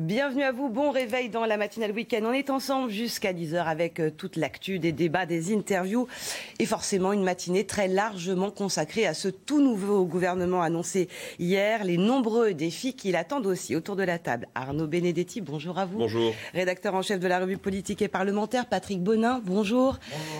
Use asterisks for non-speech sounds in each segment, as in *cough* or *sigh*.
Bienvenue à vous, bon réveil dans la matinale week-end. On est ensemble jusqu'à 10h avec euh, toute l'actu, des débats, des interviews et forcément une matinée très largement consacrée à ce tout nouveau gouvernement annoncé hier, les nombreux défis qui l'attendent aussi autour de la table. Arnaud Benedetti, bonjour à vous. Bonjour. Rédacteur en chef de la revue politique et parlementaire, Patrick Bonin, bonjour.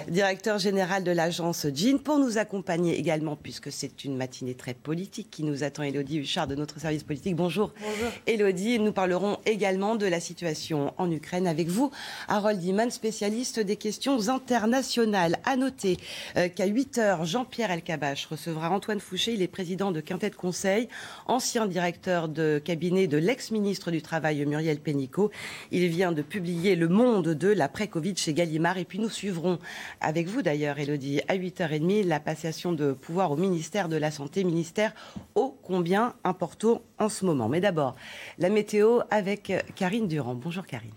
Directeur général de l'agence Jean pour nous accompagner également puisque c'est une matinée très politique qui nous attend Elodie Huchard de notre service politique. Bonjour. Bonjour. Elodie, nous parlerons également de la situation en Ukraine avec vous. Harold Iman, spécialiste des questions internationales. À noter euh, qu'à 8 heures, Jean-Pierre Elkabach recevra Antoine Fouché. Il est président de Quintet Conseil, ancien directeur de cabinet de l'ex-ministre du Travail Muriel Pénicaud. Il vient de publier Le Monde de l'après-Covid chez Gallimard. Et puis nous suivrons avec vous d'ailleurs, Elodie, à 8h30, la passation de pouvoir au ministère de la Santé, ministère ô combien important en ce moment. Mais d'abord, la météo avec Karine Durand. Bonjour Karine.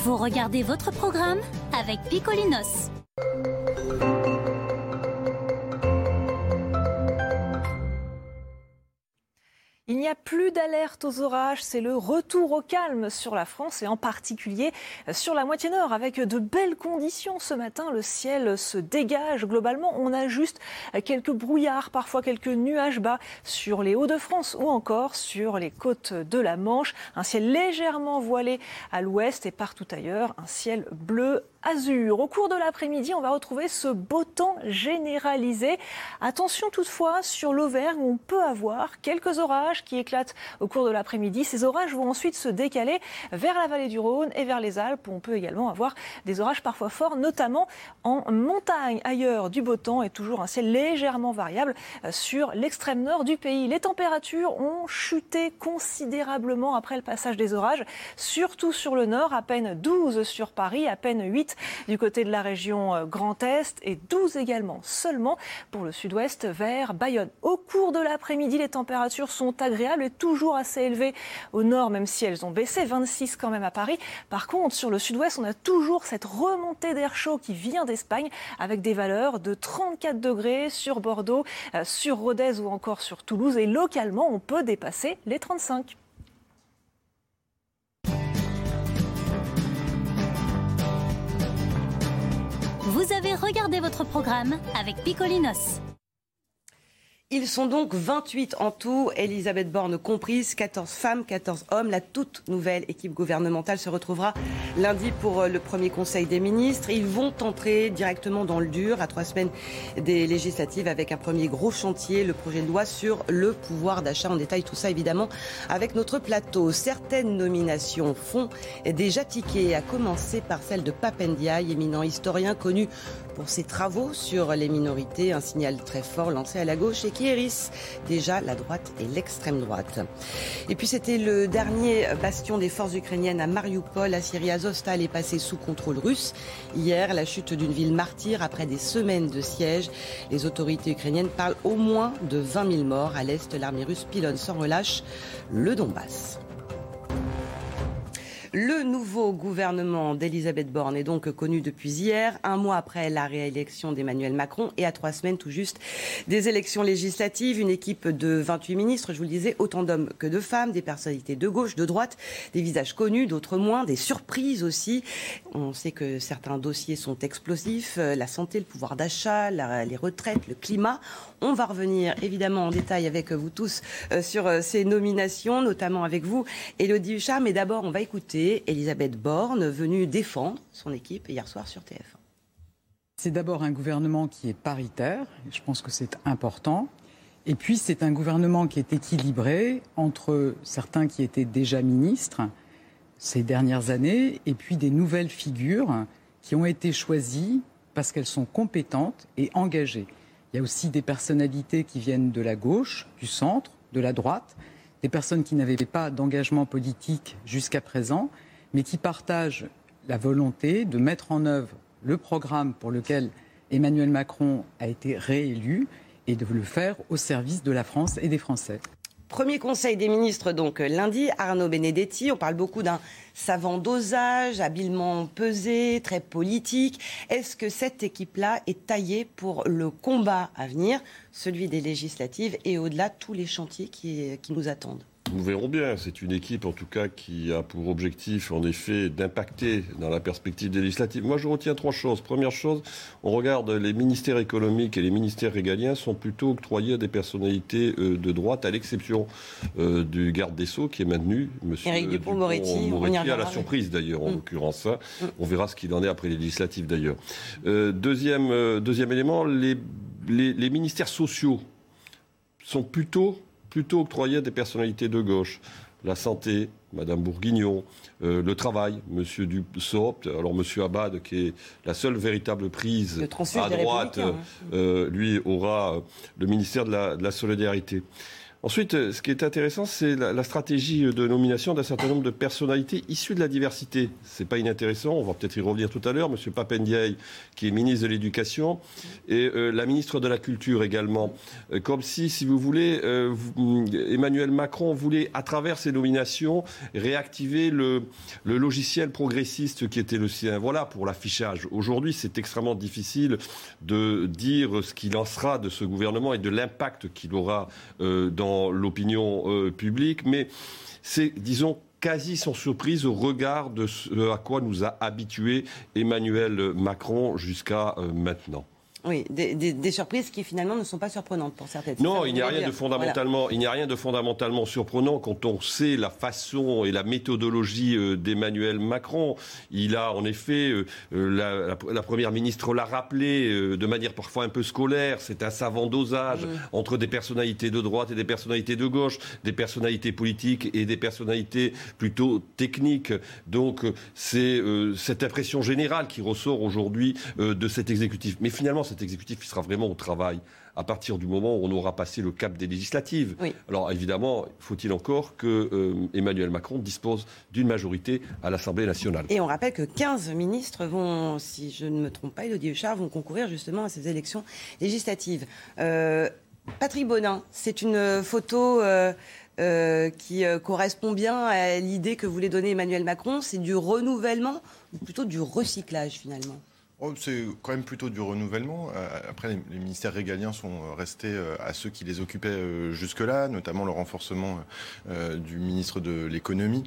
Vous regardez votre programme avec Picolinos. Il n'y a plus d'alerte aux orages, c'est le retour au calme sur la France et en particulier sur la moitié nord avec de belles conditions ce matin. Le ciel se dégage globalement. On a juste quelques brouillards, parfois quelques nuages bas sur les Hauts-de-France ou encore sur les côtes de la Manche. Un ciel légèrement voilé à l'ouest et partout ailleurs, un ciel bleu azur. Au cours de l'après-midi, on va retrouver ce beau temps généralisé. Attention toutefois sur l'Auvergne on peut avoir quelques orages qui éclatent au cours de l'après-midi. Ces orages vont ensuite se décaler vers la vallée du Rhône et vers les Alpes on peut également avoir des orages parfois forts, notamment en montagne. Ailleurs, du beau temps et toujours un ciel légèrement variable sur l'extrême nord du pays. Les températures ont chuté considérablement après le passage des orages, surtout sur le nord, à peine 12 sur Paris, à peine 8 du côté de la région Grand Est et 12 également seulement pour le sud-ouest vers Bayonne. Au cours de l'après-midi, les températures sont agréables et toujours assez élevées au nord, même si elles ont baissé, 26 quand même à Paris. Par contre, sur le sud-ouest, on a toujours cette remontée d'air chaud qui vient d'Espagne avec des valeurs de 34 degrés sur Bordeaux, sur Rodez ou encore sur Toulouse et localement, on peut dépasser les 35. Vous avez regardé votre programme avec Picolinos. Ils sont donc 28 en tout, Elisabeth Borne comprise, 14 femmes, 14 hommes. La toute nouvelle équipe gouvernementale se retrouvera lundi pour le premier conseil des ministres. Ils vont entrer directement dans le dur à trois semaines des législatives avec un premier gros chantier, le projet de loi sur le pouvoir d'achat. En détail tout ça évidemment avec notre plateau. Certaines nominations font déjà tiquer, à commencer par celle de Papendiaï, éminent historien connu pour ses travaux sur les minorités, un signal très fort lancé à la gauche et qui hérisse déjà la droite et l'extrême droite. Et puis c'était le dernier bastion des forces ukrainiennes à Mariupol. La Syrie Azovstal est passée sous contrôle russe. Hier, la chute d'une ville martyre après des semaines de siège. Les autorités ukrainiennes parlent au moins de 20 000 morts. À l'est, l'armée russe pilonne sans relâche le Donbass. Le nouveau gouvernement d'Elisabeth Borne est donc connu depuis hier, un mois après la réélection d'Emmanuel Macron et à trois semaines tout juste des élections législatives. Une équipe de 28 ministres, je vous le disais, autant d'hommes que de femmes, des personnalités de gauche, de droite, des visages connus, d'autres moins, des surprises aussi. On sait que certains dossiers sont explosifs, la santé, le pouvoir d'achat, les retraites, le climat. On va revenir évidemment en détail avec vous tous sur ces nominations, notamment avec vous, Elodie Huchard. Mais d'abord, on va écouter Elisabeth Borne, venue défendre son équipe hier soir sur TF1. C'est d'abord un gouvernement qui est paritaire, je pense que c'est important. Et puis c'est un gouvernement qui est équilibré entre certains qui étaient déjà ministres ces dernières années et puis des nouvelles figures qui ont été choisies parce qu'elles sont compétentes et engagées. Il y a aussi des personnalités qui viennent de la gauche, du centre, de la droite, des personnes qui n'avaient pas d'engagement politique jusqu'à présent, mais qui partagent la volonté de mettre en œuvre le programme pour lequel Emmanuel Macron a été réélu et de le faire au service de la France et des Français. Premier conseil des ministres, donc lundi, Arnaud Benedetti. On parle beaucoup d'un savant dosage, habilement pesé, très politique. Est-ce que cette équipe-là est taillée pour le combat à venir, celui des législatives et au-delà tous les chantiers qui, qui nous attendent? Nous verrons bien. C'est une équipe, en tout cas, qui a pour objectif, en effet, d'impacter dans la perspective législative. Moi, je retiens trois choses. Première chose, on regarde les ministères économiques et les ministères régaliens sont plutôt octroyés à des personnalités euh, de droite, à l'exception euh, du garde des Sceaux, qui est maintenu, Monsieur Éric Dupont-Moretti. à la surprise, d'ailleurs, en mm. l'occurrence. Hein. Mm. On verra ce qu'il en est après les législatives, d'ailleurs. Euh, deuxième, deuxième élément, les, les ministères sociaux sont plutôt plutôt octroyé à des personnalités de gauche. La santé, Madame Bourguignon, euh, le travail, Monsieur Dussopt, alors Monsieur Abad, qui est la seule véritable prise à droite, hein. euh, lui aura le ministère de la solidarité. Ensuite, euh, ce qui est intéressant, c'est la, stratégie de nomination d'un certain nombre de personnalités issues de la diversité. C'est pas inintéressant, on va peut-être y revenir tout à l'heure. Monsieur Papendiaï, qui est ministre de l'Éducation, et euh, la ministre de la Culture également. Euh, comme si, si vous voulez, Emmanuel Macron voulait, à travers ces nominations, réactiver le, le logiciel progressiste qui était le sien. Voilà pour l'affichage. Aujourd'hui, c'est extrêmement difficile de dire ce qu'il en sera de ce gouvernement et de l'impact qu'il aura dans l'opinion euh, publique, mais c'est, disons, quasi sans surprise au regard de ce à quoi nous a habitué Emmanuel Macron jusqu'à euh, maintenant. Oui, des, surprises qui finalement ne sont pas surprenantes pour certaines. Non, il n'y a rien de fondamentalement, il n'y a rien de fondamentalement surprenant quand on sait la façon et la méthodologie euh, d'Emmanuel Macron. Il a en effet, euh, euh, la, première ministre l'a rappelé de manière parfois un peu scolaire, c'est un savant dosage mm. entre des personnalités de droite et des personnalités de gauche, des personnalités politiques et des personnalités plutôt techniques. Donc c'est cette impression générale qui ressort aujourd'hui de cet exécutif. Mais finalement, cet exécutif qui sera vraiment au travail à partir du moment où on aura passé le cap des législatives. Alors évidemment, faut-il encore que euh, Emmanuel Macron dispose d'une majorité à l'Assemblée nationale. Et on rappelle que 15 ministres vont, si je ne me trompe pas, Elodie Huchard, vont concourir justement à ces élections législatives. Euh, Patrick Bonin, c'est une photo... Euh, qui correspond bien à l'idée que voulait donner Emmanuel Macron, c'est du renouvellement ou plutôt du recyclage finalement? Oh, c'est quand même plutôt du renouvellement. Euh, après, les, ministères régaliens sont euh, restés euh, à ceux qui les occupaient jusque-là, notamment le renforcement du ministre de l'économie.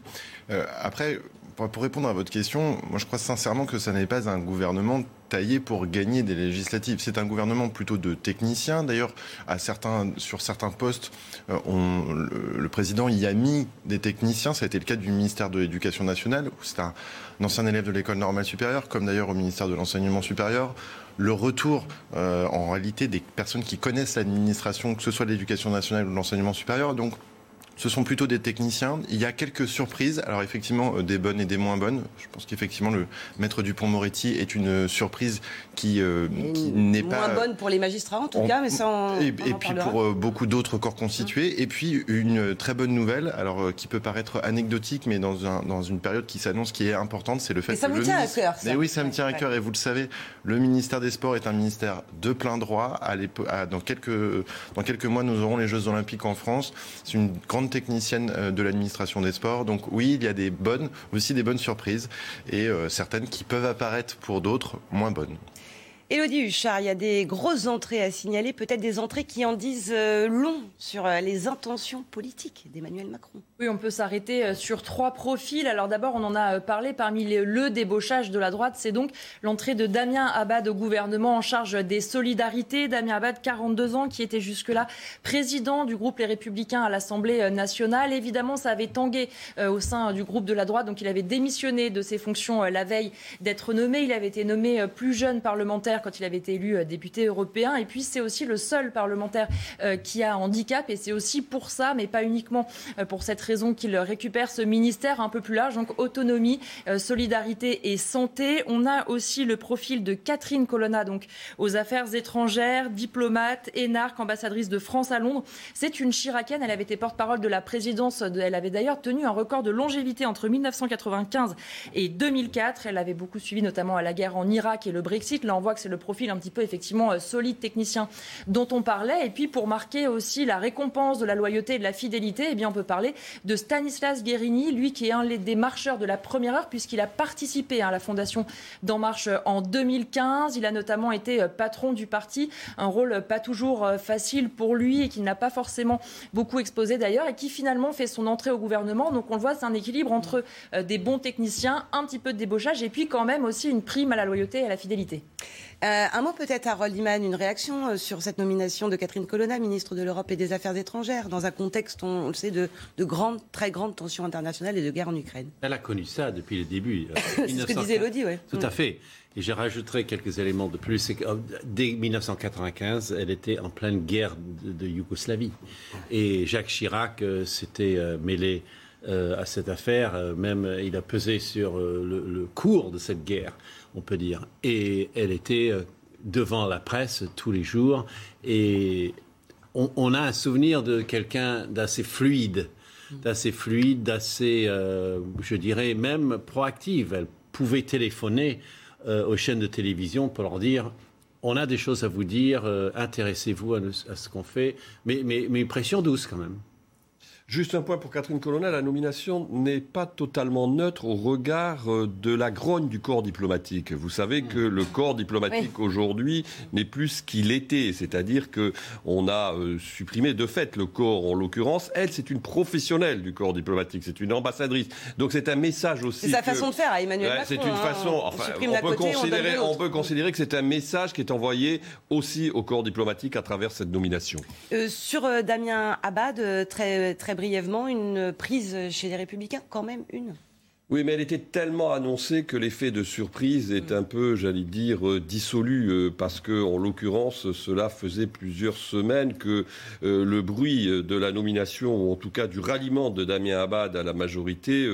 après, pour répondre à votre question, moi je crois sincèrement que ça n'est pas un gouvernement taillé pour gagner des législatives. C'est un gouvernement plutôt de techniciens. D'ailleurs, sur certains postes, euh, le, président y a mis des techniciens. Ça a été le cas du ministère de l'Éducation nationale, où c'est un, ancien élève de l'école normale supérieure, comme d'ailleurs au ministère de l'Enseignement supérieur le retour euh, en réalité des personnes qui connaissent l'administration, que ce soit l'éducation nationale ou l'enseignement supérieur. Donc ce sont plutôt des techniciens. Il y a quelques surprises. Alors effectivement, euh, des bonnes et des moins bonnes. Je pense qu'effectivement, le maître Dupont-Moretti est une surprise qui, euh, n'est pas... Moins bonne pour les magistrats en tout cas, mais ça Et, et puis pour euh, beaucoup d'autres corps constitués. Et puis une très bonne nouvelle, alors qui peut paraître anecdotique, mais dans, un, dans une période qui s'annonce, qui est importante, c'est le fait ça que... Ça tient à cœur, ça. Mais oui, ça me tient à cœur. Et vous le savez, le ministère des Sports est un ministère de plein droit. À dans, quelques, dans quelques mois, nous aurons les Jeux Olympiques en France. C'est une grande technicienne euh, de l'administration des sports. Donc oui, il y a des bonnes, aussi des bonnes surprises et euh, certaines qui peuvent apparaître pour d'autres moins bonnes. Élodie Huchard, il y a des grosses entrées à signaler, peut-être des entrées qui en disent euh, long sur euh, les intentions politiques d'Emmanuel Macron. Oui, on peut s'arrêter euh, sur trois profils. Alors d'abord, on en a parlé parmi les, le débauchage de la droite, c'est donc l'entrée de Damien Abad au gouvernement en charge des solidarités. Damien Abad, 42 ans, qui était jusque-là président du groupe Les Républicains à l'Assemblée nationale. Évidemment, ça avait tangué au sein du groupe de la droite, donc il avait démissionné de ses fonctions la veille d'être nommé. Il avait été nommé plus jeune parlementaire quand il avait été élu député européen. Et puis, c'est aussi le seul parlementaire qui a un handicap. Et c'est aussi pour ça, mais pas uniquement pour cette raison, qu'il récupère ce ministère un peu plus large. Donc, autonomie, solidarité et santé. On a aussi le profil de Catherine Colonna, donc aux affaires étrangères, diplomate, énarque, ambassadrice de France à Londres. C'est une chiracienne. Elle avait été porte-parole de la présidence. elle avait d'ailleurs tenu un record de longévité entre 1995 et 2004. Elle avait beaucoup suivi notamment à la guerre en Irak et le Brexit. Là, on voit que c'est le profil un petit peu effectivement euh, solide technicien dont on parlait. Et puis pour marquer aussi la récompense de la loyauté et de la fidélité, eh bien on peut parler de Stanislas Guérini, lui qui est un des marcheurs de la première heure puisqu'il a participé à la fondation d'En Marche en 2015. Il a notamment été euh, patron du parti, un rôle pas toujours euh, facile pour lui et qu'il n'a pas forcément beaucoup exposé d'ailleurs et qui finalement fait son entrée au gouvernement. Donc on le voit, c'est un équilibre entre euh, des bons techniciens, un petit peu de débauchage et puis quand même aussi une prime à la loyauté et à la fidélité. Euh, un mot peut-être à Roldiman, une réaction euh, sur cette nomination de Catherine Colonna, ministre de l'Europe et des Affaires étrangères, dans un contexte, on, le sait, de, de grandes, très grandes tensions internationales et de guerre en Ukraine. Elle a connu ça depuis le début. *laughs* C'est ce que disait Elodie, oui. Tout à fait. Et je rajouterai quelques éléments de plus. Dès 1995, elle était en pleine guerre de, Yougoslavie. Et Jacques Chirac euh, s'était mêlé à cette affaire. même, il a pesé sur le cours de cette guerre on peut dire. Et elle était euh, devant la presse tous les jours. Et on, a un souvenir de quelqu'un d'assez fluide, d'assez fluide, d'assez, euh, je dirais, même proactive. Elle pouvait téléphoner euh, aux chaînes de télévision pour leur dire on a des choses à vous dire, intéressez-vous à, ce qu'on fait, mais, mais, mais une pression douce quand même. Juste un point pour Catherine Colonna, la nomination n'est pas totalement neutre au regard euh, de la grogne du corps diplomatique. Vous savez que le corps diplomatique aujourd'hui n'est plus ce qu'il était, c'est-à-dire que on a euh, supprimé de fait le corps en l'occurrence. Elle, c'est une professionnelle du corps diplomatique, c'est une ambassadrice. Donc c'est un message aussi. C'est sa façon de faire à Emmanuel Macron. C'est une hein. façon. Enfin, on, peut considérer, on, peut considérer que c'est un message qui est envoyé aussi au corps diplomatique à travers cette nomination. Euh, sur Damien Abad, très très brièvement une prise chez les Républicains, quand même une. Oui, mais elle était tellement annoncée que l'effet de surprise est un peu, j'allais dire, euh, dissolu, euh, parce que, en l'occurrence, cela faisait plusieurs semaines que euh, le bruit de la nomination, ou en tout cas du ralliement de Damien Abad à la majorité,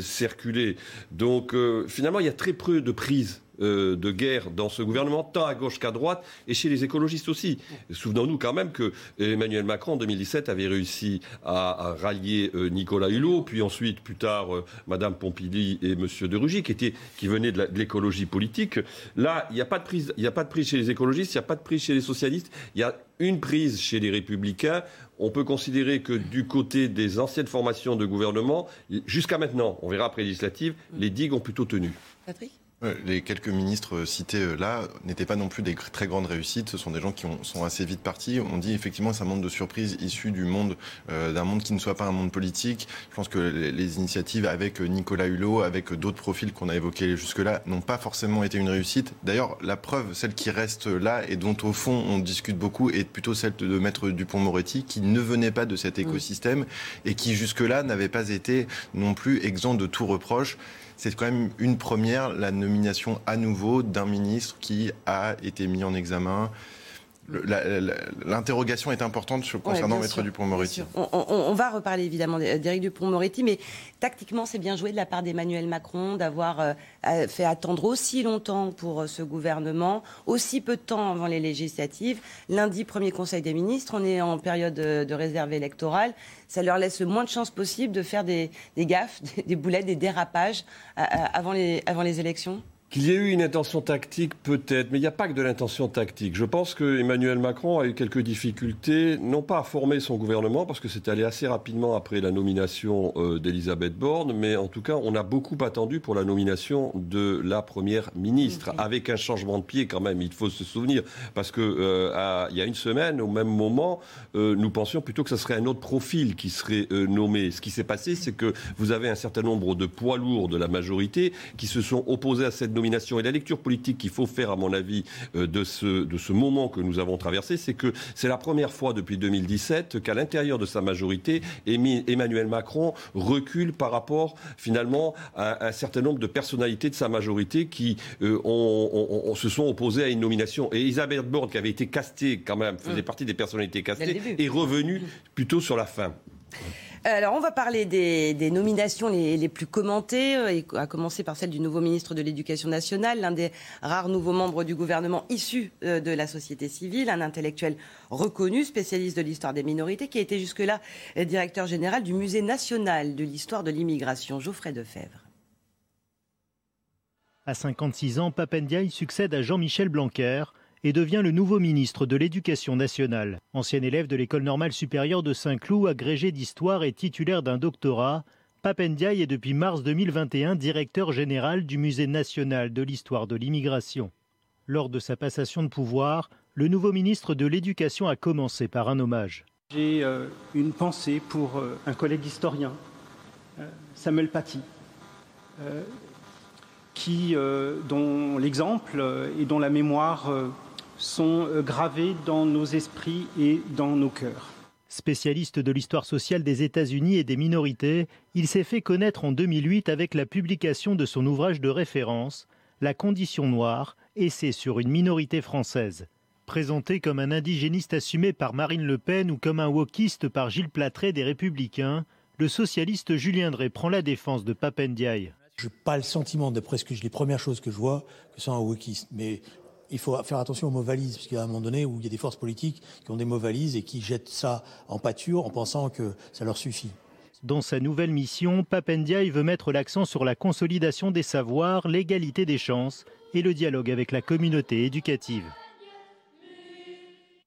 circulait. Donc, finalement, il y a très peu de prise euh, de guerre dans ce gouvernement, tant à gauche qu'à droite, et chez les écologistes aussi. Souvenons-nous quand même que Emmanuel Macron, en 2017, avait réussi à, rallier euh, Nicolas Hulot, puis ensuite, plus tard, euh, Madame Pompili et Monsieur de Rugy, qui, étaient, qui venaient de l'écologie politique. Là, il n'y a pas de prise, il a pas de prise chez les écologistes, il n'y a pas de prise chez les socialistes, il y a une prise chez les républicains. On peut considérer que du côté des anciennes formations de gouvernement, jusqu'à maintenant, on verra après législative, les digues ont plutôt tenu. Patrick? Les quelques ministres cités euh, là n'étaient pas non plus des très grandes réussites. Ce sont des gens qui sont assez vite partis. On dit effectivement que c'est un monde de surprise issu du monde euh, d'un monde qui ne soit pas un monde politique. Je pense que les, initiatives avec Nicolas Hulot, avec d'autres profils qu'on a évoqués jusque-là, n'ont pas forcément été une réussite. D'ailleurs, la preuve, celle qui reste là et dont au fond on discute beaucoup, est plutôt celle de Maître Dupont-Moretti, qui ne venait pas de cet écosystème et qui jusque-là n'avait pas été non plus exempt de tout reproche c'est quand même une première, la nomination à nouveau d'un ministre qui a été mis en examen L'interrogation est importante concernant Maître Dupont-Moretti. On, va reparler évidemment d'Éric Dupont-Moretti, mais tactiquement, c'est bien joué de la part d'Emmanuel Macron d'avoir euh, fait attendre aussi longtemps pour euh, ce gouvernement, aussi peu de temps avant les législatives. Lundi, premier Conseil des ministres, on est en période de réserve électorale. Ça leur laisse le moins de chances possible de faire des, gaffes, *laughs* des, boulettes, des dérapages euh, avant les élections? Qu'il y ait eu une intention tactique, peut-être, mais il n'y a pas que de l'intention tactique. Je pense que Emmanuel Macron a eu quelques difficultés, non pas à former son gouvernement, parce que c'est allé assez rapidement après la nomination euh, d'Elisabeth Borne, mais en tout cas, on a beaucoup attendu pour la nomination de la première ministre, avec un changement de pied quand même, il faut se souvenir, parce que euh, il y a une semaine, au même moment, euh, nous pensions plutôt que ce serait un autre profil qui serait nommé. Ce qui s'est passé, c'est que vous avez un certain nombre de poids lourds de la majorité qui se sont opposés à cette nomination. Et la lecture politique qu'il faut faire, à mon avis, euh, de ce, de ce moment que nous avons traversé, c'est que c'est la première fois depuis 2017 qu'à l'intérieur de sa majorité, Emmanuel Macron recule par rapport finalement à un certain nombre de personnalités de sa majorité qui euh, ont, se sont opposées à une nomination. Et Isabelle Borne, qui avait été castée quand même, faisait mm. partie des personnalités castées, est revenue plutôt sur la fin. Alors, on va parler des, nominations les, plus commentées, euh, à commencer par celle du nouveau ministre de l'Éducation nationale, l'un des rares nouveaux membres du gouvernement issus euh, de la société civile, un intellectuel reconnu, spécialiste de l'histoire des minorités, qui a été jusque-là euh, directeur général du Musée national de l'histoire de l'immigration, Geoffrey Defebvre. À 56 ans, Papendiaï succède à Jean-Michel Blanquer, et devient le nouveau ministre de l'Éducation nationale. Ancien élève de l'École normale supérieure de Saint-Cloud, agrégé d'histoire et titulaire d'un doctorat, Papendiaï est depuis mars 2021 directeur général du Musée national de l'histoire de l'immigration. Lors de sa passation de pouvoir, le nouveau ministre de l'Éducation a commencé par un hommage. J'ai euh, une pensée pour euh, un collègue historien, euh, Samuel Paty, qui, dont l'exemple et dont la mémoire sont euh, gravés dans nos esprits et dans nos cœurs. Spécialiste de l'histoire sociale des États-Unis et des minorités, il s'est fait connaître en 2008 avec la publication de son ouvrage de référence, La condition noire, essai sur une minorité française. Présenté comme un indigéniste assumé par Marine Le Pen ou comme un wokiste par Gilles Platré des Républicains, le socialiste Julien Drey prend la défense de Papendiaï. Je n'ai pas le sentiment, d'après ce que je, les premières choses que je vois, que c'est un wokiste. Mais il faut faire attention aux mots valises, parce qu'il y a un moment donné où il y a des forces politiques qui ont des mots valises et qui jettent ça en pâture en pensant que ça leur suffit. Dans sa nouvelle mission, Papendiaï veut mettre l'accent sur la consolidation des savoirs, l'égalité des chances et le dialogue avec la communauté éducative.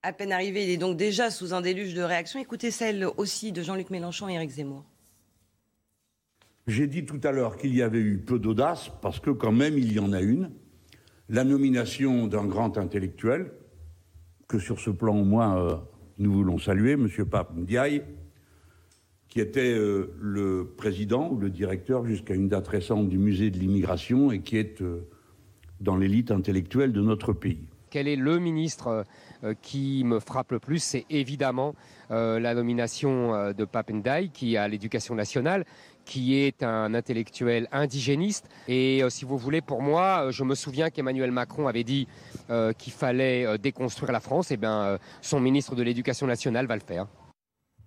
À peine arrivé, il est donc déjà sous un déluge de réactions. Écoutez celle aussi de Jean-Luc Mélenchon et Éric Zemmour. J'ai dit tout à l'heure qu'il y avait eu peu d'audace, parce que quand même il y en a une la nomination d'un grand intellectuel, que sur ce plan au moins euh, nous voulons saluer, M. Pape Ndiaye, qui était euh, le président ou le directeur jusqu'à une date récente du musée de l'immigration et qui est euh, dans l'élite intellectuelle de notre pays. Quel est le ministre qui me frappe le plus? C'est évidemment la nomination de Pape qui a l'éducation nationale, qui est un intellectuel indigéniste. Et euh, si vous voulez, pour moi, euh, je me souviens qu'Emmanuel Macron avait dit euh, qu'il fallait déconstruire la France. Et eh bien, son ministre de l'Éducation nationale va le faire.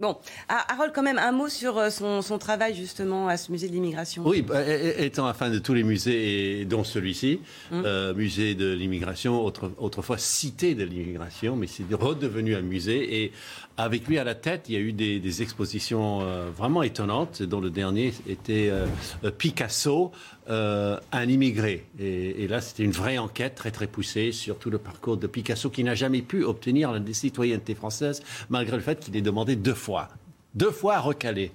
Bon, ah, Harold, quand même un mot sur son, travail justement à ce musée de l'immigration. Oui, bah, étant à fin de tous les musées, dont celui-ci, hum. euh, musée de l'immigration, autrefois cité de l'immigration, mais c'est redevenu un musée. Et avec lui à la tête, il y a eu des, expositions euh, vraiment étonnantes, dont le dernier était Picasso, un immigré. Et, et là, c'était une vraie enquête très très poussée sur tout le parcours de Picasso, qui n'a jamais pu obtenir la citoyenneté française, malgré le fait qu'il ait demandé deux fois deux fois recalé.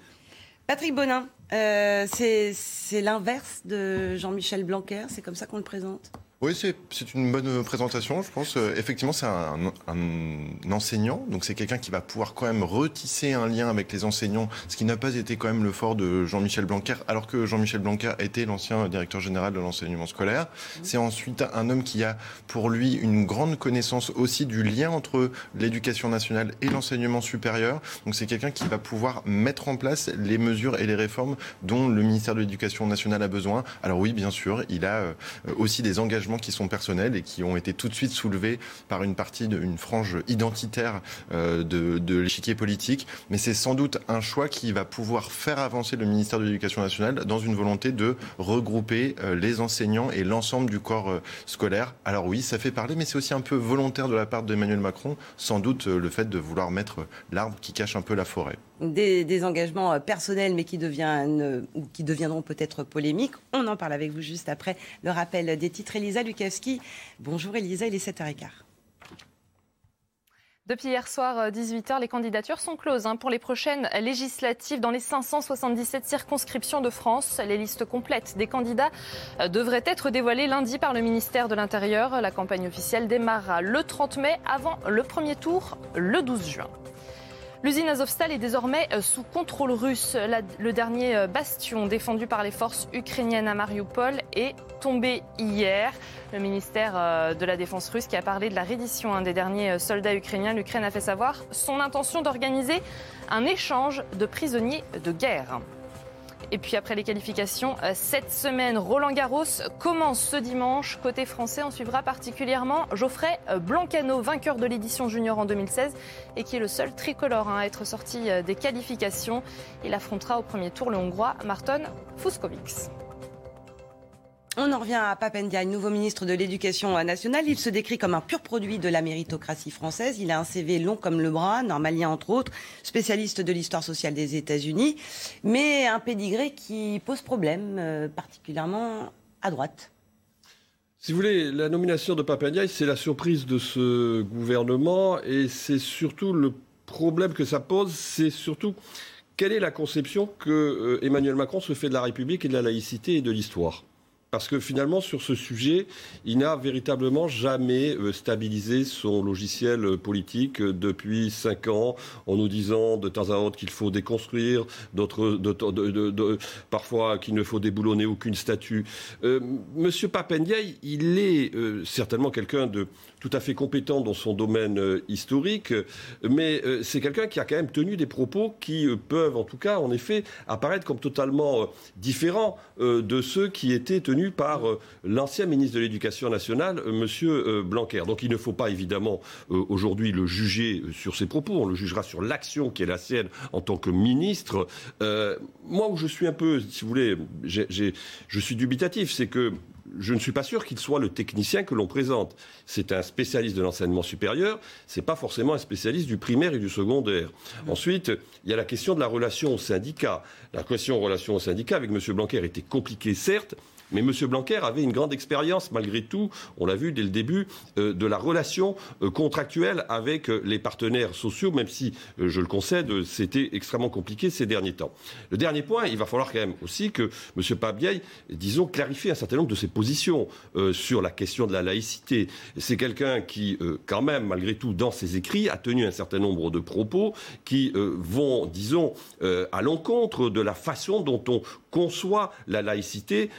Patrick Bonin, euh, c'est l'inverse de Jean-Michel Blanquer, c'est comme ça qu'on le présente? Oui, c'est une bonne présentation, je pense. Euh, effectivement, c'est un, un, enseignant, donc c'est quelqu'un qui va pouvoir quand même retisser un lien avec les enseignants, ce qui n'a pas été quand même le fort de Jean-Michel Blanquer, alors que Jean-Michel Blanquer était l'ancien directeur général de l'enseignement scolaire. Mmh. C'est ensuite un homme qui a pour lui une grande connaissance aussi du lien entre l'éducation nationale et l'enseignement supérieur. Donc c'est quelqu'un qui va pouvoir mettre en place les mesures et les réformes dont le ministère de l'Éducation nationale a besoin. Alors oui, bien sûr, il a euh, aussi des engagements qui sont personnels et qui ont été tout de suite soulevés par une partie d'une frange identitaire euh, de, de l'échiquier politique. Mais c'est sans doute un choix qui va pouvoir faire avancer le ministère de l'Éducation nationale dans une volonté de regrouper euh, les enseignants et l'ensemble du corps euh, scolaire. Alors oui, ça fait parler, mais c'est aussi un peu volontaire de la part d'Emmanuel Macron, sans doute le fait de vouloir mettre l'arbre qui cache un peu la forêt des, engagements euh, personnels, mais qui, ou qui deviendront peut-être polémiques. On en parle avec vous juste après le rappel des titres. Elisa Lukavski. Bonjour Elisa, il est 7h15. Depuis hier soir, 18h, euh, les candidatures sont closes hein, pour les prochaines législatives dans les 577 circonscriptions de France. Les listes complètes des candidats euh, devraient être dévoilées lundi par le ministère de l'Intérieur. La campagne officielle démarrera le 30 mai avant le premier tour le 12 juin. L'usine Azovstal est désormais euh, sous contrôle russe. le dernier euh, bastion défendu par les forces ukrainiennes à Mariupol est tombé hier. Le ministère euh, de la Défense russe qui a parlé de la reddition hein, des derniers soldats ukrainiens, l'Ukraine a fait savoir son intention d'organiser un échange de prisonniers de guerre. Et puis après les qualifications, euh, cette semaine, Roland Garros commence ce dimanche. Côté français, on suivra particulièrement Geoffrey Blancano, vainqueur de l'édition junior en 2016 et qui est le seul tricolore hein, à être sorti euh, des qualifications. Il affrontera au premier tour le Hongrois Marton Fuskovics. On en revient à Papendia, nouveau ministre de l'Éducation nationale. Il se décrit comme un pur produit de la méritocratie française. Il a un CV long comme le bras, normalien entre autres, spécialiste de l'histoire sociale des États-Unis, mais un pédigré qui pose problème, euh, particulièrement à droite. Si vous voulez, la nomination de Papendia, c'est la surprise de ce gouvernement et c'est surtout le problème que ça pose, c'est surtout quelle est la conception que euh, Emmanuel Macron se fait de la République et de la laïcité et de l'histoire parce que finalement, sur ce sujet, il n'a véritablement jamais euh, stabilisé son logiciel euh, politique euh, depuis cinq ans, en nous disant de temps à autre qu'il faut déconstruire, parfois qu'il ne faut déboulonner aucune statue. Monsieur Papendiaï, il est certainement quelqu'un de tout à fait compétent dans son domaine euh, historique, mais euh, c'est quelqu'un qui a quand même tenu des propos qui euh, peuvent, en tout cas, en effet, apparaître comme totalement différents de ceux qui étaient tenus par l'ancien ministre de l'Éducation nationale, Monsieur Blanquer. Donc il ne faut pas évidemment aujourd'hui le juger sur ses propos, on le jugera sur l'action qui est la sienne en tant que ministre. moi où je suis un peu, si vous voulez, je suis dubitatif, c'est que je ne suis pas sûr qu'il soit le technicien que l'on présente. C'est un spécialiste de l'enseignement supérieur, ce n'est pas forcément un spécialiste du primaire et du secondaire. Ensuite, il y a la question de la relation au syndicat. La question relation au syndicat avec M. Blanquer était compliquée, certes, mais M. Blanquer avait une grande expérience, malgré tout, on l'a vu dès le début, euh, de la relation euh, contractuelle avec euh, les partenaires sociaux, même si, je le concède, c'était extrêmement compliqué ces derniers temps. Le dernier point, il va falloir quand même aussi que M. Pabiaï, disons, clarifie un certain nombre de ses positions sur la question de la laïcité. C'est quelqu'un qui, quand même, malgré tout, dans ses écrits, a tenu un certain nombre de propos qui vont, disons, à l'encontre de la façon dont on conçoit la laïcité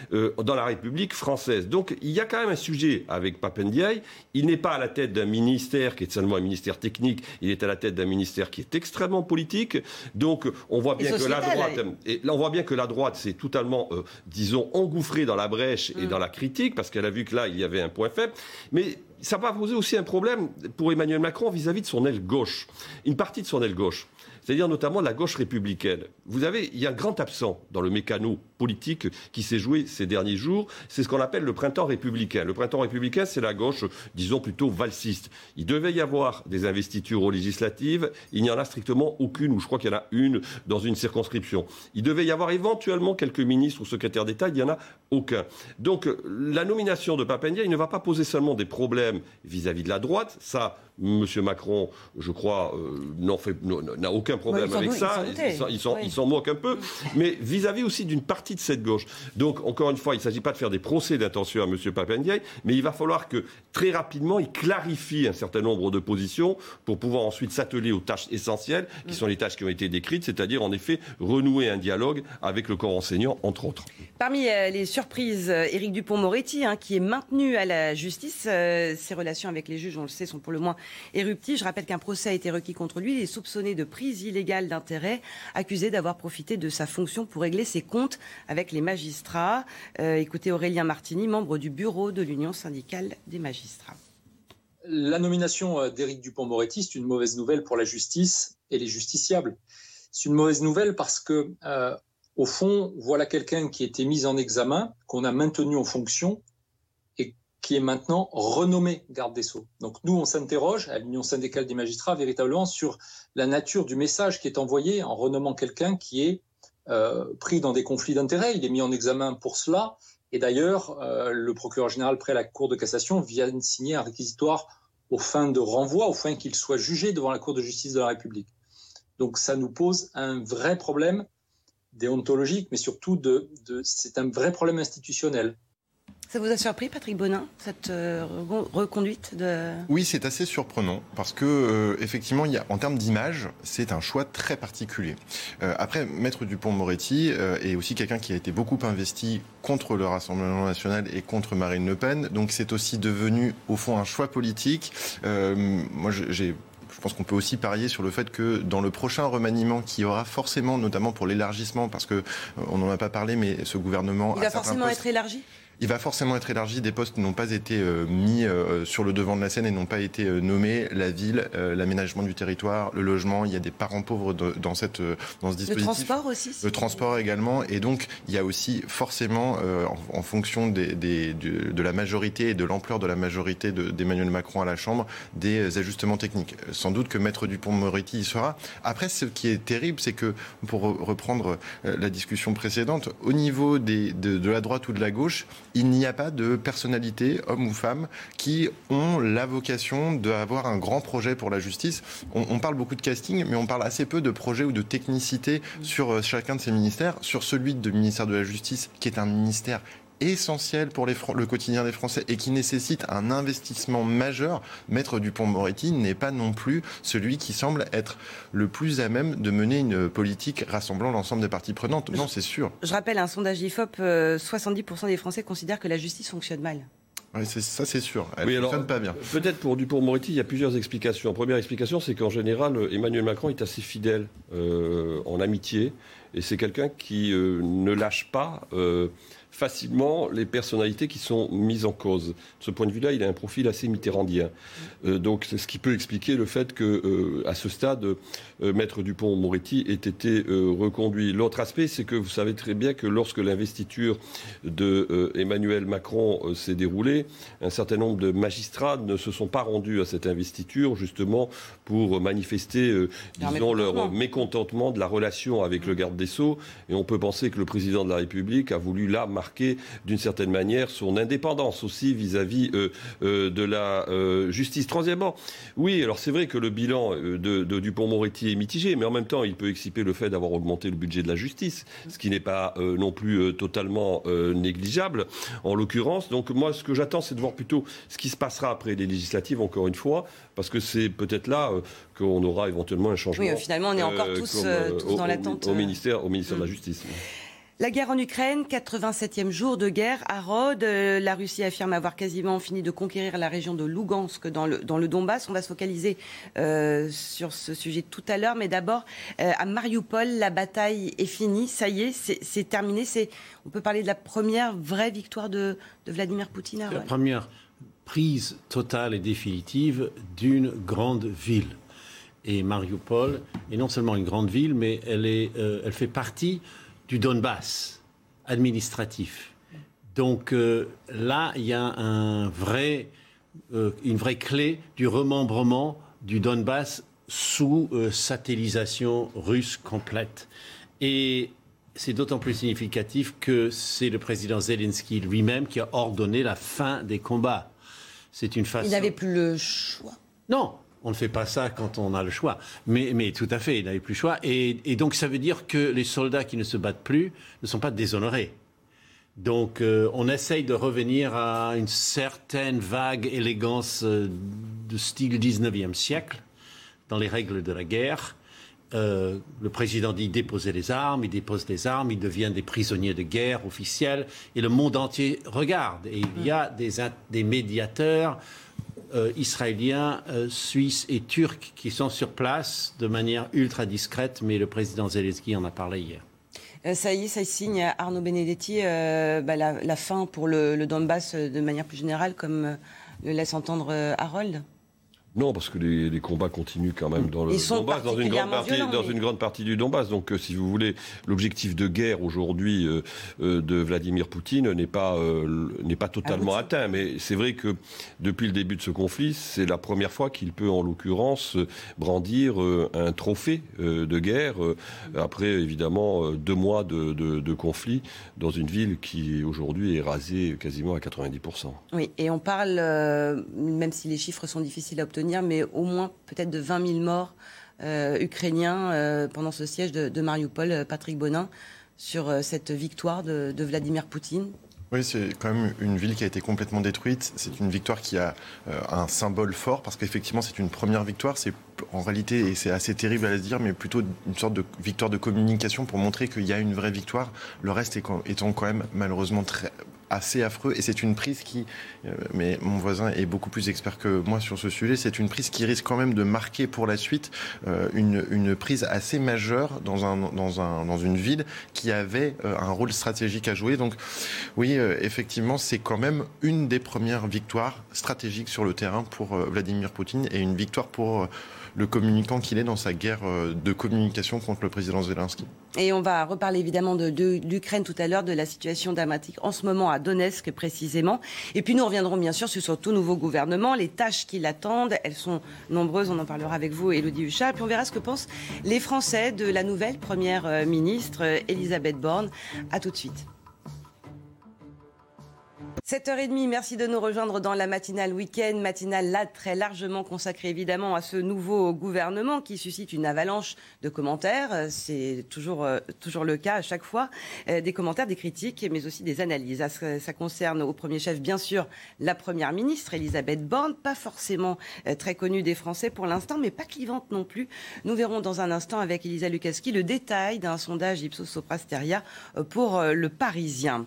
dans la République française. Donc il y a quand même un sujet avec Papendiaï. Il n'est pas à la tête d'un ministère qui est seulement un ministère technique, il est à la tête d'un ministère qui est extrêmement politique. Donc on voit bien que la droite, et on voit bien que la droite s'est totalement, euh, disons, engouffrée dans la brèche et mm. dans la critique, parce qu'elle a vu que là, il y avait un point faible. Mais ça va poser aussi un problème pour Emmanuel Macron vis à -vis de son aile gauche, une partie de son aile gauche c'est-à-dire notamment la gauche républicaine. Vous avez, il y a un grand absent dans le mécano politique qui s'est joué ces derniers jours, c'est ce qu'on appelle le printemps républicain. Le printemps républicain, c'est la gauche, disons plutôt valsiste. Il devait y avoir des investitures aux législatives, il n'y en a strictement aucune, ou je crois qu'il y en a une dans une circonscription. Il devait y avoir éventuellement quelques ministres ou secrétaires d'État, il n'y en a aucun. Donc la nomination de Papendia, il ne va pas poser seulement des problèmes vis-à-vis de la droite, ça, M. Macron, je crois, euh, n'a aucun problème avec ça. Il s'en moque un peu. Mais vis-à-vis aussi d'une partie de cette gauche. Donc, encore une fois, il ne s'agit pas de faire des procès d'intention à M. Papendiaï, mais il va falloir que très rapidement, il clarifie un certain nombre de positions pour pouvoir ensuite s'atteler aux tâches essentielles, qui sont les tâches qui ont été décrites, c'est-à-dire en effet renouer un dialogue avec le corps enseignant, entre autres. Parmi euh, les surprises, euh, Éric Dupont-Moretti, hein, qui est maintenu à la justice, euh, ses relations avec les juges, on le sait, sont pour le moins éruptives. Je rappelle qu'un procès a été requis contre lui. Il est soupçonné de prise illégale d'intérêt, accusé d'avoir profité de sa fonction pour régler ses comptes avec les magistrats. Écoutez Aurélien Martini, membre du bureau de l'Union syndicale des magistrats. La nomination d'Éric Dupont-Moretti, c'est une mauvaise nouvelle pour la justice et les justiciables. C'est une mauvaise nouvelle parce que, au fond, voilà quelqu'un qui était mis en examen, qu'on a maintenu en fonction et qui est maintenant renommé garde des Sceaux. Donc nous, on s'interroge à l'Union syndicale des magistrats véritablement sur la nature du message qui est envoyé en renommant quelqu'un qui est euh, pris dans des conflits d'intérêts. Il est mis en examen pour cela. Et d'ailleurs, euh, le procureur général près la Cour de cassation vient de signer un réquisitoire aux fins de renvoi, aux fins qu'il soit jugé devant la Cour de justice de la République. Donc ça nous pose un vrai problème déontologique, mais surtout de, de c'est un vrai problème institutionnel. Ça vous a surpris, Patrick Bonin, cette euh, reconduite de... Oui, c'est assez surprenant parce que euh, effectivement, il y a, en termes d'image, c'est un choix très particulier. Euh, après, Maître Dupont-Moretti est aussi quelqu'un qui a été beaucoup investi contre le Rassemblement national et contre Marine Le Pen, donc c'est aussi devenu au fond un choix politique. moi, j'ai je pense qu'on peut aussi parier sur le fait que dans le prochain remaniement qui aura forcément, notamment pour l'élargissement, parce que on n'en a pas parlé, mais ce gouvernement il va forcément être élargi? Il va forcément être élargi. Des postes n'ont pas été euh, mis euh, sur le devant de la scène et n'ont pas été euh, nommés. La ville, l'aménagement du territoire, le logement, il y a des parents pauvres dans, cette, dans ce dispositif. Le transport aussi Le transport également. Et donc, il y a aussi forcément, en, fonction des, de, la majorité et de l'ampleur de la majorité d'Emmanuel Macron à la Chambre, des ajustements techniques. Sans doute que Maître Dupont-Moretti y sera. Après, ce qui est terrible, c'est que, pour reprendre la discussion précédente, au niveau des, de, de la droite ou de la gauche, il n'y a pas de personnalité, homme ou femme, qui ont la vocation d'avoir un grand projet pour la justice. On, parle beaucoup de casting, mais on parle assez peu de projet ou de technicité sur euh, chacun de ces ministères. Sur celui de ministère de la Justice, qui est un ministère essentiel pour le quotidien des Français et qui nécessite un investissement majeur, Maître Dupont-Moretti n'est pas non plus celui qui semble être le plus à même de mener une politique rassemblant l'ensemble des parties prenantes. Non, c'est sûr. Je rappelle un sondage IFOP, 70% des Français considèrent que la justice fonctionne mal. Oui, ça c'est sûr. Elle ne fonctionne pas bien. Peut-être pour Dupont-Moretti, il y a plusieurs explications. Première explication, c'est qu'en général, Emmanuel Macron est assez fidèle euh, en amitié. Et c'est quelqu'un qui euh, ne lâche pas euh, facilement les personnalités qui sont mises en cause. De ce point de vue-là, il a un profil assez mitterrandien. Euh, donc c'est ce qui peut expliquer le fait que, euh, à ce stade, Maître Dupont-Moretti ait été reconduit. L'autre aspect, c'est que vous savez très bien que lorsque l'investiture de Emmanuel Macron s'est déroulée, un certain nombre de magistrats ne se sont pas rendus à cette investiture justement pour manifester, disons, leur mécontentement de la relation avec le garde des Sceaux. Et on peut penser que le président de la République a voulu là marquer d'une certaine manière son indépendance aussi vis-à-vis euh, euh, de la euh, justice. Troisièmement, oui, alors c'est vrai que le bilan de, Dupont-Moretti est mitigé, mais en même temps, il peut exciper le fait d'avoir augmenté le budget de la justice, ce qui n'est pas non plus totalement négligeable en l'occurrence. Donc moi, ce que j'attends, c'est de voir plutôt ce qui se passera après les législatives, encore une fois, parce que c'est peut-être là qu'on aura éventuellement un changement. Oui, finalement, on est encore tous, dans l'attente. Au, ministère, au ministère de la mm. Justice. La guerre en Ukraine, 87e jour de guerre à Rhodes. Euh, la Russie affirme avoir quasiment fini de conquérir la région de Lugansk dans le, dans le Donbass. On va se focaliser euh, sur ce sujet tout à l'heure. Mais d'abord, euh, à Mariupol, la bataille est finie. Ça y est, c'est terminé. On peut parler de la première vraie victoire de, Vladimir Poutine à La première prise totale et définitive d'une grande ville. Et Mariupol est non seulement une grande ville, mais elle, est, elle fait partie du Donbass administratif. Donc euh, là, il y a un vrai, euh, une vraie clé du remembrement du Donbass sous euh, satellisation russe complète. Et c'est d'autant plus significatif que c'est le président Zelensky lui-même qui a ordonné la fin des combats. C'est une façon. Il n'avait plus le choix. Non, on ne fait pas ça quand on a le choix. Mais, tout à fait, il n'avait plus le choix. Et, donc ça veut dire que les soldats qui ne se battent plus ne sont pas déshonorés. Donc euh, on essaye de revenir à une certaine vague élégance euh, de style 19e siècle dans les règles de la guerre. Euh, le président dit déposer les armes, il dépose les armes, il devient des prisonniers de guerre officiels, et le monde entier regarde. Et il y a des médiateurs euh, israéliens, euh, suisses et turcs qui sont sur place de manière ultra discrète, mais le président Zelensky en a parlé hier. Euh, ça y est, ça signe Arnaud Benedetti bah, la, fin pour le, le, Donbass de manière plus générale, comme le laisse entendre Harold non, parce que les, combats continuent quand même dans le Donbass, dans une grande partie, dans une grande partie du Donbass. Donc, euh, si vous voulez, l'objectif de guerre aujourd'hui euh, euh, de Vladimir Poutine n'est pas n'est pas totalement atteint. Mais c'est vrai que depuis le début de ce conflit, c'est la première fois qu'il peut, en l'occurrence, brandir un trophée de guerre après évidemment deux mois de, de conflit dans une ville qui aujourd'hui est rasée quasiment à 90% Oui, et on parle, même si les chiffres sont difficiles à obtenir mais au moins peut-être de 20 000 morts euh, ukrainiens euh, pendant ce siège de, Mariupol, euh, Patrick Bonin, sur cette victoire de, Vladimir Poutine Oui, c'est quand même une ville qui a été complètement détruite. C'est une victoire qui a un symbole fort parce qu'effectivement, c'est une première victoire. C'est en réalité, et c'est assez terrible à se dire, mais plutôt une sorte de victoire de communication pour montrer qu'il y a une vraie victoire. Le reste étant quand même malheureusement très, assez affreux et c'est une prise qui, euh, mais mon voisin est beaucoup plus expert que moi sur ce sujet, c'est une prise qui risque quand même de marquer pour la suite euh, une, une, prise assez majeure dans, un, dans, un, dans une ville qui avait euh, un rôle stratégique à jouer. Donc oui, effectivement, c'est quand même une des premières victoires stratégiques sur le terrain pour Vladimir Poutine et une victoire pour le communicant qu'il est dans sa guerre de communication contre le président Zelensky. Et on va reparler évidemment de, l'Ukraine tout à l'heure, de la situation dramatique en ce moment à Donetsk précisément. Et puis nous reviendrons bien sûr sur ce tout nouveau gouvernement, les tâches qui l'attendent. Elles sont nombreuses, on en parlera avec vous, Elodie Huchard. Puis on verra ce que pensent les Français de la nouvelle première euh, ministre, euh, Elisabeth Borne. À tout de suite. 7h30, merci de nous rejoindre dans la matinale week-end, matinale là très largement consacrée évidemment à ce nouveau gouvernement qui suscite une avalanche de commentaires. C'est toujours, euh, toujours le cas à chaque fois. Euh, des commentaires, des critiques, mais aussi des analyses. Ça, concerne au premier chef, bien sûr, la première ministre, Elisabeth Borne, pas forcément euh, très connue des Français pour l'instant, mais pas clivante non plus. Nous verrons dans un instant avec Elisa Lukaski le détail d'un sondage Ipsos Soprasteria pour le Parisien.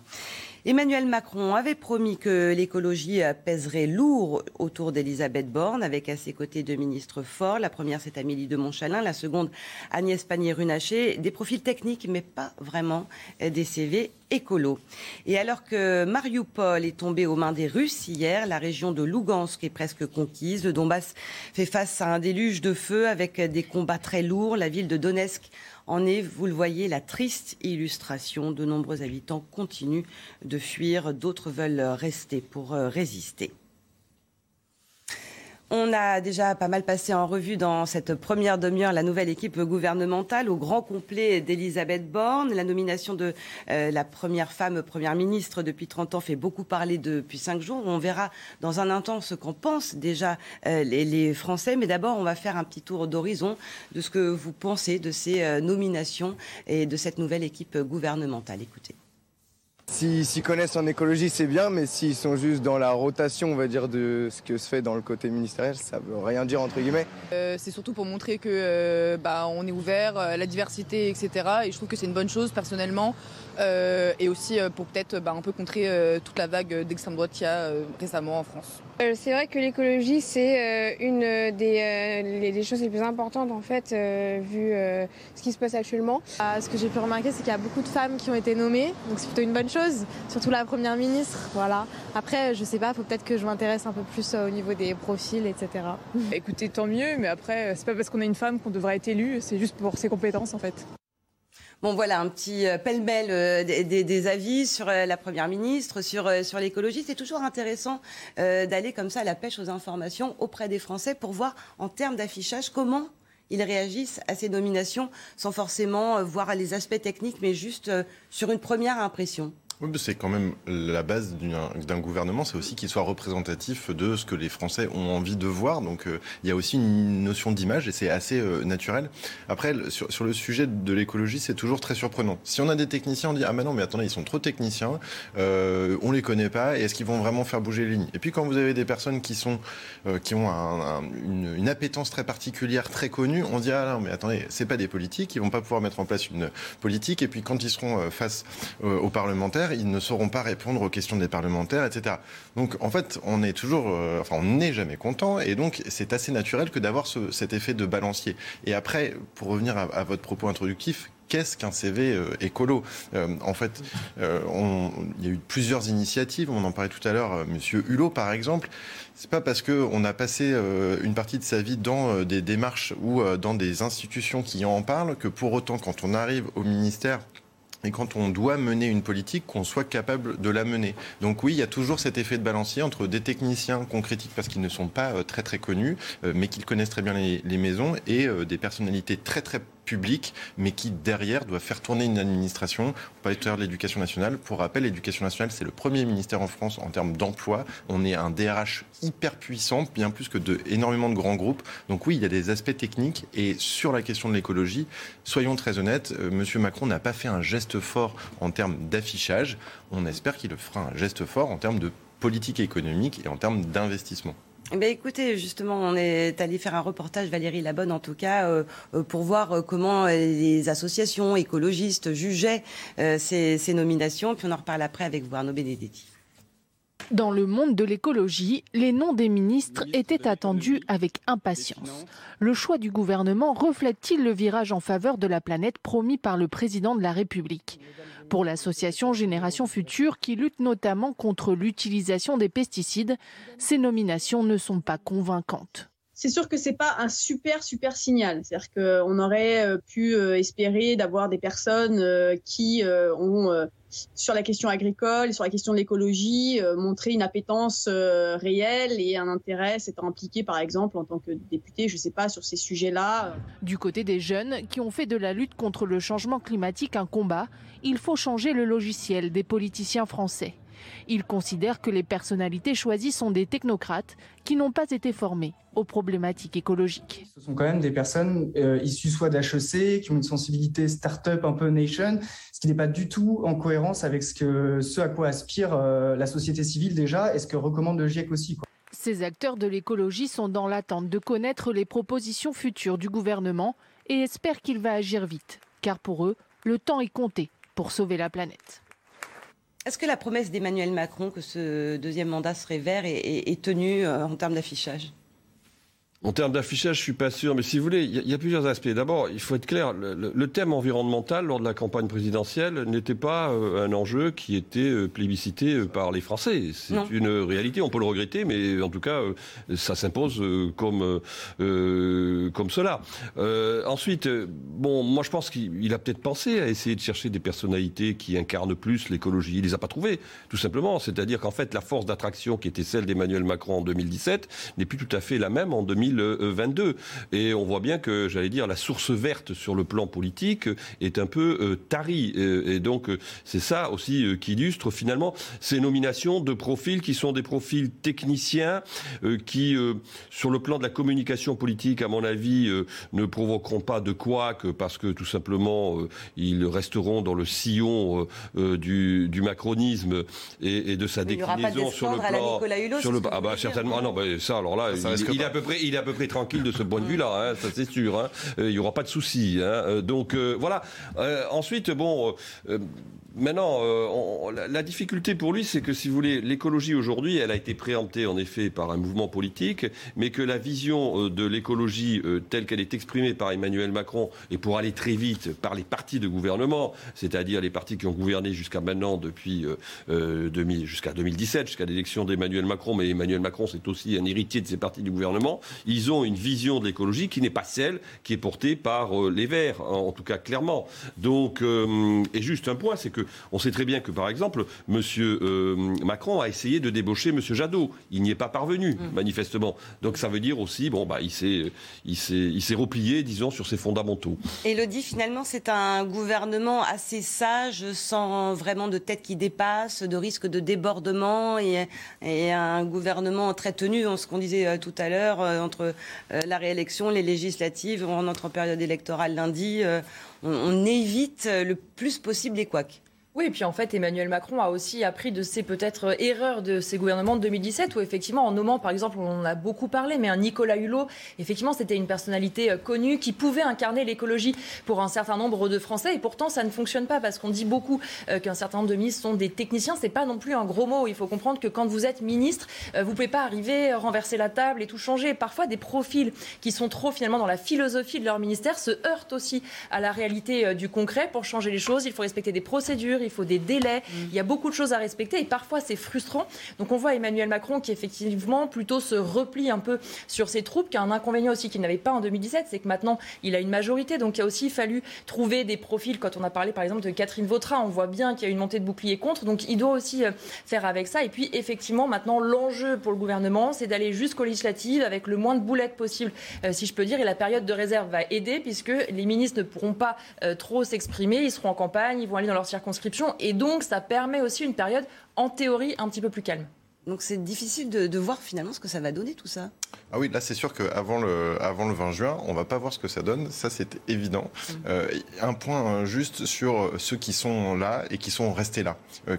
Emmanuel Macron avait promis que l'écologie pèserait lourd autour d'Elisabeth Borne, avec à ses côtés deux ministres forts. La première, c'est Amélie de Montchalin, la seconde, Agnès Pannier-Runacher. Des profils techniques, mais pas vraiment des CV écolos. Et alors que Mariupol est tombé aux mains des Russes hier, la région de Lugansk est presque conquise. Le Donbass fait face à un déluge de feu avec des combats très lourds. La ville de Donetsk en est, vous le voyez, la triste illustration. De nombreux habitants continuent de fuir, d'autres veulent rester pour euh, résister. On a déjà pas mal passé en revue dans cette première demi-heure la nouvelle équipe gouvernementale au grand complet d'Elisabeth Borne. La nomination de euh, la première femme première ministre depuis 30 ans fait beaucoup parler depuis cinq jours. On verra dans un instant ce qu'en pensent déjà euh, les, Français. Mais d'abord, on va faire un petit tour d'horizon de ce que vous pensez de ces euh, nominations et de cette nouvelle équipe gouvernementale. Écoutez. S'ils s'y connaissent en écologie, c'est bien, mais s'ils sont juste dans la rotation, on va dire, de ce que se fait dans le côté ministériel, ça veut rien dire, entre guillemets. Euh, c'est surtout pour montrer que euh, bah, on est ouvert, euh, la diversité, etc. Et je trouve que c'est une bonne chose, personnellement. Euh, et aussi euh, pour peut-être bah, un peu contrer euh, toute la vague d'extrême droite qu'il y a récemment en France. c'est vrai que l'écologie c'est une des, choses les plus importantes en fait vu ce qui se passe actuellement. Ah, ce que j'ai pu remarquer c'est qu'il y a beaucoup de femmes qui ont été nommées donc c'est plutôt une bonne chose, surtout la première ministre. Voilà. Après je sais pas, faut peut-être que je m'intéresse un peu plus au niveau des profils etc. Écoutez tant mieux mais après c'est pas parce qu'on est une femme qu'on devrait être élue, c'est juste pour ses compétences en fait. Bon, voilà, un petit euh, pêle-mêle euh, des, avis sur euh, la Première ministre, sur, sur l'écologie. C'est toujours intéressant d'aller comme ça à la pêche aux informations auprès des Français pour voir, en termes d'affichage, comment ils réagissent à ces nominations sans forcément voir les aspects techniques, mais juste sur une première impression. C'est quand même la base d'un gouvernement, c'est aussi qu'il soit représentatif de ce que les Français ont envie de voir. Donc euh, il y a aussi une notion d'image et c'est assez euh, naturel. Après, sur, le sujet de l'écologie, c'est toujours très surprenant. Si on a des techniciens, on dit ah mais non mais attendez, ils sont trop techniciens, euh, on les connaît pas et est-ce qu'ils vont vraiment faire bouger les lignes? Et puis quand vous avez des personnes qui sont euh, qui ont une, une, appétence très particulière, très connue, on dit ah non mais attendez, c'est pas des politiques, ils vont pas pouvoir mettre en place une politique. Et puis quand ils seront face aux parlementaires ils ne sauront pas répondre aux questions des parlementaires, etc. Donc en fait, on est toujours, euh, enfin, on n'est jamais content, et donc c'est assez naturel que d'avoir cet effet de balancier. Et après, pour revenir à, votre propos introductif, qu'est-ce qu'un CV euh, écolo? Euh, En fait, on, il y a eu plusieurs initiatives. On en parlait tout à l'heure, Monsieur Hulot, par exemple. C'est pas parce qu'on a passé une partie de sa vie dans des démarches ou dans des institutions qui en parlent que pour autant, quand on arrive au ministère et quand on doit mener une politique, qu'on soit capable de la mener. Donc oui, il y a toujours cet effet de balancier entre des techniciens qu'on critique parce qu'ils ne sont pas euh, très très connus, euh, mais qu'ils connaissent très bien les, maisons, et euh, des personnalités très très public, mais qui derrière doit faire tourner une administration. On l'heure de l'éducation nationale. Pour rappel, l'éducation nationale, c'est le premier ministère en France en termes d'emploi. On est un DRH hyper puissant, bien plus que de énormément de grands groupes. Donc oui, il y a des aspects techniques. Et sur la question de l'écologie, soyons très honnêtes, euh, Monsieur Macron n'a pas fait un geste fort en termes d'affichage. On espère qu'il fera un geste fort en termes de politique économique et en termes d'investissement. Eh écoutez, justement, on est allé faire un reportage, Valérie Labonne en tout cas, euh, euh, pour voir euh, comment les associations écologistes jugeaient ces, ces, nominations. Puis on en reparle après avec vous, Arnaud Benedetti. Dans le monde de l'écologie, les noms des ministres étaient attendus avec impatience. Le choix du gouvernement reflète-t-il le virage en faveur de la planète promis par le président de la République? Pour l'association Génération Future, qui lutte notamment contre l'utilisation des pesticides, ces nominations ne sont pas convaincantes c'est sûr que c'est pas un super super signal. C'est-à-dire qu'on aurait euh, pu euh, espérer d'avoir des personnes euh, qui ont sur la question agricole et sur la question de l'écologie montré une appétence réelle et un intérêt s'étant impliqué par exemple en tant que député, je sais pas, sur ces sujets-là. Du côté des jeunes qui ont fait de la lutte contre le changement climatique un combat, il faut changer le logiciel des politiciens français. Il considère que les personnalités choisies sont des technocrates qui n'ont pas été formés aux problématiques écologiques. Ce sont quand même des personnes euh, issues soit d'HEC, qui ont une sensibilité start-up un peu nation, ce qui n'est pas du tout en cohérence avec ce, que, ce à quoi aspire euh, la société civile déjà et ce que recommande le GIEC aussi. Ces acteurs de l'écologie sont dans l'attente de connaître les propositions futures du gouvernement et espèrent qu'il va agir vite, car pour eux, le temps est compté pour sauver la planète. Est-ce que la promesse d'Emmanuel Macron que ce deuxième mandat serait vert est, tenue euh, en termes d'affichage? En termes d'affichage, je suis pas sûr, mais si vous voulez, il y, a plusieurs aspects. D'abord, il faut être clair, le, thème environnemental lors de la campagne présidentielle n'était pas euh, un enjeu qui était euh, plébiscité euh, par les Français. C'est une réalité, on peut le regretter, mais en tout cas, ça s'impose comme comme cela. ensuite, bon, moi je pense qu'il a peut-être pensé à essayer de chercher des personnalités qui incarnent plus l'écologie. Il les a pas trouvées, tout simplement. C'est-à-dire qu'en fait, la force d'attraction qui était celle d'Emmanuel Macron en 2017 n'est plus tout à fait la même en 2000 2022. Et on voit bien que, j'allais dire, la source verte sur le plan politique est un peu euh, tarie. Et donc, euh, c'est ça aussi euh, qui illustre finalement ces nominations de profils qui sont des profils techniciens qui, sur le plan de la communication politique, à mon avis, ne provoqueront pas de quoi que parce que tout simplement ils resteront dans le sillon du, macronisme et, de sa déclinaison sur le plan. sur le, ah bah certainement. Ah non, bah, ça alors là, il, est à peu près, il est à peu près tranquille de ce point de vue-là, hein, ça c'est sûr. Hein. Euh, il n'y aura pas de souci. Hein. Euh, donc euh, voilà. ensuite, bon, Maintenant, euh, la, difficulté pour lui, c'est que si vous voulez, l'écologie aujourd'hui, elle a été préemptée en effet par un mouvement politique, mais que la vision euh, de l'écologie euh, telle qu'elle est exprimée par Emmanuel Macron et pour aller très vite par les partis de gouvernement, c'est-à-dire les partis qui ont gouverné jusqu'à maintenant depuis jusqu'à 2017, jusqu'à l'élection d'Emmanuel Macron, mais Emmanuel Macron c'est aussi un héritier de ces partis du gouvernement, ils ont une vision de l'écologie qui n'est pas celle qui est portée par les Verts, en tout cas clairement. Donc, et juste un point, c'est que on sait très bien que, par exemple, M. Euh, Macron a essayé de débaucher M. Jadot. Il n'y est pas parvenu, mm. manifestement. Donc ça veut dire aussi, bon, bah, il s'est, il s'est, replié, disons, sur ses fondamentaux. Elodie, finalement, c'est un gouvernement assez sage, sans vraiment de tête qui dépasse, de risque de débordement, et, un gouvernement très tenu, ce qu'on disait euh, tout à l'heure, euh, entre la réélection, les législatives, on entre en période électorale lundi, on évite le plus possible les couacs. Oui, et puis en fait, Emmanuel Macron a aussi appris de ses peut-être erreurs de ses gouvernements de 2017, où effectivement, en nommant, par exemple, on en a beaucoup parlé, mais un Nicolas Hulot, effectivement, c'était une personnalité euh, connue qui pouvait incarner l'écologie pour un certain nombre de Français, et pourtant, ça ne fonctionne pas parce qu'on dit beaucoup euh, qu'un certain nombre de ministres sont des techniciens. C'est pas non plus un gros mot. Il faut comprendre que quand vous êtes ministre, euh, vous pouvez pas arriver, renverser la table et tout changer. Parfois, des profils qui sont trop finalement dans la philosophie de leur ministère se heurtent aussi à la réalité du concret. Pour changer les choses, il faut respecter des procédures il faut des délais, il y a beaucoup de choses à respecter et parfois c'est frustrant. Donc on voit Emmanuel Macron qui effectivement plutôt se replie un peu sur ses troupes, qui a un inconvénient aussi qu'il n'avait pas en 2017, c'est que maintenant il a une majorité. Donc il a aussi fallu trouver des profils. Quand on a parlé par exemple de Catherine Vautrin, on voit bien qu'il y a une montée de bouclier contre. Donc il doit aussi euh, faire avec ça. Et puis effectivement maintenant l'enjeu pour le gouvernement, c'est d'aller jusqu'aux législatives avec le moins de boulettes possible, euh, si je peux dire. Et la période de réserve va aider puisque les ministres ne pourront pas euh, trop s'exprimer. Ils seront en campagne, ils vont aller dans leur circonscription. Et donc ça permet aussi une période en théorie un petit peu plus calme. Donc c'est difficile de, de, voir finalement ce que ça va donner tout ça. Ah oui, là c'est sûr qu'avant le, avant le 20 juin, on va pas voir ce que ça donne, ça c'est évident. Mmh. Euh, un point juste sur ceux qui sont là et qui sont restés là. Euh,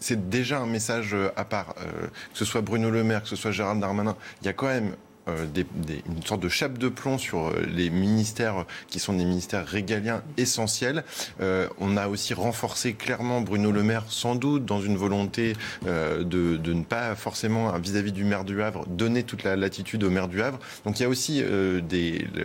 c'est déjà un message à part. Euh, que ce soit Bruno Le Maire, que ce soit Gérald Darmanin, il y a quand même euh, des, une sorte de chape de plomb sur euh, les ministères qui sont des ministères régaliens essentiels. Euh, on a aussi renforcé clairement Bruno Le Maire, sans doute dans une volonté euh, de, ne pas forcément vis-à-vis -vis du maire du Havre donner toute la latitude au maire du Havre. Donc il y a aussi euh,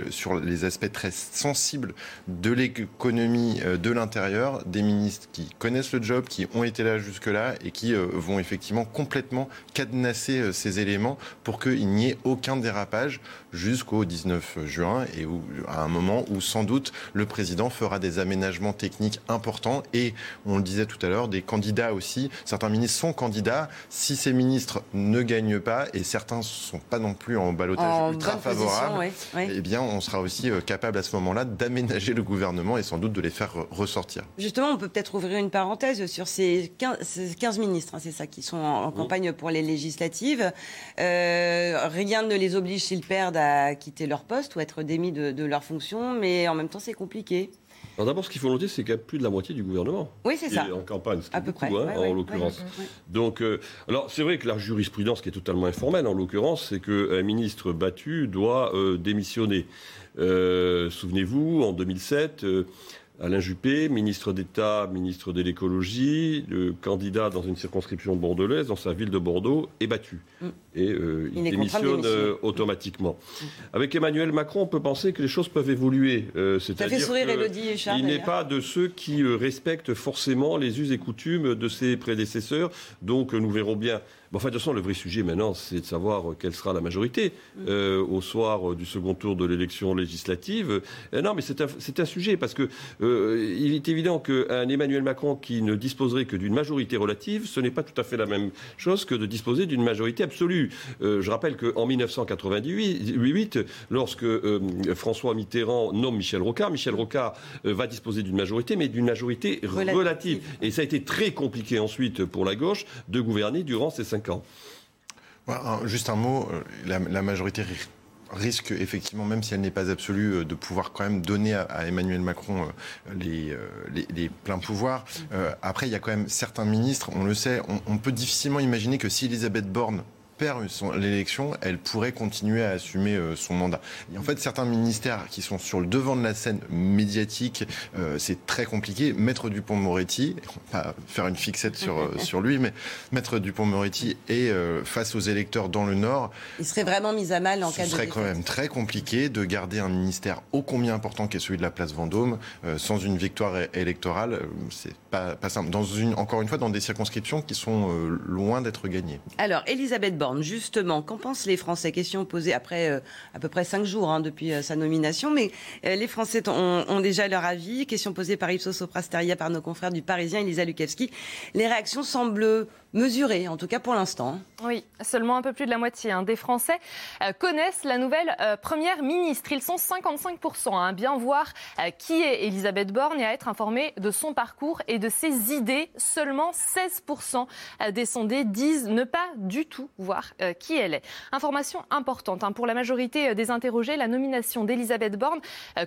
sur les aspects très sensibles de l'économie de l'intérieur des ministres qui connaissent le job, qui ont été là jusque-là et qui vont effectivement complètement cadenasser ces éléments pour qu'il n'y ait aucun dérapage dérapage jusqu'au 19 juin et où, à un moment où sans doute le président fera des aménagements techniques importants et on le disait tout à l'heure des candidats aussi certains ministres sont candidats si ces ministres ne gagnent pas et certains ne sont pas non plus en balotage en ultra favorable ouais, ouais. eh bien on sera aussi euh, capable à ce moment-là d'aménager le gouvernement et sans doute de les faire ressortir. Justement on peut peut-être ouvrir une parenthèse sur ces 15, ces 15 ministres hein, c'est ça qui sont en, en campagne pour les législatives euh, rien ne les oblige s'ils perdent à quitter leur poste ou être démis de, de leur fonction, mais en même temps c'est compliqué. Alors d'abord, ce qu'il faut noter, c'est qu'il y a plus de la moitié du gouvernement. Oui, c'est ça. En campagne, à peu près, hein, ouais, en ouais, l'occurrence. ouais, Donc, euh, alors c'est vrai que la jurisprudence qui est totalement informelle, en l'occurrence, c'est qu'un ministre battu doit euh, démissionner. Euh, Souvenez-vous, en 2007. Alain Juppé, ministre d'État, ministre de l'écologie, le candidat dans une circonscription bordelaise, dans sa ville de Bordeaux, est battu. Mm. Et euh, il, il démissionne euh, automatiquement. Mm. Avec Emmanuel Macron, on peut penser que les choses peuvent évoluer. Euh, Ça fait sourire Elodie Charles. Il n'est pas de ceux qui respectent forcément les us et coutumes de ses prédécesseurs. Donc nous verrons bien. Bon, enfin, de toute façon, le vrai sujet maintenant, c'est de savoir quelle sera la majorité euh, au soir du second tour de l'élection législative. Euh, non, mais c'est un, un, sujet parce que euh, il est évident qu'un Emmanuel Macron qui ne disposerait que d'une majorité relative, ce n'est pas tout à fait la même chose que de disposer d'une majorité absolue. Euh, je rappelle qu'en 1988, lorsque François Mitterrand nomme Michel Rocard, Michel Rocard va disposer d'une majorité, mais d'une majorité relative. relative. Et ça a été très compliqué ensuite pour la gauche de gouverner durant ces cinq Juste un mot, la, la majorité risque effectivement, même si elle n'est pas absolue, de pouvoir quand même donner à, Emmanuel Macron les, les, pleins pouvoirs. Euh, après, il y a quand même certains ministres, on le sait, on, on peut difficilement imaginer que si Elisabeth Borne perd l'élection, elle pourrait continuer à assumer euh, son mandat. Et en fait, certains ministères qui sont sur le devant de la scène médiatique, euh, c'est très compliqué. Maître Dupont-Moretti, pas faire une fixette sur, euh, sur lui, mais Maître Dupont-Moretti est euh, face aux électeurs dans le Nord. Il serait vraiment mis à mal en Ce cas de serait quand même très compliqué de garder un ministère ô combien important qu'est celui de la place Vendôme euh, sans une victoire électorale. c'est pas, pas simple. Dans une, encore une fois, dans des circonscriptions qui sont loin d'être gagnées. Alors, Elisabeth Borne, justement, qu'en pensent les Français? Question posée après euh, à peu près cinq jours hein, depuis euh, sa nomination, mais euh, les Français ont, déjà leur avis. Question posée par Ipsos Soprasteria par nos confrères du Parisien, Elisa Lukavski. Les réactions semblent mesurées, en tout cas pour l'instant. Oui, seulement un peu plus de la moitié hein, des Français euh, connaissent la nouvelle euh, première ministre. Ils sont 55% à hein, bien voir euh, qui est Elisabeth Borne et à être informés de son parcours et de ses idées. Seulement 16% des sondés disent ne pas du tout voir qui elle est. Information importante hein, pour la majorité des interrogés, la nomination d'Elisabeth Borne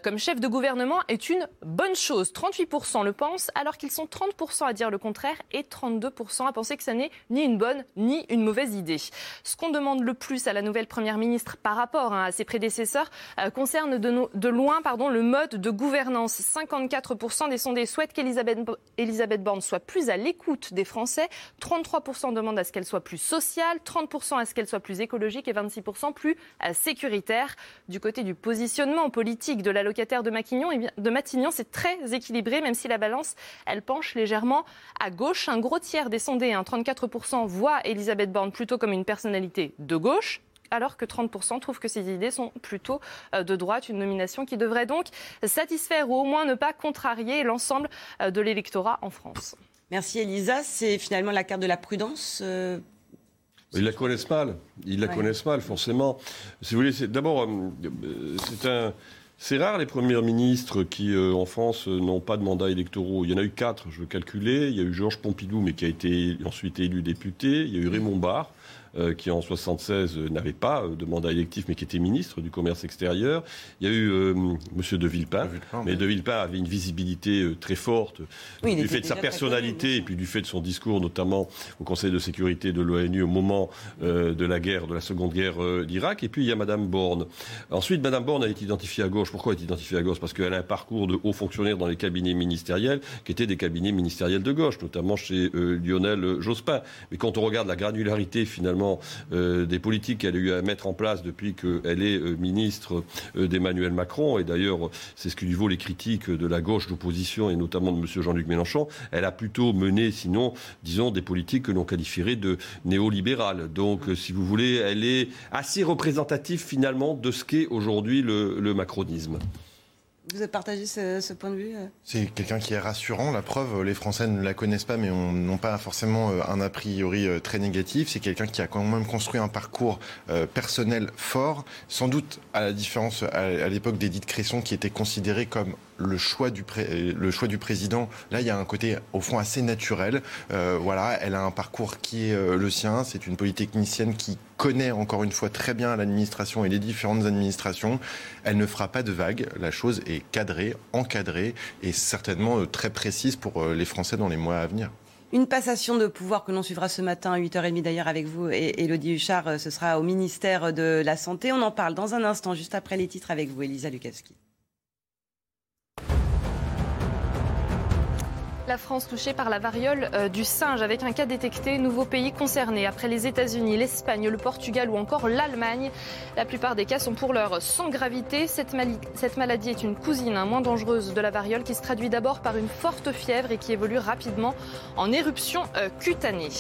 comme chef de gouvernement est une bonne chose. 38% le pensent alors qu'ils sont 30% à dire le contraire et 32% à penser que ça ni une bonne ni une mauvaise idée. Ce qu'on demande le plus à la nouvelle Première ministre par rapport hein, à ses prédécesseurs euh, concerne de, loin pardon, le mode de gouvernance. 54% des sondés souhaitent qu'Elisabeth Borne soit plus à l'écoute des Français, 33% demandent à ce qu'elle soit plus sociale, 30% à ce qu'elle soit plus écologique et 26% plus euh, sécuritaire. Du côté du positionnement politique de la locataire de eh de Matignon c'est très équilibré, même si la balance, elle penche légèrement à gauche. Un gros tiers des sondés, 34% hein, voient Elisabeth Borne plutôt comme une personnalité de gauche alors que 30% trouvent que ces idées sont plutôt euh, de droite, une nomination qui devrait donc satisfaire ou au moins ne pas contrarier l'ensemble euh, de l'électorat en France. Merci Elisa. C'est finalement la carte de la prudence euh, ils la connaissent mal. Ils la connaissent mal, forcément. Si vous voulez, d'abord, c'est un. C'est rare les premiers ministres qui, en France, n'ont pas de mandat électoraux. Il y en a eu quatre, je veux calculer. Il y a eu Georges Pompidou, mais qui a été ensuite élu député. Il y a eu Raymond Barre, euh, qui en 76 euh, n'avait pas euh, de mandat électif, mais qui était ministre du commerce extérieur. Il y a eu M. De Villepin, mais De Villepin avait une visibilité très forte du fait de sa personnalité et puis du fait de son discours, notamment au Conseil de sécurité de l'ONU au moment de la guerre, de la seconde guerre d'Irak. Et puis il y a Mme Borne. Ensuite, Mme Borne a été identifiée à gauche. Pourquoi elle est identifiée à gauche? Parce qu'elle a un parcours de haut fonctionnaire dans les cabinets ministériels qui étaient des cabinets ministériels de gauche, notamment chez Lionel Jospin. Mais quand on regarde la granularité finalement euh, des politiques qu'elle a eu à mettre en place depuis qu'elle est euh, ministre euh, d'Emmanuel Macron. Et d'ailleurs, c'est ce qui lui vaut les critiques de la gauche d'opposition et notamment de M. Jean-Luc Mélenchon. Elle a plutôt mené, sinon, disons, des politiques que l'on qualifierait de néolibérales. Donc, si vous voulez, elle est assez représentative finalement de ce qu'est aujourd'hui le macronisme. Vous avez partagé ce, point de vue euh C'est quelqu'un qui est rassurant. La preuve, les Français ne la connaissent pas, mais n'ont pas forcément euh, un a priori euh, très négatif. C'est quelqu'un qui a quand même construit un parcours personnel fort, sans doute à la différence à l'époque d'Edith Cresson, qui était considérée comme le choix du, le choix du président. Là, il y a un côté, au fond, assez naturel. voilà, elle a un parcours qui est le sien. C'est une polytechnicienne qui connaît encore une fois très bien l'administration et les différentes administrations. Elle ne fera pas de vagues. La chose est cadrée, encadrée et certainement euh, très précise pour euh, les Français dans les mois à venir. Une passation de pouvoir que l'on suivra ce matin à 8h30 d'ailleurs avec vous et Elodie Huchard. Euh, ce sera au ministère de la Santé. On en parle dans un instant, juste après les titres avec vous, Elisa Lukavski. La France touchée par la variole euh, du singe avec un cas détecté, nouveau pays concerné après les États-Unis, l'Espagne, le Portugal ou encore l'Allemagne. La plupart des cas sont pour l'heure sans gravité. Cette, maladie est une cousine hein, moins dangereuse de la variole qui se traduit d'abord par une forte fièvre et qui évolue rapidement en éruption euh, cutanée.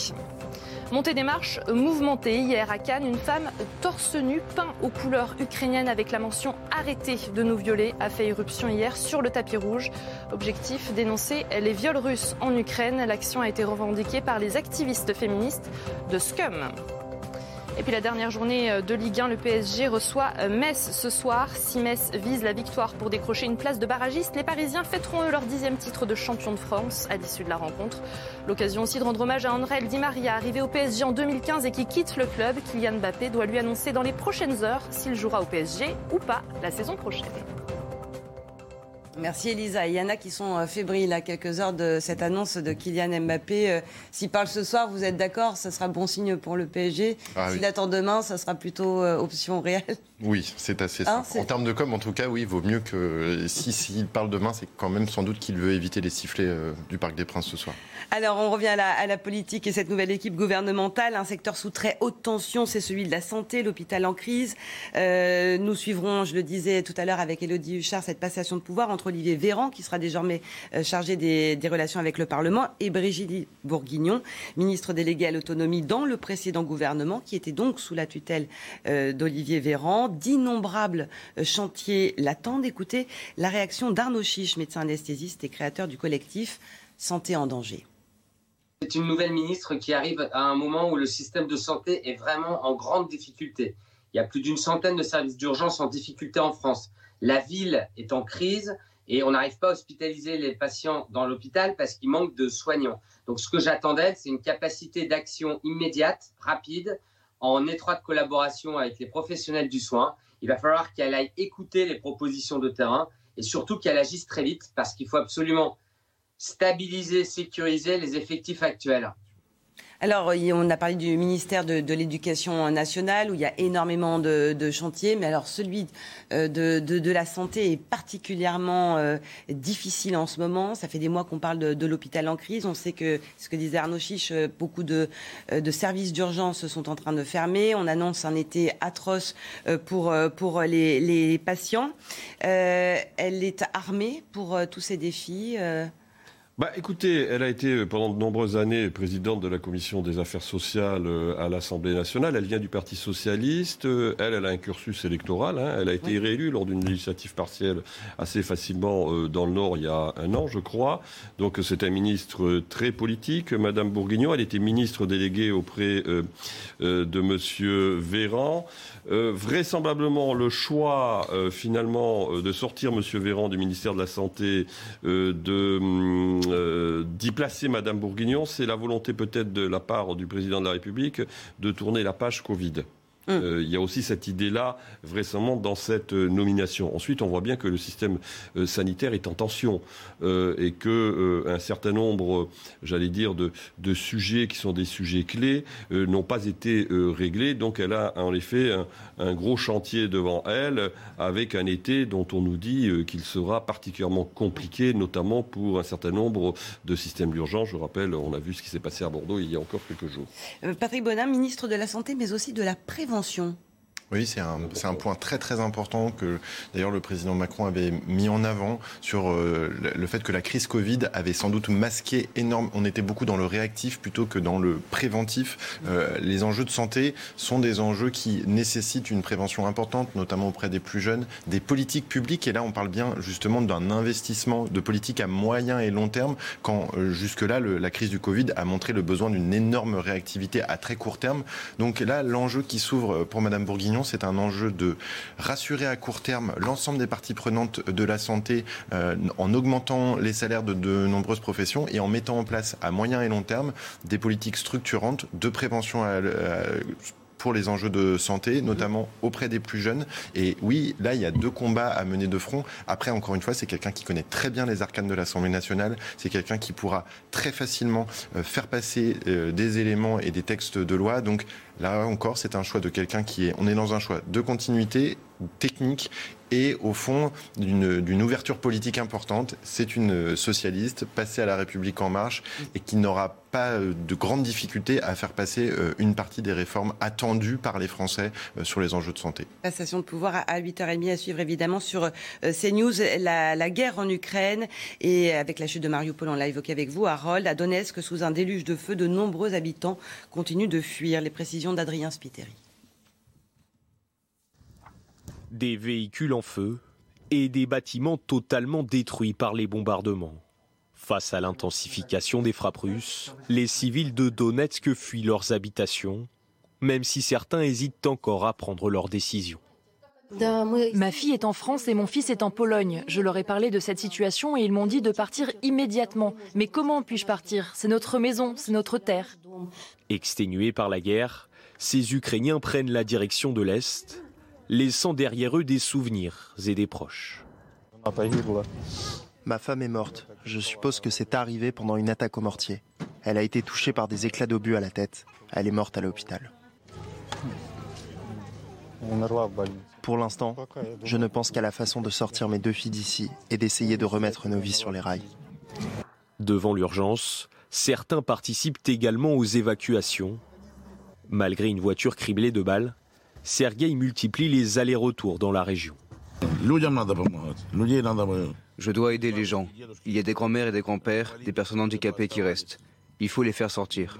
Montée des marches mouvementée hier à Cannes, une femme torse nu peint aux couleurs ukrainiennes avec la mention arrêtée de nous violer a fait éruption hier sur le tapis rouge. Objectif dénoncer les viols russes en Ukraine. L'action a été revendiquée par les activistes féministes de Scum. Et puis la dernière journée euh, de Ligue 1, le PSG reçoit euh, Metz ce soir. Si Metz vise la victoire pour décrocher une place de barragiste, les Parisiens fêteront eux leur dixième titre de champion de France à l'issue de la rencontre. L'occasion aussi de rendre hommage à André Di Maria, arrivé au PSG en 2015 et qui quitte le club. Kylian Mbappé doit lui annoncer dans les prochaines heures s'il jouera au PSG ou pas la saison prochaine. Merci Elisa. Il y en a qui sont euh, fébriles à quelques heures de cette annonce de Kylian Mbappé. Euh, s'il parle ce soir, vous êtes d'accord Ça sera bon signe pour le PSG. Ah S'il attend demain, ça sera plutôt euh, option réelle. Oui, c'est assez hein, simple. En termes de com, en tout cas, oui, il vaut mieux que si s'il parle demain, c'est quand même sans doute qu'il veut éviter les sifflets du Parc des Princes ce soir. Alors, on revient à la, politique et cette nouvelle équipe gouvernementale. Un secteur sous très haute tension, c'est celui de la santé, l'hôpital en crise. nous suivrons, je le disais tout à l'heure avec Elodie Huchard, cette passation de pouvoir entre Olivier Véran, qui sera désormais euh, chargé des, relations avec le Parlement, et Brigitte Bourguignon, ministre déléguée à l'autonomie dans le précédent gouvernement, qui était donc sous la tutelle euh, d'Olivier Véran. D'innombrables euh, chantiers l'attendent. Écoutez la réaction d'Arnaud Chiche, médecin anesthésiste et créateur du collectif Santé en danger. C'est une nouvelle ministre qui arrive à un moment où le système de santé est vraiment en grande difficulté. Il y a plus d'une centaine de services d'urgence en difficulté en France. La ville est en crise et on n'arrive pas à hospitaliser les patients dans l'hôpital parce qu'il manque de soignants. Donc ce que j'attends d'elle, c'est une capacité d'action immédiate, rapide, en étroite collaboration avec les professionnels du soin. Il va falloir qu'elle aille écouter les propositions de terrain et surtout qu'elle agisse très vite parce qu'il faut absolument stabiliser, sécuriser les effectifs actuels. Alors, on a parlé du ministère de, l'Éducation nationale où il y a énormément de, chantiers, mais alors celui euh, de, la santé est particulièrement euh, difficile en ce moment. Ça fait des mois qu'on parle de, l'hôpital en crise. On sait que, ce que disait Arnaud Chiche, euh, beaucoup de, services d'urgence sont en train de fermer. On annonce un été atroce pour, les patients. elle est armée pour tous ces défis bah, écoutez, elle a été euh, pendant de nombreuses années présidente de la commission des affaires sociales euh, à l'Assemblée nationale. Elle vient du Parti socialiste. Euh, elle, elle a un cursus électoral. Hein. Elle a été réélue lors d'une législative partielle assez facilement dans le Nord il y a un an, je crois. Donc c'est un ministre très politique. Madame Bourguignon, elle était ministre déléguée auprès de Monsieur Véran. vraisemblablement, le choix finalement de sortir Monsieur Véran du ministère de la Santé de hum, euh, d'y placer Madame Bourguignon, c'est la volonté peut-être de la part du président de la République de tourner la page Covid. Hum. Euh, il y a aussi cette idée-là, vraisemblablement, dans cette euh, nomination. Ensuite, on voit bien que le système euh, sanitaire est en tension et que un certain nombre, j'allais dire, de, sujets qui sont des sujets clés n'ont pas été réglés. Donc, elle a en effet un, gros chantier devant elle, avec un été dont on nous dit qu'il sera particulièrement compliqué, notamment pour un certain nombre de systèmes d'urgence. Je rappelle, on a vu ce qui s'est passé à Bordeaux il y a encore quelques jours. Patrick Bonin, ministre de la Santé, mais aussi de la prévention intervention oui, c'est un, point très très important que d'ailleurs le président Macron avait mis en avant sur euh, le fait que la crise Covid avait sans doute masqué énorme. On était beaucoup dans le réactif plutôt que dans le préventif. Euh, les enjeux de santé sont des enjeux qui nécessitent une prévention importante, notamment auprès des plus jeunes, des politiques publiques. Et là, on parle bien justement d'un investissement de politique à moyen et long terme, quand euh, jusque-là, la crise du Covid a montré le besoin d'une énorme réactivité à très court terme. Donc là, l'enjeu qui s'ouvre pour Madame Bourguignon, c'est un enjeu de rassurer à court terme l'ensemble des parties prenantes de la santé euh, en augmentant les salaires de de nombreuses professions et en mettant en place à moyen et long terme des politiques structurantes de prévention à, pour les enjeux de santé, notamment auprès des plus jeunes. Et oui, là, il y a deux combats à mener de front. Après, encore une fois, c'est quelqu'un qui connaît très bien les arcanes de l'Assemblée nationale. C'est quelqu'un qui pourra très facilement euh, faire passer euh, des éléments et des textes de loi. Donc là encore, c'est un choix de quelqu'un qui est. On est dans un choix de continuité technique et au fond d'une ouverture politique importante. C'est une socialiste passée à la République en marche et qui n'aura pas euh, de grandes difficultés à faire passer euh, une partie des réformes attendues par les Français euh, sur les enjeux de santé. Passation de pouvoir à 8h30 à suivre évidemment sur CNews la, la guerre en Ukraine et avec la chute de Mariupol, on l'a évoqué avec vous, Harold, à Donetsk, sous un déluge de feu, de nombreux habitants continuent de fuir. Les précisions d'Adrien Spiteri. Des véhicules en feu et des bâtiments totalement détruits par les bombardements. Face à l'intensification des frappes russes, les civils de Donetsk fuient leurs habitations, même si certains hésitent encore à prendre leurs décisions. Ma fille est en France et mon fils est en Pologne. Je leur ai parlé de cette situation et ils m'ont dit de partir immédiatement. Mais comment puis-je partir? C'est notre maison, c'est notre terre. Exténués par la guerre, ces Ukrainiens prennent la direction de l'Est laissant derrière eux des souvenirs et des proches. Ma femme est morte. Je suppose que c'est arrivé pendant une attaque au mortier. Elle a été touchée par des éclats d'obus à la tête. Elle est morte à l'hôpital. Pour l'instant, je ne pense qu'à la façon de sortir mes deux filles d'ici et d'essayer de remettre nos vies sur les rails. Devant l'urgence, certains participent également aux évacuations. Malgré une voiture criblée de balles, Sergueï multiplie les allers-retours dans la région. Je dois aider les gens. Il y a des grands-mères et des grands-pères, des personnes handicapées qui restent. Il faut les faire sortir.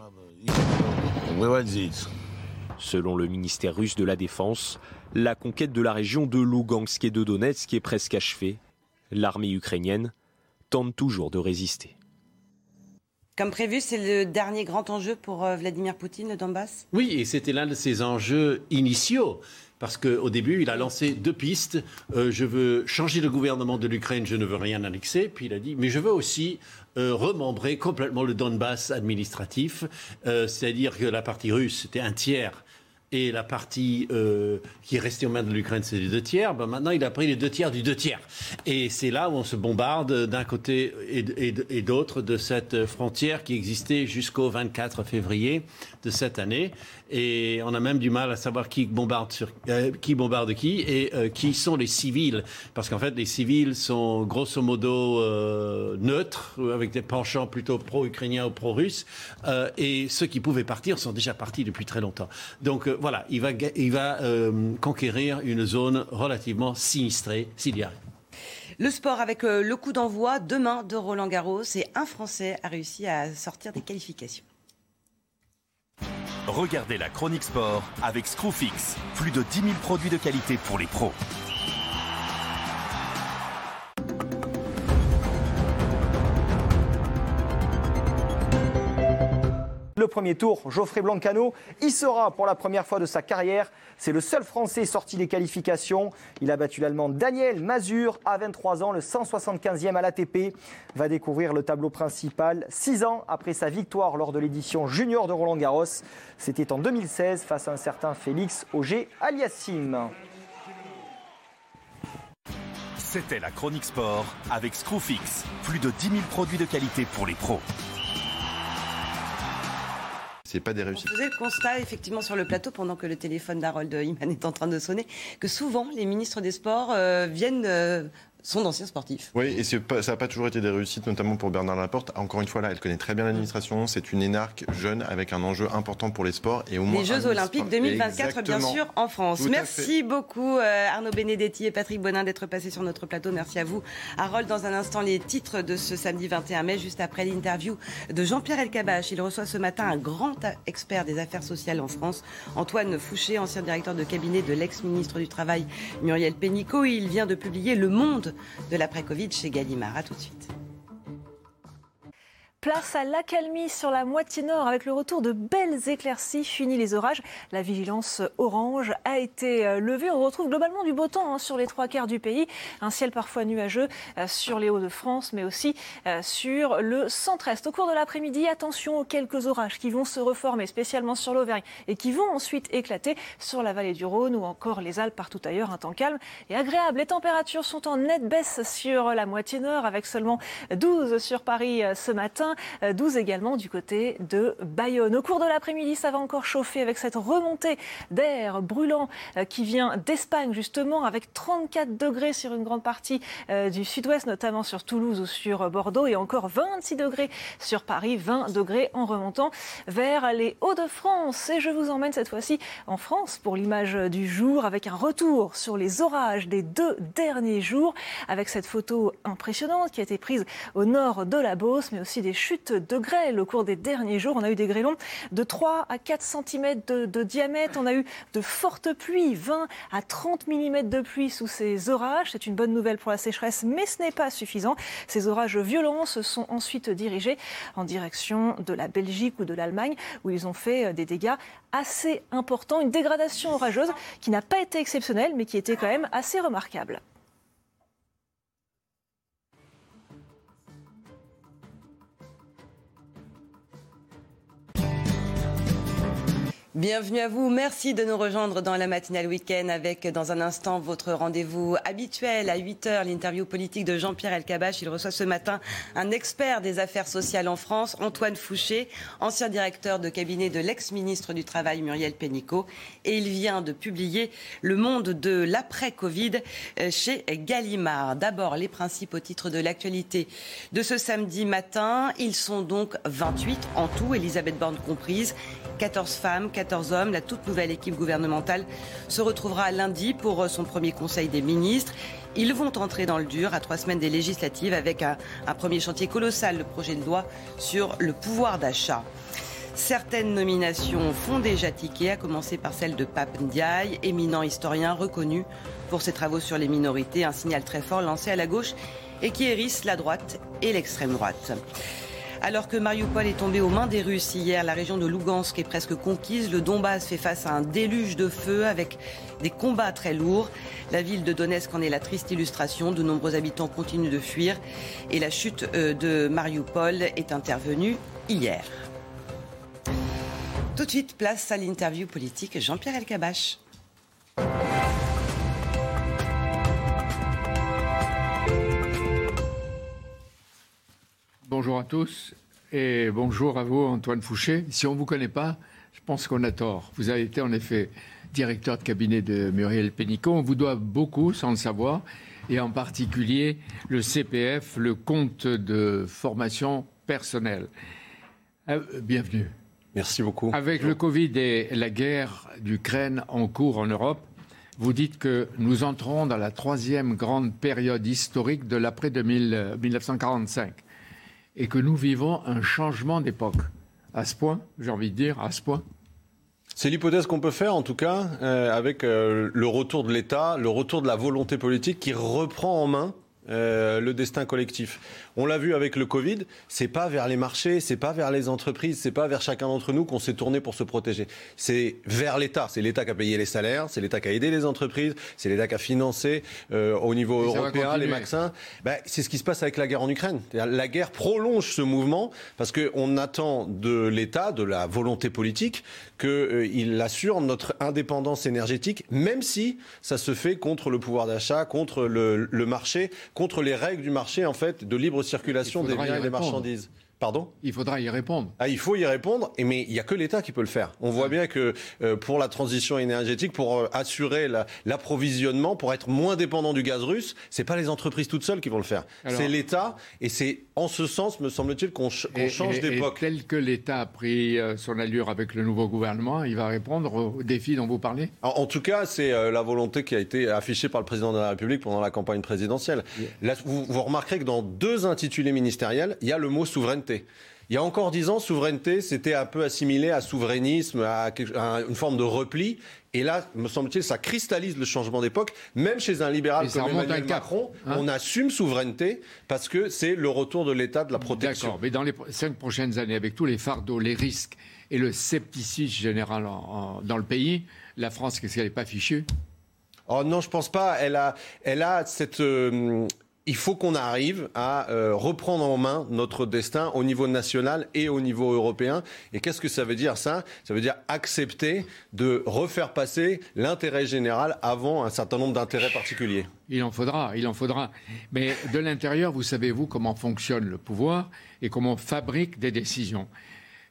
Selon le ministère russe de la Défense, la conquête de la région de Lugansk et de Donetsk est presque achevée. L'armée ukrainienne tente toujours de résister. Comme prévu, c'est le dernier grand enjeu pour euh, Vladimir Poutine, le Donbass? Oui, et c'était l'un de ses enjeux initiaux. Parce qu'au début, il a lancé deux pistes. Euh, je veux changer le gouvernement de l'Ukraine, je ne veux rien annexer. Puis il a dit, mais je veux aussi euh, remembrer complètement le Donbass administratif. C'est-à-dire que la partie russe, c'était un tiers et la partie euh, qui est restée aux mains de l'Ukraine, c'est les deux tiers. Ben maintenant, il a pris les deux tiers du deux tiers. Et c'est là où on se bombarde d'un côté et, d'autre de cette frontière qui existait jusqu'au 24 février de cette année. Et on a même du mal à savoir qui bombarde, euh, qui, bombarde qui et euh, qui sont les civils. Parce qu'en fait, les civils sont grosso modo neutres, avec des penchants plutôt pro-ukrainiens ou pro-russes. et ceux qui pouvaient partir sont déjà partis depuis très longtemps. Donc voilà, il va, il va euh, conquérir une zone relativement sinistrée s'il y arrive. Le sport avec euh, le coup d'envoi demain de Roland Garros et un Français a réussi à sortir des qualifications. Regardez la chronique sport avec Screwfix. Plus de 10 000 produits de qualité pour les pros. Premier tour, Geoffrey Blancano y sera pour la première fois de sa carrière. C'est le seul Français sorti des qualifications. Il a battu l'Allemand Daniel Mazur à 23 ans, le 175e à l'ATP. Va découvrir le tableau principal six ans après sa victoire lors de l'édition junior de Roland Garros. C'était en 2016 face à un certain Félix Auger Aliassim. C'était la chronique sport avec Screwfix. Plus de 10 000 produits de qualité pour les pros c'est pas des réussites. Vous faisait le constat, effectivement, sur le plateau, pendant que le téléphone d'Harold Iman est en train de sonner, que souvent les ministres des Sports euh, viennent euh, sont d'anciens sportifs. Oui, et ça n'a pas toujours été des réussites, notamment pour Bernard Laporte. Encore une fois, là, elle connaît très bien l'administration. C'est une énarque jeune avec un enjeu important pour les sports. Et au moins les Jeux Olympiques 2024, bien sûr, en France. Merci beaucoup, euh, Arnaud Benedetti et Patrick Bonin, d'être passés sur notre plateau. Merci à vous. Harold, dans un instant, les titres de ce samedi 21 mai, juste après l'interview de Jean-Pierre Elkabach. Il reçoit ce matin un grand expert des affaires sociales en France, Antoine Fouché, ancien directeur de cabinet de l'ex-ministre du Travail Muriel Pénicaud. Il vient de publier Le Monde de l'après-Covid chez Gallimard. A tout de suite. Place à l'accalmie sur la moitié nord avec le retour de belles éclaircies. Fini les orages. La vigilance orange a été euh, levée. On retrouve globalement du beau temps hein, sur les trois quarts du pays. Un ciel parfois nuageux euh, sur les Hauts-de-France, mais aussi euh, sur le centre-est. Au cours de l'après-midi, attention aux quelques orages qui vont se reformer, spécialement sur l'Auvergne, et qui vont ensuite éclater sur la vallée du Rhône ou encore les Alpes, partout ailleurs. Un temps calme et agréable. Les températures sont en nette baisse sur la moitié nord, avec seulement 12 sur Paris ce matin. 12 également du côté de Bayonne. Au cours de l'après-midi, ça va encore chauffer avec cette remontée d'air brûlant euh, qui vient d'Espagne justement avec 34 degrés sur une grande partie euh, du sud-ouest, notamment sur Toulouse ou sur Bordeaux et encore 26 degrés sur Paris, 20 degrés en remontant vers les Hauts-de-France. Et je vous emmène cette fois-ci en France pour l'image du jour avec un retour sur les orages des deux derniers jours avec cette photo impressionnante qui a été prise au nord de la Beauce mais aussi des chute de grêle au cours des derniers jours. On a eu des grêlons de 3 à 4 cm de, diamètre. On a eu de fortes pluies, 20 à 30 mm de pluie sous ces orages. C'est une bonne nouvelle pour la sécheresse, mais ce n'est pas suffisant. Ces orages violents se sont ensuite dirigés en direction de la Belgique ou de l'Allemagne, où ils ont fait des dégâts assez importants. Une dégradation orageuse qui n'a pas été exceptionnelle, mais qui était quand même assez remarquable. Bienvenue à vous. Merci de nous rejoindre dans la matinale week-end avec dans un instant votre rendez-vous habituel à 8h, l'interview politique de Jean-Pierre Elkabach. Il reçoit ce matin un expert des affaires sociales en France, Antoine Fouché, ancien directeur de cabinet de l'ex-ministre du Travail Muriel Pénicaud. Et il vient de publier Le monde de l'après-Covid euh, chez Gallimard. D'abord, les principes au titre de l'actualité de ce samedi matin. Ils sont donc 28 en tout, Elisabeth Borne comprise. 14 femmes, 14 La toute nouvelle équipe gouvernementale se retrouvera lundi pour euh, son premier conseil des ministres. Ils vont entrer dans le dur à trois semaines des législatives avec un, premier chantier colossal, le projet de loi sur le pouvoir d'achat. Certaines nominations font déjà tiquer, à commencer par celle de Pape Ndiaye, éminent historien reconnu pour ses travaux sur les minorités, un signal très fort lancé à la gauche et qui hérisse la droite et l'extrême droite. Alors que Mariupol est tombé aux mains des Russes hier, la région de Lugansk est presque conquise. Le Donbass fait face à un déluge de feu avec des combats très lourds. La ville de Donetsk en est la triste illustration. De nombreux habitants continuent de fuir et la chute euh, de Mariupol est intervenue hier. Tout de suite, place à l'interview politique Jean-Pierre Elkabach. Bonjour à tous et bonjour à vous Antoine Fouché. Si on ne vous connaît pas, je pense qu'on a tort. Vous avez été en effet directeur de cabinet de Muriel Pénicaud. On vous doit beaucoup sans le savoir et en particulier le CPF, le compte de formation personnelle. Euh, bienvenue. Merci beaucoup. Avec le Covid et la guerre d'Ukraine en cours en Europe, vous dites que nous entrons dans la troisième grande période historique de l'après 1945 et que nous vivons un changement d'époque. À ce point, j'ai envie de dire, à ce point. C'est l'hypothèse qu'on peut faire, en tout cas, euh, avec euh, le retour de l'État, le retour de la volonté politique qui reprend en main euh, le destin collectif. On l'a vu avec le Covid, c'est pas vers les marchés, c'est pas vers les entreprises, c'est pas vers chacun d'entre nous qu'on s'est tourné pour se protéger. C'est vers l'État. C'est l'État qui a payé les salaires, c'est l'État qui a aidé les entreprises, c'est l'État qui a financé euh, au niveau européen les vaccins. Ben, c'est ce qui se passe avec la guerre en Ukraine. La guerre prolonge ce mouvement parce qu'on attend de l'État, de la volonté politique, qu'il euh, assure notre indépendance énergétique, même si ça se fait contre le pouvoir d'achat, contre le, le marché, contre les règles du marché en fait de libre circulation des biens et des marchandises. Pardon Il faudra y répondre. Ah, il faut y répondre, mais il n'y a que l'État qui peut le faire. On voit bien que euh, pour la transition énergétique, pour euh, assurer l'approvisionnement, pour être moins dépendant du gaz russe, c'est pas les entreprises toutes seules qui vont le faire. C'est l'État, et c'est en ce sens, me semble-t-il, qu'on change d'époque. Tel que l'État a pris euh, son allure avec le nouveau gouvernement, il va répondre aux défis dont vous parlez? En, tout cas, c'est la volonté qui a été affichée par le président de la République pendant la campagne présidentielle. vous, vous remarquerez que dans deux intitulés ministériels, il y a le mot souveraineté il y a encore dix ans, souveraineté, c'était un peu assimilé à souverainisme, à, une forme de repli. Et là, me semble-t-il, ça cristallise le changement d'époque. Même chez un libéral comme Emmanuel Macron, hein. on assume souveraineté parce que c'est le retour de l'État de la protection. D'accord, mais dans les cinq prochaines années, avec tous les fardeaux, les risques et le scepticisme général dans le pays, la France, qu'est-ce qu'elle n'est pas fichue? Oh non, je pense pas. Elle a, elle a cette, euh, il faut qu'on arrive à euh, reprendre en main notre destin au niveau national et au niveau européen. Et qu'est-ce que ça veut dire ça? Ça veut dire accepter de refaire passer l'intérêt général avant un certain nombre d'intérêts particuliers. Il en faudra, il en faudra. Mais de l'intérieur, vous savez-vous comment fonctionne le pouvoir et comment on fabrique des décisions.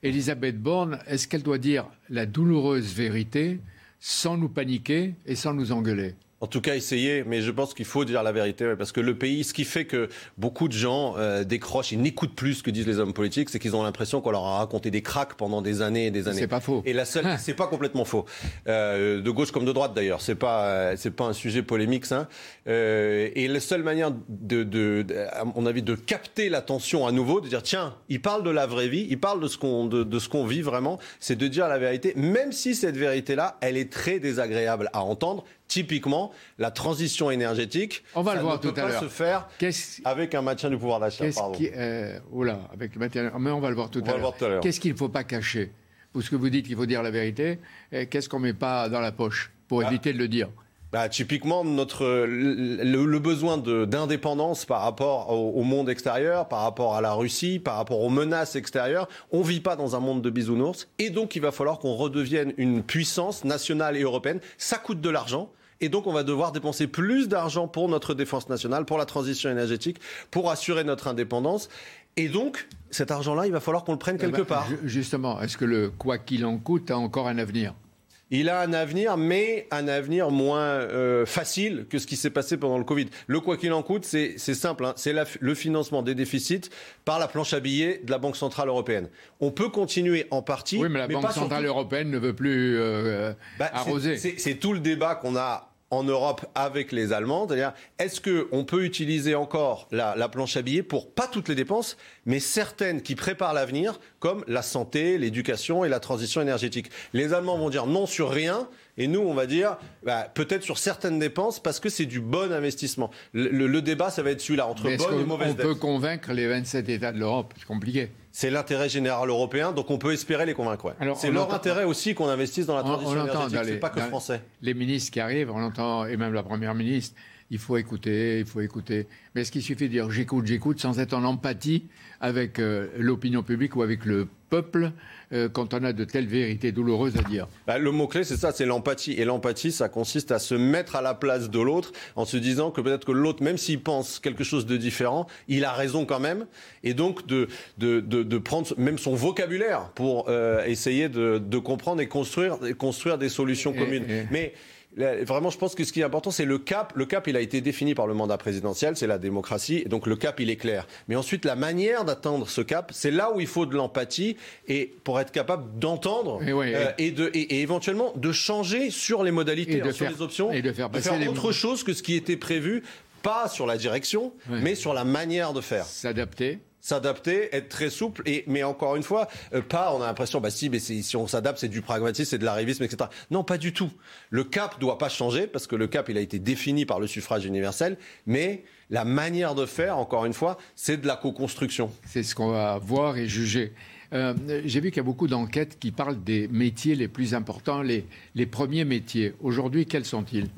Elisabeth Borne, est-ce qu'elle doit dire la douloureuse vérité sans nous paniquer et sans nous engueuler? En tout cas, essayer, mais je pense qu'il faut dire la vérité, parce que le pays, ce qui fait que beaucoup de gens euh, décrochent et n'écoutent plus ce que disent les hommes politiques, c'est qu'ils ont l'impression qu'on leur a raconté des cracks pendant des années et des années. C'est pas faux. Et la seule, c'est pas complètement faux. Euh, de gauche comme de droite d'ailleurs, c'est pas, euh, c'est pas un sujet polémique ça. Euh, et la seule manière de, de, de, à mon avis, de capter l'attention à nouveau, de dire tiens, il parle de la vraie vie, il parle de ce qu'on, de, de ce qu'on vit vraiment, c'est de dire la vérité, même si cette vérité-là, elle est très désagréable à entendre Typiquement, la transition énergétique, on va le voir ne peut pas se faire avec un maintien du pouvoir d'achat. Euh, avec le maintien, mais on va le voir tout à l'heure. Qu'est-ce qu'il ne faut pas cacher? Parce que vous dites qu'il faut dire la vérité, qu'est-ce qu'on ne met pas dans la poche pour ah. éviter de le dire? Bah, typiquement, notre, le, besoin d'indépendance par rapport au, monde extérieur, par rapport à la Russie, par rapport aux menaces extérieures, on vit pas dans un monde de bisounours. Et donc, il va falloir qu'on redevienne une puissance nationale et européenne. Ça coûte de l'argent. Et donc, on va devoir dépenser plus d'argent pour notre défense nationale, pour la transition énergétique, pour assurer notre indépendance. Et donc, cet argent-là, il va falloir qu'on le prenne eh quelque ben, part. Justement, est-ce que le quoi qu'il en coûte a encore un avenir? Il a un avenir, mais un avenir moins euh, facile que ce qui s'est passé pendant le Covid. Le quoi qu'il en coûte, c'est simple, hein. c'est le financement des déficits par la planche à billets de la Banque Centrale Européenne. On peut continuer en partie. Oui, mais la Banque Centrale Européenne ne veut plus euh, bah, arroser. C'est tout le débat qu'on a en Europe avec les Allemands. C'est-à-dire, est-ce qu'on peut utiliser encore la, la, planche à billets pour pas toutes les dépenses, mais certaines qui préparent l'avenir, comme la santé, l'éducation et la transition énergétique? Les Allemands vont dire non sur rien, et nous, on va dire bah, peut-être sur certaines dépenses parce que c'est du bon investissement. Le, débat, ça va être celui-là, entre bonnes et mauvaises On peut convaincre les 27 États de l'Europe, c'est compliqué. C'est l'intérêt général européen, donc on peut espérer les convaincre. C'est leur intérêt aussi qu'on investisse dans la transition énergétique, c'est pas que français. Les ministres qui arrivent, on entend, et même la Première ministre, il faut écouter, il faut écouter. Mais est-ce qu'il suffit de dire j'écoute, j'écoute sans être en empathie avec euh, l'opinion publique ou avec le peuple euh, quand on a de telles vérités douloureuses à dire bah, Le mot-clé, c'est ça, c'est l'empathie. Et l'empathie, ça consiste à se mettre à la place de l'autre en se disant que peut-être que l'autre, même s'il pense quelque chose de différent, il a raison quand même. Et donc de, de, de, prendre même son vocabulaire pour euh, essayer de, comprendre et construire, construire des solutions communes. Mais Vraiment, je pense que ce qui est important, c'est le cap. Le cap, il a été défini par le mandat présidentiel, c'est la démocratie. Et donc le cap, il est clair. Mais ensuite, la manière d'atteindre ce cap, c'est là où il faut de l'empathie et pour être capable d'entendre et, euh, et, de, et, éventuellement de changer sur les modalités, hein, sur les options, et de faire, autre chose que ce qui était prévu, pas sur la direction, mais sur la manière de faire. S'adapter s'adapter, être très souple. Et mais encore une fois, euh, pas. On a l'impression, bah si, mais si on s'adapte, c'est du pragmatisme, c'est de l'arrivisme, etc. Non, pas du tout. Le cap doit pas changer parce que le cap, il a été défini par le suffrage universel, mais la manière de faire, encore une fois, c'est de la co-construction. C'est ce qu'on va voir et juger. Euh, j'ai vu qu'il y a beaucoup d'enquêtes qui parlent des métiers les plus importants, les, les premiers métiers. Aujourd'hui, quels sont-ils?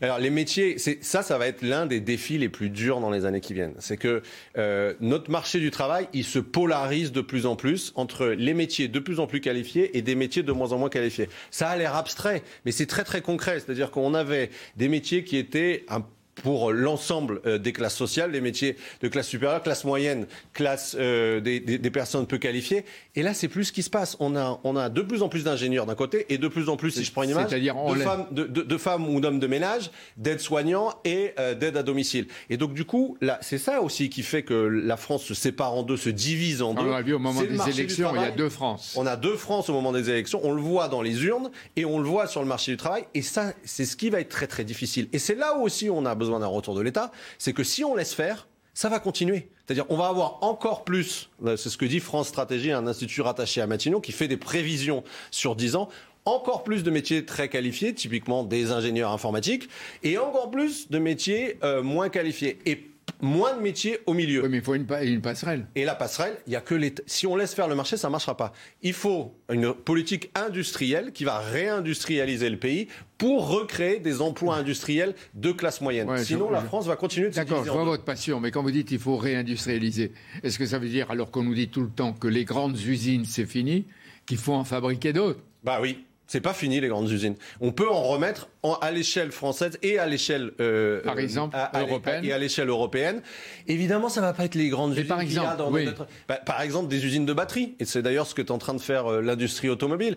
Alors les métiers, ça, ça va être l'un des défis les plus durs dans les années qui viennent. C'est que euh, notre marché du travail, il se polarise de plus en plus entre les métiers de plus en plus qualifiés et des métiers de moins en moins qualifiés. Ça a l'air abstrait, mais c'est très très concret. C'est-à-dire qu'on avait des métiers qui étaient un pour l'ensemble euh, des classes sociales, les métiers de classe supérieure, classe moyenne, classe euh, des, des, personnes peu qualifiées. Et là, c'est plus ce qui se passe. On a, on a de plus en plus d'ingénieurs d'un côté et de plus en plus, si je prends une image, de femmes, de, de, de, femmes ou d'hommes de ménage, d'aides-soignants et euh, d'aides à domicile. Et donc, du coup, là, c'est ça aussi qui fait que la France se sépare en deux, se divise en deux. On l'a vu au moment des élections, il y a deux France. On a deux France au moment des élections. On le voit dans les urnes et on le voit sur le marché du travail. Et ça, c'est ce qui va être très très difficile. Et c'est là aussi où on a besoin besoin d'un retour de l'État, c'est que si on laisse faire, ça va continuer. C'est-à-dire, on va avoir encore plus, c'est ce que dit France Stratégie, un institut rattaché à Matignon, qui fait des prévisions sur 10 ans, encore plus de métiers très qualifiés, typiquement des ingénieurs informatiques, et encore plus de métiers euh, moins qualifiés. Et moins de métiers au milieu. Oui, mais il faut une, passerelle. Et la passerelle, il y a que les. Si on laisse faire le marché, ça ne marchera pas. Il faut une politique industrielle qui va réindustrialiser le pays pour recréer des emplois industriels de classe moyenne. Sinon, la France va continuer de se D'accord, je vois votre passion, mais quand vous dites qu'il faut réindustrialiser, est-ce que ça veut dire, alors qu'on nous dit tout le temps que les grandes usines, c'est fini, qu'il faut en fabriquer d'autres? Bah oui. C'est pas fini les grandes usines. On peut en remettre à l'échelle française et à l'échelle euh, par exemple européenne et à l'échelle européenne. Évidemment, ça va pas être les grandes usines par exemple, dans notre... Bah, par exemple des usines de batterie. Et c'est d'ailleurs ce que est en train de faire euh, l'industrie automobile.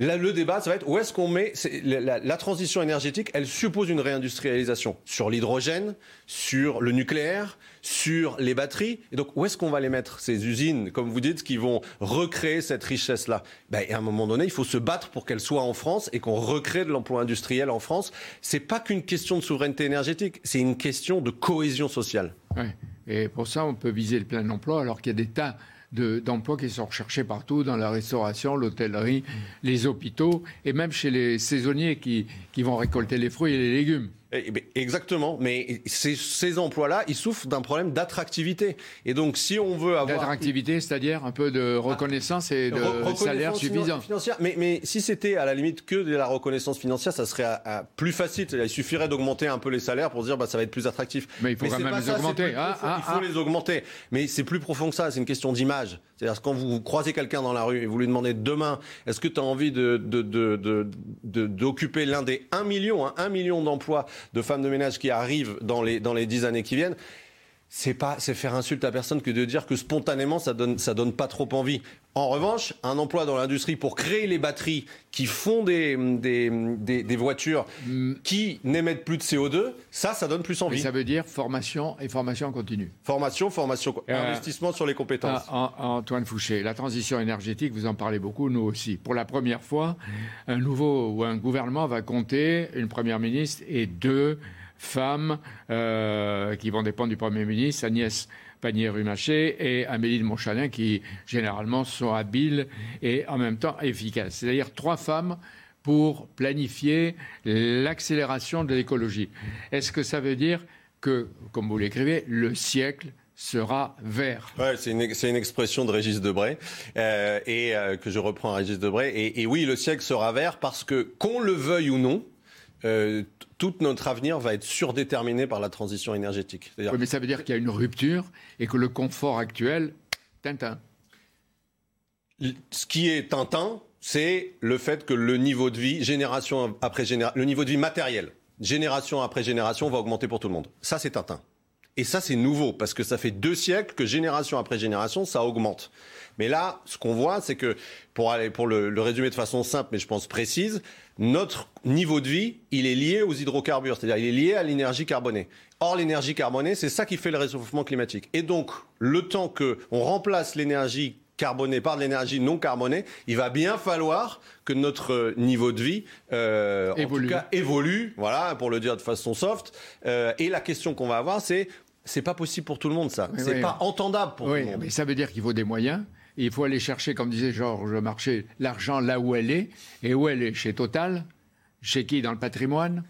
Le débat, ça va être où est-ce qu'on met la, transition énergétique. Elle suppose une réindustrialisation sur l'hydrogène, sur le nucléaire, sur les batteries. Et donc, où est-ce qu'on va les mettre ces usines, comme vous dites, qui vont recréer cette richesse-là? Ben, À un moment donné, il faut se battre pour qu'elle soit en France et qu'on recrée de l'emploi industriel en France. C'est pas qu'une question de souveraineté énergétique, c'est une question de cohésion sociale. Ouais. Et pour ça, on peut viser le plein emploi, alors qu'il y a des tas d'emplois qui sont recherchés partout, dans la restauration, l'hôtellerie, les hôpitaux, et même chez les saisonniers qui, qui vont récolter les fruits et les légumes. Eh, eh exactement, mais ces, ces emplois-là, ils souffrent d'un problème d'attractivité. Et donc, si on veut avoir d'attractivité, c'est-à-dire un peu de reconnaissance et de salaire suffisant. Financière. Mais, mais si c'était à la limite que de la reconnaissance financière, ça serait à, plus facile. Il suffirait d'augmenter un peu les salaires pour dire bah ça va être plus attractif. Mais il faut quand même les augmenter. Ah, il faut, ah, les augmenter. Mais c'est plus profond que ça. C'est une question d'image. C'est-à-dire quand vous croisez quelqu'un dans la rue et vous lui demandez demain, est-ce que tu as envie de d'occuper de, de, l'un des 1 million, hein, 1 million d'emplois de femmes de ménage qui arrivent dans les, dans les 10 années qui viennent, c'est pas c'est faire insulte à personne que de dire que spontanément ça donne ça donne pas trop envie. En revanche, un emploi dans l'industrie pour créer les batteries qui font des, des, des, voitures mm. qui n'émettent plus de CO2, ça, ça donne plus envie. Et ça veut dire formation et formation continue. Formation, formation, euh, investissement sur les compétences. Antoine Fouché, la transition énergétique, vous en parlez beaucoup, nous aussi. Pour la première fois, un nouveau ou un gouvernement va compter une première ministre et deux femmes euh, qui vont dépendre du Premier ministre, Agnès Pannier-Runacher et Amélie de Montchalin, qui généralement sont habiles et en même temps efficaces. C'est-à-dire trois femmes pour planifier l'accélération de l'écologie. Est-ce que ça veut dire que, comme vous l'écrivez, le siècle sera vert? C'est une, expression de Régis Debray euh, et euh, que je reprends à Régis Debray. Et oui, le siècle sera vert parce que qu'on le veuille ou non, euh, tout notre avenir va être surdéterminé par la transition énergétique. Oui, mais ça veut dire qu'il y a une rupture et que le confort actuel, Tintin. Ce qui est Tintin, c'est le fait que le niveau de vie, génération après génération, le niveau de vie matériel, génération après génération, va augmenter pour tout le monde. Ça, c'est Tintin. Et ça, c'est nouveau, parce que ça fait deux siècles que génération après génération, ça augmente. Mais là, ce qu'on voit, c'est que, pour, aller, pour le, le, résumer de façon simple, mais je pense précise, notre niveau de vie, il est lié aux hydrocarbures, c'est-à-dire il est lié à l'énergie carbonée. Or, l'énergie carbonée, c'est ça qui fait le réchauffement climatique. Et donc, le temps qu'on remplace l'énergie carbonée par de l'énergie non carbonée, il va bien falloir que notre niveau de vie euh, évolue. en tout cas évolue, voilà, pour le dire de façon soft. Euh, et la question qu'on va avoir, c'est c'est pas possible pour tout le monde ça, c'est oui, pas entendable pour oui, tout le monde. mais ça veut dire qu'il faut des moyens. Il faut aller chercher, comme disait Georges Marché, l'argent là où elle est. Et où elle est Chez Total Chez qui Dans le patrimoine?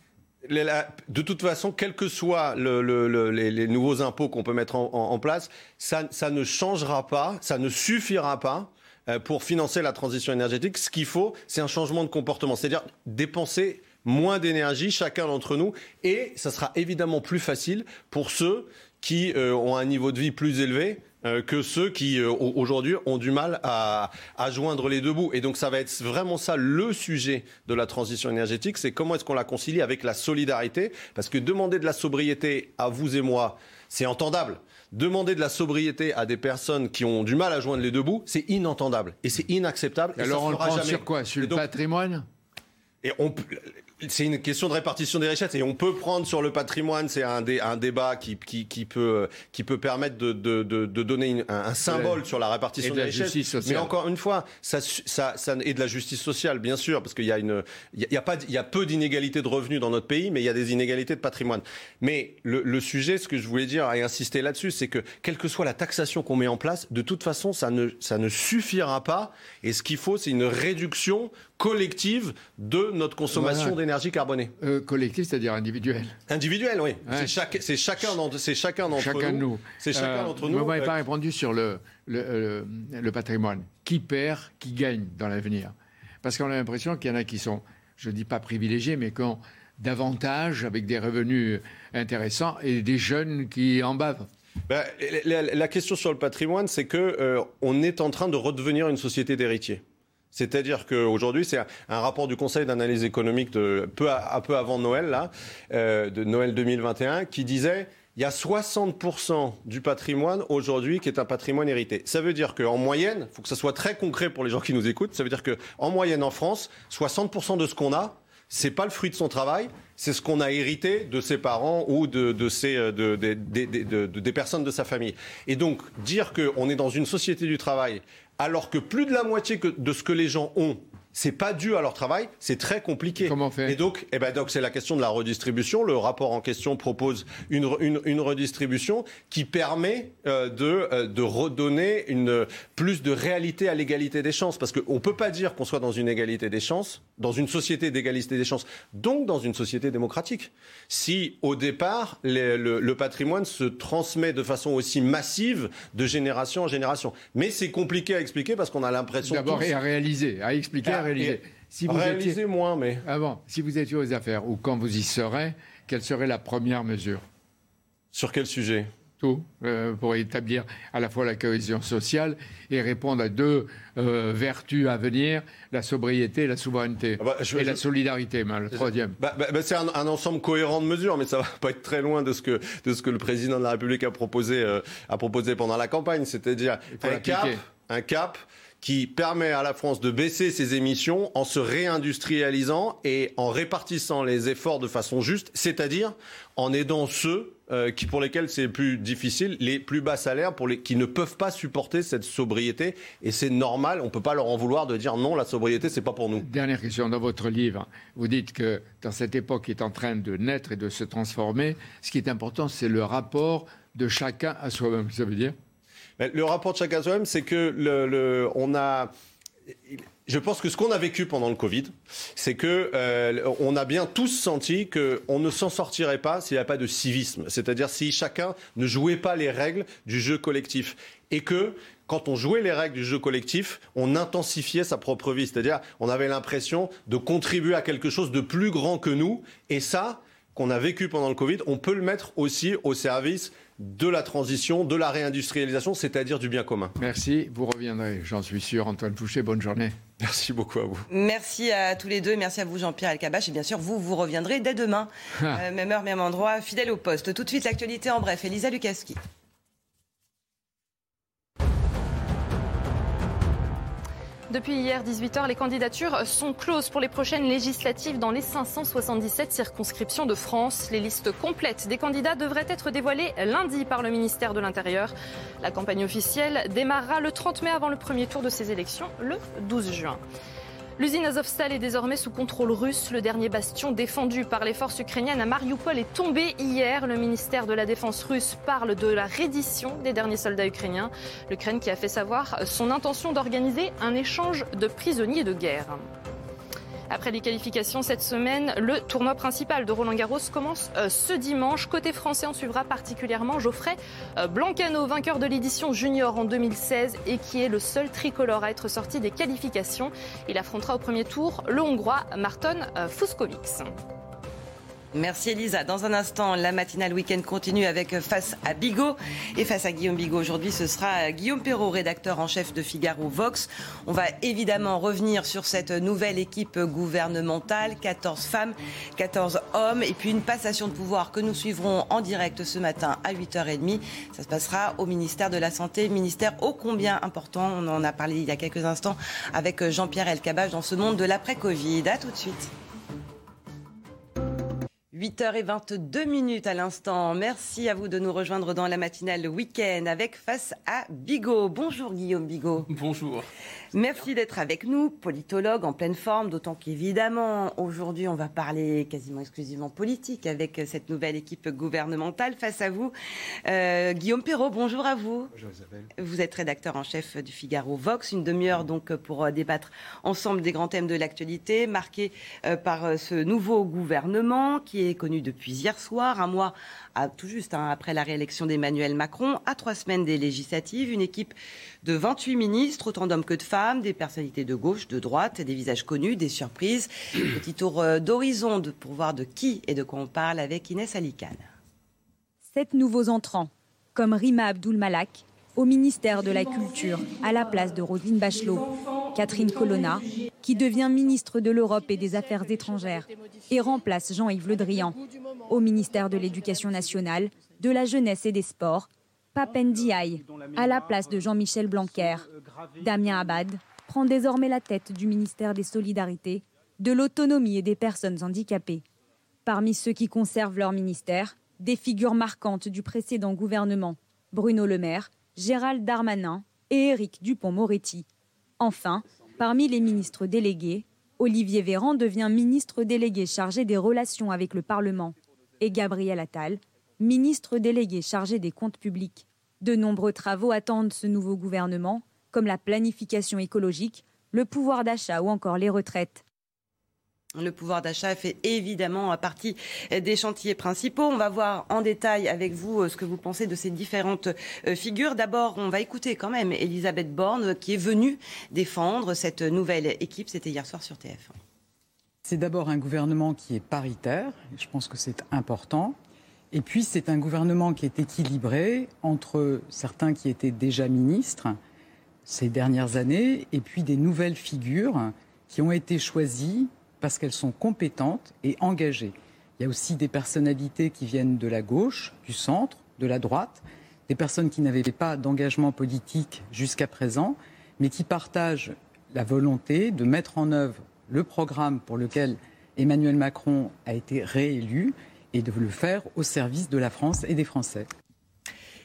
De toute façon, quels que soient le, le, le, les, nouveaux impôts qu'on peut mettre en, place, ça, ne changera pas, ça ne suffira pas euh, pour financer la transition énergétique. Ce qu'il faut, c'est un changement de comportement, c'est-à-dire dépenser moins d'énergie chacun d'entre nous, et ça sera évidemment plus facile pour ceux qui euh, ont un niveau de vie plus élevé que ceux qui euh, aujourd'hui ont du mal à, à, joindre les deux bouts. Et donc ça va être vraiment ça le sujet de la transition énergétique, c'est comment est-ce qu'on la concilie avec la solidarité, parce que demander de la sobriété à vous et moi, c'est entendable. Demander de la sobriété à des personnes qui ont du mal à joindre les deux bouts, c'est inentendable et c'est inacceptable. Et alors ça on le prend jamais. sur quoi? Sur le donc, patrimoine? Et on, c'est une question de répartition des richesses et on peut prendre sur le patrimoine, c'est un, dé, un débat qui, qui, qui, peut, qui peut permettre de, de, de, de donner une, un, un, symbole sur la répartition et de des la richesses. Mais encore une fois, ça, ça, ça, et de la justice sociale, bien sûr, parce qu'il y a une, il y a, pas, il y a peu d'inégalités de revenus dans notre pays, mais il y a des inégalités de patrimoine. Mais le, le sujet, ce que je voulais dire et insister là-dessus, c'est que quelle que soit la taxation qu'on met en place, de toute façon, ça ne, ça ne suffira pas. Et ce qu'il faut, c'est une réduction collective de notre consommation Voilà. d'énergie carbonée. Euh, collectif, c'est-à-dire individuel. Individuel, oui. Ouais. C'est chaque- c'est chacun d'entre c'est chacun d'entre Chacun de nous. nous. C'est chacun Euh, d'entre Vous nous. m'avez euh, pas répondu sur le, le, euh, le patrimoine. Qui perd, qui gagne dans l'avenir Parce qu'on a l'impression qu'il y en a qui sont, je ne dis pas privilégiés, mais qui ont davantage, avec des revenus intéressants, et des jeunes qui en bavent. La, la- la question sur le patrimoine, c'est que euh, on est en train de redevenir une société d'héritiers. C'est-à-dire qu'aujourd'hui, c'est un, rapport du Conseil d'analyse économique de peu, à, peu avant Noël, là, euh, de Noël 2021, qui disait il y a 60% du patrimoine aujourd'hui qui est un patrimoine hérité. Ça veut dire qu'en moyenne, il faut que ça soit très concret pour les gens qui nous écoutent, ça veut dire qu'en moyenne en France, 60% de ce qu'on a, c'est pas le fruit de son travail, c'est ce qu'on a hérité de ses parents ou de, euh, de, de- de- de- de- des personnes de sa famille. Et donc, dire qu'on est dans une société du travail alors que plus de la moitié de ce que les gens ont, c'est pas dû à leur travail, c'est très compliqué. Comment on fait Et donc, eh ben donc c'est la question de la redistribution. Le rapport en question propose une, re- une, une redistribution qui permet euh, de, euh, de redonner une, plus de réalité à l'égalité des chances. Parce qu'on ne peut pas dire qu'on soit dans une égalité des chances, dans une société d'égalité des chances, donc dans une société démocratique. Si au départ, les- le, le patrimoine se transmet de façon aussi massive de génération en génération. Mais c'est compliqué à expliquer parce qu'on a l'impression D'abord, et à réaliser, à expliquer, à Ah, réaliser. et- réaliser moins, mais... Avant, si vous étiez aux affaires, ou quand vous y serez, quelle serait la première mesure? Sur quel sujet? Tout, euh, pour établir à la fois la cohésion sociale et répondre à deux euh, vertus à venir, la sobriété et la souveraineté. Ah bah, je- et je- la solidarité, le troisième. Bah, bah, c'est un, un ensemble cohérent de mesures, mais ça va pas être très loin de ce que, de ce que le président de la République a proposé, euh, a proposé pendant la campagne, c'est-à-dire un cap, un cap qui permet à la France de baisser ses émissions en se réindustrialisant et en répartissant les efforts de façon juste, c'est-à-dire en aidant ceux euh, qui, pour lesquels c'est plus difficile, les plus bas salaires, pour les, qui ne peuvent pas supporter cette sobriété. Et c'est normal, on peut pas leur en vouloir de dire non, la sobriété, c'est pas pour nous. Dernière question. Dans votre livre, vous dites que dans cette époque qui est en train de naître et de se transformer, ce qui est important, c'est le rapport de chacun à soi-même. Ça veut dire Le rapport de chacun soi-même, c'est que on a je pense que ce qu'on a vécu pendant le Covid, c'est que euh, on a bien tous senti qu'on ne s'en sortirait pas s'il n'y a pas de civisme, c'est-à-dire si chacun ne jouait pas les règles du jeu collectif. Et que quand on jouait les règles du jeu collectif, on intensifiait sa propre vie, c'est-à-dire on avait l'impression de contribuer à quelque chose de plus grand que nous. Et ça qu'on a vécu pendant le Covid, on peut le mettre aussi au service de la transition, de la réindustrialisation, c'est-à-dire du bien commun. Merci, vous reviendrez, j'en suis sûr. Antoine Fouché, bonne journée. Merci beaucoup à vous. Merci à tous les deux, merci à vous Jean-Pierre Alcabache et bien sûr vous, vous reviendrez dès demain, ah. euh, même heure, même endroit, fidèle au poste. Tout de suite l'actualité en bref, Elisa Lukaski. Depuis hier 18h, les candidatures sont closes pour les prochaines législatives dans les 577 circonscriptions de France. Les listes complètes des candidats devraient être dévoilées lundi par le ministère de l'Intérieur. La campagne officielle démarrera le 30 mai avant le premier tour de ces élections, le 12 juin. L'usine Azovstal est désormais sous contrôle russe. Le dernier bastion défendu par les forces ukrainiennes à Mariupol est tombé hier. Le ministère de la Défense russe parle de la reddition des derniers soldats ukrainiens. L'Ukraine qui a fait savoir son intention d'organiser un échange de prisonniers de guerre. Après les qualifications cette semaine, le tournoi principal de Roland Garros commence euh, ce dimanche. Côté français, on suivra particulièrement Geoffrey euh, Blancano, vainqueur de l'édition junior en 2016 et qui est le seul tricolore à être sorti des qualifications. Il affrontera au premier tour le Hongrois Marton euh, Fuskovics. Merci Elisa. Dans un instant, la matinale week-end continue avec Face à Bigot. Et face à Guillaume Bigot, aujourd'hui, ce sera Guillaume Perrault, rédacteur en chef de Figaro Vox. On va évidemment revenir sur cette nouvelle équipe gouvernementale. 14 femmes, 14 hommes. Et puis une passation de pouvoir que nous suivrons en direct ce matin à 8h30. Ça se passera au ministère de la Santé, ministère ô combien important. On en a parlé il y a quelques instants avec Jean-Pierre Elkabach dans ce monde de l'après-Covid. À tout de suite. 8h22 minutes à l'instant. Merci à vous de nous rejoindre dans la matinale week-end avec Face à Bigot. Bonjour Guillaume Bigot. Bonjour. Merci d'être avec nous, politologue en pleine forme, d'autant qu'évidemment, aujourd'hui, on va parler quasiment exclusivement politique avec cette nouvelle équipe gouvernementale face à vous. Euh, Guillaume Perrault, bonjour à vous. Bonjour Isabelle. Vous êtes rédacteur en chef du Figaro Vox, une demi-heure donc pour euh, débattre ensemble des grands thèmes de l'actualité, marqués euh, par ce nouveau gouvernement qui est connu depuis hier soir, un mois tout juste hein, après la réélection d'Emmanuel Macron, à trois semaines des législatives, une équipe de 28 ministres, autant d'hommes que de femmes, des personnalités de gauche, de droite, des visages connus, des surprises. *clears throat* Petit tour euh, d'horizon pour voir de qui et de quoi on parle avec Inès Alicane. Sept nouveaux entrants, comme Rima Abdul Malak, au ministère de la Culture, à la place de Roselyne Bachelot, Catherine Colonna, qui devient ministre de l'Europe et des Affaires étrangères et remplace Jean-Yves Le Drian, au ministère de l'Éducation nationale, de la Jeunesse et des Sports, Papen Diaye, à la place de Jean-Michel Blanquer. Damien Abad prend désormais la tête du ministère des Solidarités, de l'Autonomie et des Personnes handicapées. Parmi ceux qui conservent leur ministère, des figures marquantes du précédent gouvernement, Bruno Le Maire, Gérald Darmanin et Éric Dupont-Moretti. Enfin, parmi les ministres délégués, Olivier Véran devient ministre délégué chargé des relations avec le Parlement et Gabriel Attal, ministre délégué chargé des comptes publics. De nombreux travaux attendent ce nouveau gouvernement, comme la planification écologique, le pouvoir d'achat ou encore les retraites. Le pouvoir d'achat fait évidemment partie des chantiers principaux. On va voir en détail avec vous euh, ce que vous pensez de ces différentes euh, figures. D'abord, on va écouter quand même Elisabeth Borne qui est venue défendre cette nouvelle équipe. C'était hier soir sur TF1. C'est d'abord un gouvernement qui est paritaire. Je pense que c'est important. Et puis, c'est un gouvernement qui est équilibré entre certains qui étaient déjà ministres ces dernières années et puis des nouvelles figures qui ont été choisies parce qu'elles sont compétentes et engagées. Il y a aussi des personnalités qui viennent de la gauche, du centre, de la droite, des personnes qui n'avaient pas d'engagement politique jusqu'à présent, mais qui partagent la volonté de mettre en œuvre le programme pour lequel Emmanuel Macron a été réélu et de le faire au service de la France et des Français.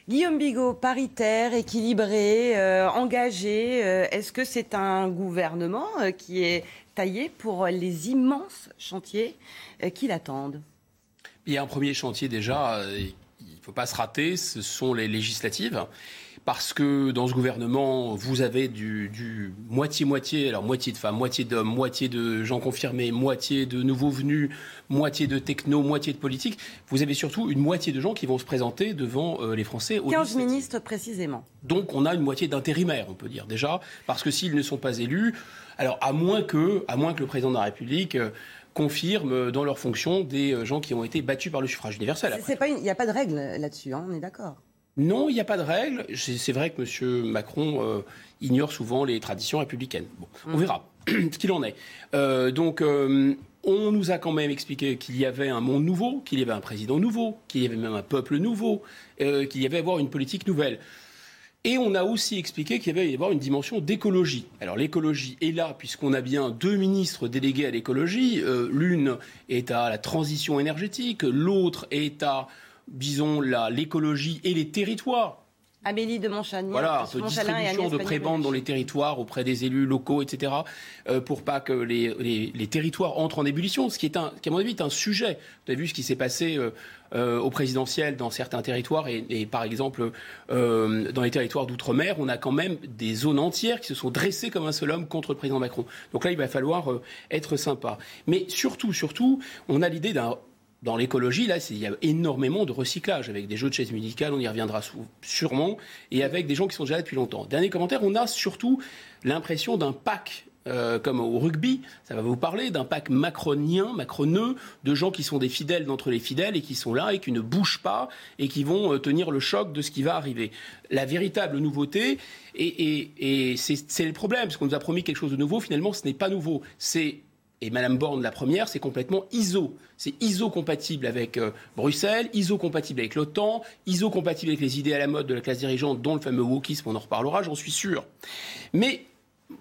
Guillaume Bigot, paritaire, équilibré, euh, engagé, euh, est-ce que c'est un gouvernement euh, qui est taillé pour les immenses chantiers qui l'attendent. Il y a un premier chantier déjà faut pas se rater, ce sont les législatives parce que dans ce gouvernement, vous avez du moitié-moitié, alors moitié de femmes, moitié d'hommes, moitié de gens confirmés, moitié de nouveaux venus, moitié de techno, moitié de politique. Vous avez surtout une moitié de gens qui vont se présenter devant euh, les Français. 15 ministres précisément. Donc on a une moitié d'intérimaires, on peut dire déjà, parce que s'ils ne sont pas élus, alors à moins que, à moins que le président de la République euh, confirme euh, dans leur fonction des gens qui ont été battus par le suffrage universel. Il n'y a pas de règle là-dessus, hein, on est d'accord. Non, il n'y a pas de règle. C'est vrai que M. Macron euh, ignore souvent les traditions républicaines. On mhm. verra *clears throat* ce qu'il en est. Euh, donc, euh, on nous a quand même expliqué qu'il y avait un monde nouveau, qu'il y avait un président nouveau, qu'il y avait même un peuple nouveau, qu'il y avait à avoir une politique nouvelle. Et on a aussi expliqué qu'il y avait avoir une dimension d'écologie. Alors l'écologie est là puisqu'on a bien deux ministres délégués à l'écologie. L'une est à la transition énergétique, l'autre est à disons, l'écologie et les territoires. Amélie de Montchagny. Voilà, un peu distribution de prébendes dans les territoires auprès des élus locaux, etc., euh, pour pas que les, les, territoires entrent en ébullition, ce qui est, un, qui à mon avis est un sujet. Vous avez vu ce qui s'est passé euh, euh, au présidentiel dans certains territoires, et, par exemple dans les territoires d'outre-mer, on a quand même des zones entières qui se sont dressées comme un seul homme contre le président Macron. Donc là, il va falloir être sympa. Mais surtout, surtout, on a l'idée d'un dans l'écologie, là, il y a énormément de recyclage avec des jeux de chaises musicales, on y reviendra sûrement, et avec des gens qui sont déjà là depuis longtemps. Dernier commentaire, on a surtout l'impression d'un pack euh, comme au rugby, ça va vous parler d'un pack macronien, macroneux, de gens qui sont des fidèles d'entre les fidèles et qui sont là et qui ne bougent pas et qui vont euh, tenir le choc de ce qui va arriver. La véritable nouveauté, et, c'est le problème, parce qu'on nous a promis quelque chose de nouveau, finalement ce n'est pas nouveau. C'est et Madame Borne, la première, c'est complètement ISO. C'est ISO compatible avec euh, Bruxelles, ISO compatible avec l'OTAN, ISO compatible avec les idées à la mode de la classe dirigeante, dont le fameux wokisme, on en reparlera, j'en suis sûr. Mais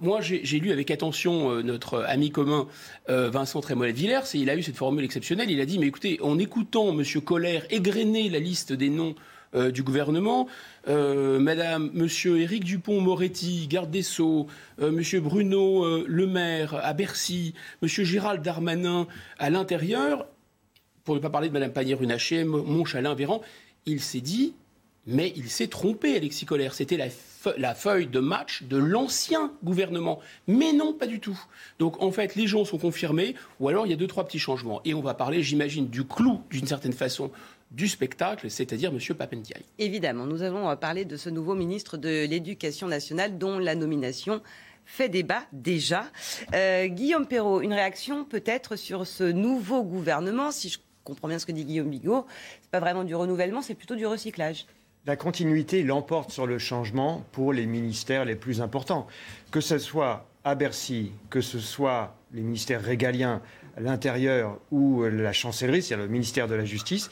moi, j'ai lu avec attention euh, notre ami commun euh, Vincent Trémollet-Villers, et il a eu cette formule exceptionnelle. Il a dit, mais écoutez, en écoutant M. Colère égrener la liste des noms euh, du gouvernement. Euh, Madame, Monsieur Éric Dupont-Moretti, garde des Sceaux, euh, Monsieur Bruno Le Maire à Bercy, Monsieur Gérald Darmanin à l'intérieur, pour ne pas parler de Madame Pannier-Runacher, Montchalin-Véran, il s'est dit, mais il s'est trompé, Alexis Collère. C'était la, la, feuille de match de l'ancien gouvernement. Mais non, pas du tout. Donc, en fait, les gens sont confirmés, ou alors il y a deux, trois petits changements. Et on va parler, j'imagine, du clou, d'une certaine façon, du spectacle, c'est-à-dire M. Papendiaï. Évidemment, nous allons euh, parler de ce nouveau ministre de l'Éducation nationale dont la nomination fait débat déjà. Euh, Guillaume Perrault, une réaction peut-être sur ce nouveau gouvernement, si je comprends bien ce que dit Guillaume Bigot, c'est pas vraiment du renouvellement, c'est plutôt du recyclage. La continuité l'emporte sur le changement pour les ministères les plus importants. Que ce soit à Bercy, que ce soit les ministères régaliens, l'intérieur ou la chancellerie, c'est-à-dire le ministère de la Justice,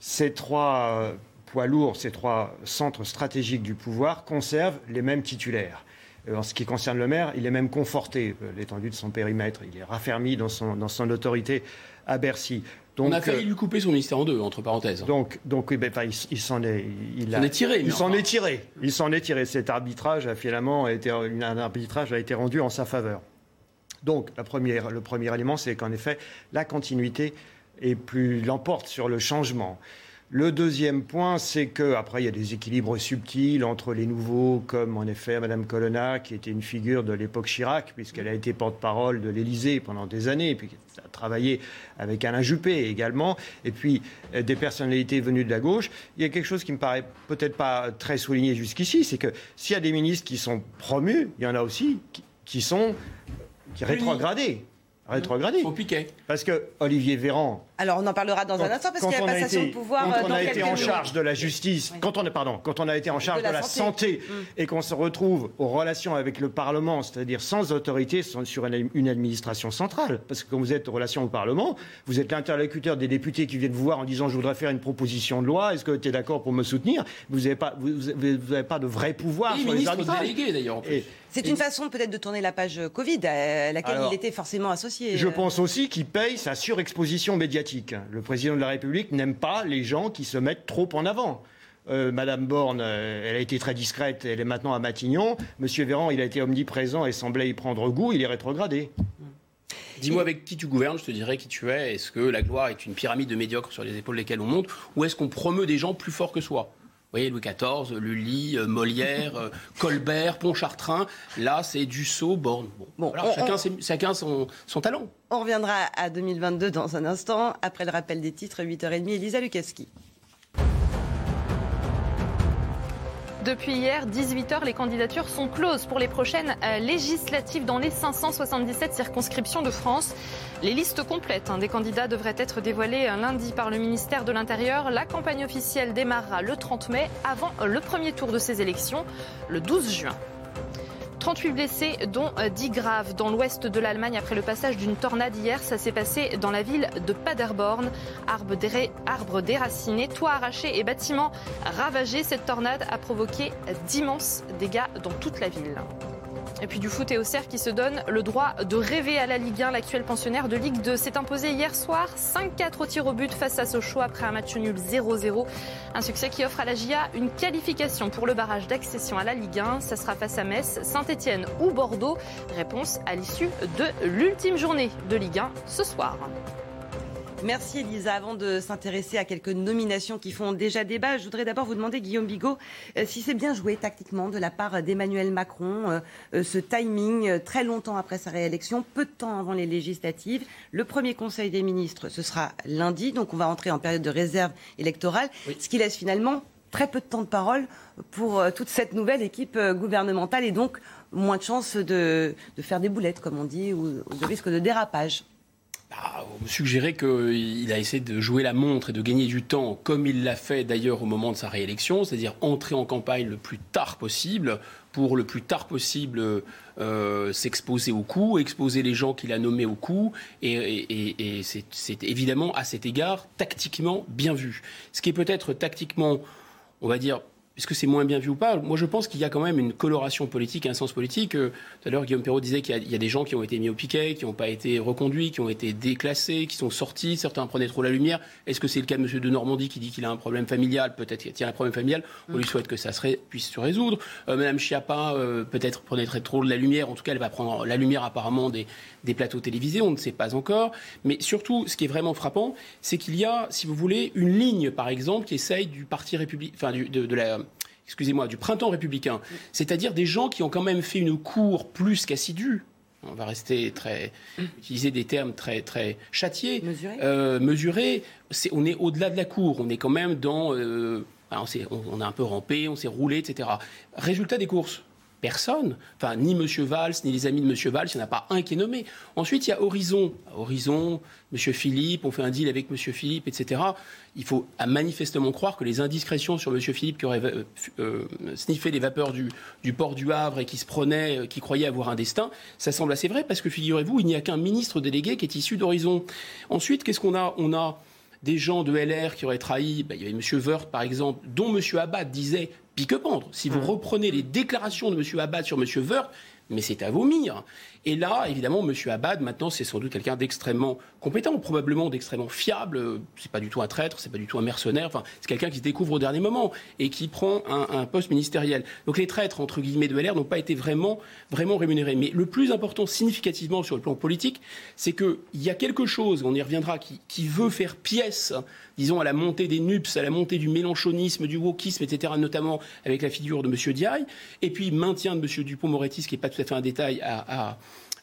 ces trois euh, poids lourds, ces trois centres stratégiques du pouvoir conservent les mêmes titulaires. Euh, en ce qui concerne le maire, il est même conforté, euh, l'étendue de son périmètre, il est raffermi dans son, dans son autorité à Bercy. Donc, On a failli lui couper son ministère en deux, entre parenthèses. Donc, donc ben, il, s'en est, il, a, est tiré. Il s'en est tiré. Il s'en est tiré. Cet arbitrage a finalement été, un arbitrage a été rendu en sa faveur. Donc, la première, le premier élément, c'est qu'en effet, la continuité et plus l'emporte sur le changement. Le deuxième point, c'est que après il y a des équilibres subtils entre les nouveaux, comme en effet Madame Colonna, qui était une figure de l'époque Chirac, puisqu'elle a été porte-parole de l'Élysée pendant des années, et puis a travaillé avec Alain Juppé également, et puis euh, des personnalités venues de la gauche. Il y a quelque chose qui me paraît peut-être pas très souligné jusqu'ici, c'est que s'il y a des ministres qui sont promus, il y en a aussi qui, sont qui rétrogradés rétrogradés. Au piquet. Parce que Olivier Véran. Alors on en parlera dans un instant parce qu'il y a passation de pouvoir. Quand on a été en charge de la justice, quand on est pardon, quand on a été en charge de la, santé, mm. et qu'on se retrouve aux relations avec le Parlement, c'est-à-dire sans autorité sur une administration centrale, parce que quand vous êtes en relation au Parlement, vous êtes l'interlocuteur des députés qui viennent vous voir en disant je voudrais faire une proposition de loi, est-ce que tu es d'accord pour me soutenir? Vous n'avez pas, vous, pas de vrai pouvoir sur les arbitrages. d'ailleurs. C'est une façon peut-être de tourner la page Covid à laquelle il était forcément associé. Je pense aussi qu'il paye sa surexposition médiatique. Le président de la République n'aime pas les gens qui se mettent trop en avant. Euh, Madame Borne, euh, elle a été très discrète, elle est maintenant à Matignon. Monsieur Véran, il a été omniprésent et semblait y prendre goût, il est rétrogradé. Dis-moi avec qui tu gouvernes, je te dirai qui tu es. Est-ce que la gloire est une pyramide de médiocres sur les épaules desquelles on monte ou est-ce qu'on promeut des gens plus forts que soi? Voyez, Louis XIV, Lully, euh, Molière, euh, Colbert, Pontchartrain. Là, c'est Dussault, Borne. Bon, voilà, chacun, chacun son, son, talent. On reviendra à 2022 dans un instant, après le rappel des titres, 8h30, Elisa Lukaski. Depuis hier, 18h, les candidatures sont closes pour les prochaines euh, législatives dans les 577 circonscriptions de France. Les listes complètes hein, des candidats devraient être dévoilées euh, lundi par le ministère de l'Intérieur. La campagne officielle démarrera le 30 mai avant le premier tour de ces élections, le 12 juin. 38 blessés, dont 10 euh, graves dans l'ouest de l'Allemagne après le passage d'une tornade hier. Ça s'est passé dans la ville de Paderborn. Arbres déracinés, toits arrachés et bâtiments ravagés. Cette tornade a provoqué d'immenses dégâts dans toute la ville. Et puis du foot et au cerf qui se donne le droit de rêver à la Ligue 1. L'actuel pensionnaire de Ligue 2 s'est imposé hier soir 5-4 au tir au but face à Sochaux après un match nul 0-0. Un succès qui offre à la GIA une qualification pour le barrage d'accession à la Ligue 1. Ça sera face à Metz, Saint-Etienne ou Bordeaux. Réponse à l'issue de l'ultime journée de Ligue 1 ce soir. Merci Elisa. Avant de s'intéresser à quelques nominations qui font déjà débat, je voudrais d'abord vous demander, Guillaume Bigot, euh, si c'est bien joué tactiquement de la part d'Emmanuel Macron, euh, euh, ce timing très longtemps après sa réélection, peu de temps avant les législatives. Le premier Conseil des ministres, ce sera lundi, donc on va entrer en période de réserve électorale, ce qui laisse finalement très peu de temps de parole pour toute cette nouvelle équipe gouvernementale et donc moins de chances de, de faire des boulettes, comme on dit, ou de risque de dérapage. Bah, on me suggérait qu'il a essayé de jouer la montre et de gagner du temps, comme il l'a fait d'ailleurs au moment de sa réélection, c'est-à-dire entrer en campagne le plus tard possible, pour le plus tard possible euh, s'exposer au coup, exposer les gens qu'il a nommés au coup, et, c'est évidemment à cet égard tactiquement bien vu. Ce qui est peut-être tactiquement, on va dire, est-ce que c'est moins bien vu ou pas? Moi, je pense qu'il y a quand même une coloration politique, un sens politique. Euh, tout à l'heure, Guillaume Perrault disait qu'il y, a des gens qui ont été mis au piquet, qui n'ont pas été reconduits, qui ont été déclassés, qui sont sortis. Certains prenaient trop la lumière. Est-ce que c'est le cas de M. de Normandie qui dit qu'il a un problème familial? Peut-être qu'il a un problème familial. On lui souhaite que ça puisse se résoudre. Euh, Madame Chiappa, euh, peut-être prenait trop de la lumière. En tout cas, elle va prendre la lumière apparemment des, des plateaux télévisés. On ne sait pas encore. Mais surtout, ce qui est vraiment frappant, c'est qu'il y a, si vous voulez, une ligne, par exemple, qui essaye du parti républicain, enfin, de, de la excusez-moi, du printemps républicain, c'est-à-dire des gens qui ont quand même fait une cour plus qu'assidue. On va rester très utiliser des termes très très châtiés, mesurés. Euh, on est au-delà de la cour. On est quand même dans euh, on, on, a un peu rampé, on s'est roulé, etc. Résultat des courses personne, enfin ni M. Valls, ni les amis de M. Valls, il n'y en a pas un qui est nommé. Ensuite, il y a Horizon. Horizon, M. Philippe, on fait un deal avec M. Philippe, etc. Il faut manifestement croire que les indiscrétions sur M. Philippe qui aurait euh, euh, sniffé les vapeurs du, port du Havre et qui se prenait, euh, qui croyait avoir un destin, ça semble assez vrai parce que figurez-vous, il n'y a qu'un ministre délégué qui est issu d'Horizon. Ensuite, qu'est-ce qu'on a? On a des gens de LR qui auraient trahi. Ben, il y avait M. Wörth, par exemple, dont M. Abad disait pique-pendre. Si vous mmh. reprenez les déclarations de M. Abad sur M. Wörth, mais c'est à vomir. Et là, évidemment, M. Abad, maintenant, c'est sans doute quelqu'un d'extrêmement compétent, probablement d'extrêmement fiable. C'est pas du tout un traître, c'est pas du tout un mercenaire. Enfin, c'est quelqu'un qui se découvre au dernier moment et qui prend un, poste ministériel. Donc les traîtres, entre guillemets, de LR n'ont pas été vraiment, vraiment rémunérés. Mais le plus important, significativement, sur le plan politique, c'est qu'il y a quelque chose, on y reviendra, qui, qui veut faire pièce, disons, à la montée des NUPS, à la montée du mélanchonisme, du wokisme, etc., notamment avec la figure de M. Diaye, et puis maintien de M. Dupont-Moretti, ce qui n'est pas tout à fait un détail à à,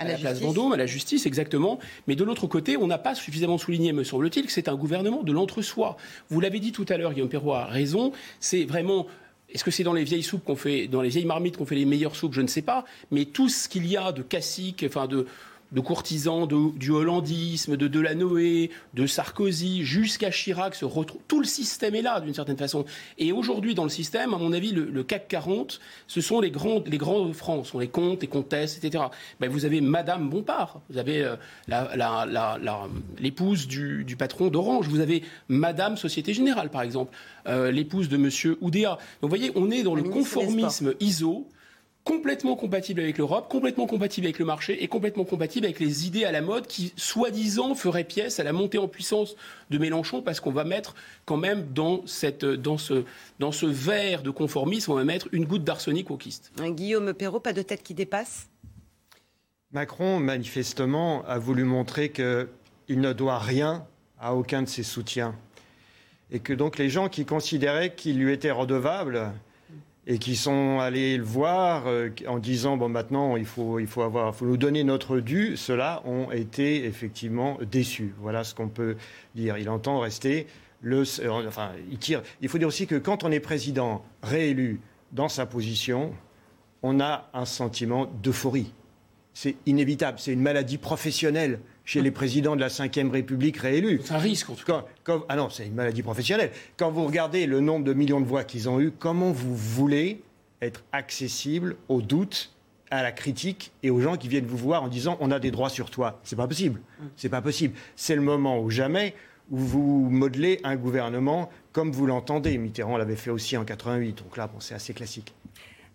la, place Vendôme, à la justice, exactement. Mais de l'autre côté, on n'a pas suffisamment souligné, me semble-t-il, que c'est un gouvernement de l'entre-soi. Vous l'avez dit tout à l'heure, Guillaume Perrault a raison. C'est vraiment est-ce que c'est dans les vieilles soupes qu'on fait, dans les vieilles marmites qu'on fait les meilleures soupes? Je ne sais pas. Mais tout ce qu'il y a de classique, enfin de, de courtisans du hollandisme, de Delanoë, de Sarkozy, jusqu'à Chirac, se retrouve. Tout le système est là, d'une certaine façon. Et aujourd'hui, dans le système, à mon avis, le, CAC 40, ce sont les grands, les grands de France, sont les comtes, les comtesses, etc. Ben, vous avez Madame Bompard, vous avez euh, l'épouse du, patron d'Orange, vous avez Madame Société Générale, par exemple, euh, l'épouse de Monsieur Oudéa. Donc, vous voyez, on est dans le conformisme ISO complètement compatible avec l'Europe, complètement compatible avec le marché et complètement compatible avec les idées à la mode qui, soi-disant, feraient pièce à la montée en puissance de Mélenchon parce qu'on va mettre quand même dans, cette, dans, ce, dans ce verre de conformisme, on va mettre une goutte d'arsenic au kyste. Guillaume Perrault, pas de tête qui dépasse? Macron, manifestement, a voulu montrer qu'il ne doit rien à aucun de ses soutiens. Et que donc les gens qui considéraient qu'il lui était redevable et qui sont allés le voir euh, en disant bon maintenant il faut il faut avoir faut nous donner notre dû, ceux-là ont été effectivement déçus. Voilà ce qu'on peut dire. Il entend rester le euh, enfin il tire. Il faut dire aussi que quand on est président réélu dans sa position, on a un sentiment d'euphorie. C'est inévitable, c'est une maladie professionnelle chez les présidents de la Ve République réélus. C'est un risque, en tout cas. ah non, c'est une maladie professionnelle. Quand vous regardez le nombre de millions de voix qu'ils ont eu, comment vous voulez être accessible aux doutes, à la critique et aux gens qui viennent vous voir en disant on a des droits sur toi C'est pas possible. C'est pas possible. C'est le moment ou jamais où vous modelez un gouvernement comme vous l'entendez. Mitterrand l'avait fait aussi en 88. Donc là, bon, c'est assez classique.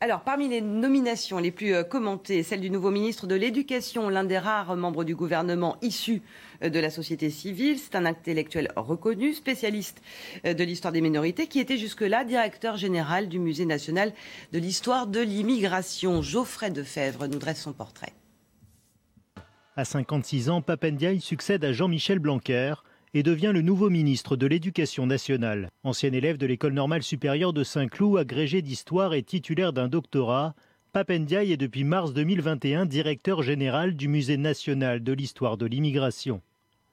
Alors, parmi les nominations les plus euh, commentées, celle du nouveau ministre de l'Éducation, l'un des rares membres du gouvernement issus euh, de la société civile. C'est un intellectuel reconnu, spécialiste euh, de l'histoire des minorités, qui était jusque-là directeur général du Musée national de l'histoire de l'immigration. Geoffrey Defebvre nous dresse son portrait. À 56 ans, Papendiaï succède à Jean-Michel Blanquer, et devient le nouveau ministre de l'Éducation nationale. Ancien élève de l'école normale supérieure de Saint-Cloud, agrégé d'histoire et titulaire d'un doctorat, Papendiaï est depuis mars 2021 directeur général du Musée national de l'histoire de l'immigration.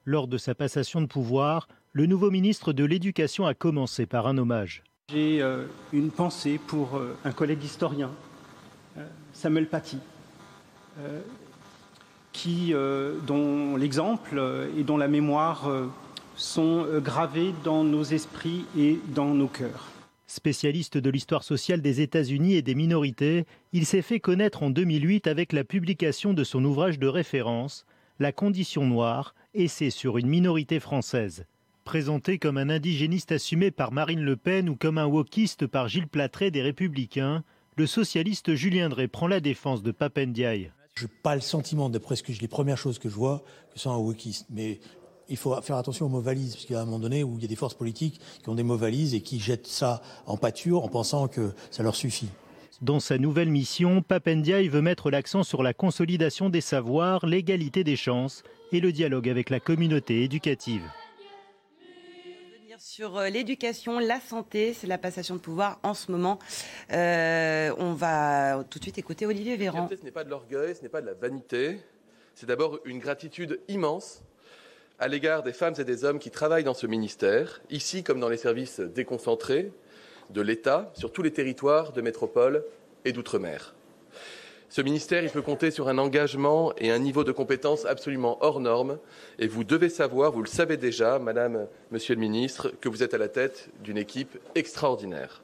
Lors de sa passation de pouvoir, le nouveau ministre de l'Éducation a commencé par un hommage. J'ai euh, une pensée pour euh, un collègue historien, euh, Samuel Paty, qui, dont l'exemple et dont la mémoire sont euh, gravés dans nos esprits et dans nos cœurs. Spécialiste de l'histoire sociale des États-Unis et des minorités, il s'est fait connaître en 2008 avec la publication de son ouvrage de référence, La condition noire, essai sur une minorité française. Présenté comme un indigéniste assumé par Marine Le Pen ou comme un wokiste par Gilles Platré des Républicains, le socialiste Julien Drey prend la défense de Papendiaï. Je n'ai pas le sentiment, d'après ce que les premières choses que je vois, que c'est un wokiste. Mais il faut faire attention aux mots valises, parce qu'il y a un moment donné où il y a des forces politiques qui ont des mots valises et qui jettent ça en pâture en pensant que ça leur suffit. Dans sa nouvelle mission, Papendiaï veut mettre l'accent sur la consolidation des savoirs, l'égalité des chances et le dialogue avec la communauté éducative. Sur euh, l'éducation, la santé, c'est la passation de pouvoir en ce moment. Euh, on va tout de suite écouter Olivier Véran. Ce n'est pas de l'orgueil, ce n'est pas de la vanité, c'est d'abord une gratitude immense à l'égard des femmes et des hommes qui travaillent dans ce ministère, ici comme dans les services déconcentrés de l'État, sur tous les territoires de métropole et d'outre-mer. Ce ministère, il peut compter sur un engagement et un niveau de compétence absolument hors norme. Et vous devez savoir, vous le savez déjà, Madame, Monsieur le Ministre, que vous êtes à la tête d'une équipe extraordinaire.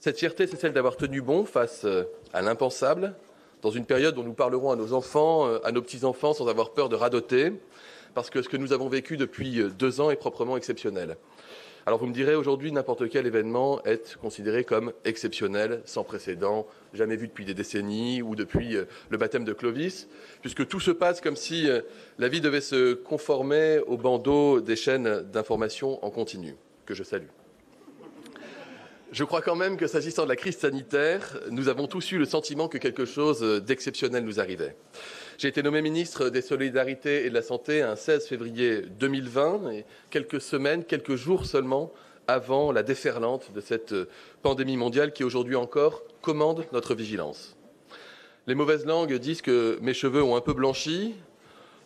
Cette fierté, c'est celle d'avoir tenu bon face à l'impensable, dans une période dont nous parlerons à nos enfants, à nos petits-enfants, sans avoir peur de radoter, parce que ce que nous avons vécu depuis euh, deux ans est proprement exceptionnel. Alors vous me direz, aujourd'hui, n'importe quel événement est considéré comme exceptionnel, sans précédent, jamais vu depuis des décennies ou depuis euh, le baptême de Clovis, puisque tout se passe comme si euh, la vie devait se conformer au bandeau des chaînes d'information en continu, que je salue. Je crois quand même que s'agissant de la crise sanitaire, nous avons tous eu le sentiment que quelque chose d'exceptionnel nous arrivait. J'ai été nommé ministre des Solidarités et de la Santé un 16 février 2020, et quelques semaines, quelques jours seulement avant la déferlante de cette pandémie mondiale qui aujourd'hui encore commande notre vigilance. Les mauvaises langues disent que mes cheveux ont un peu blanchi.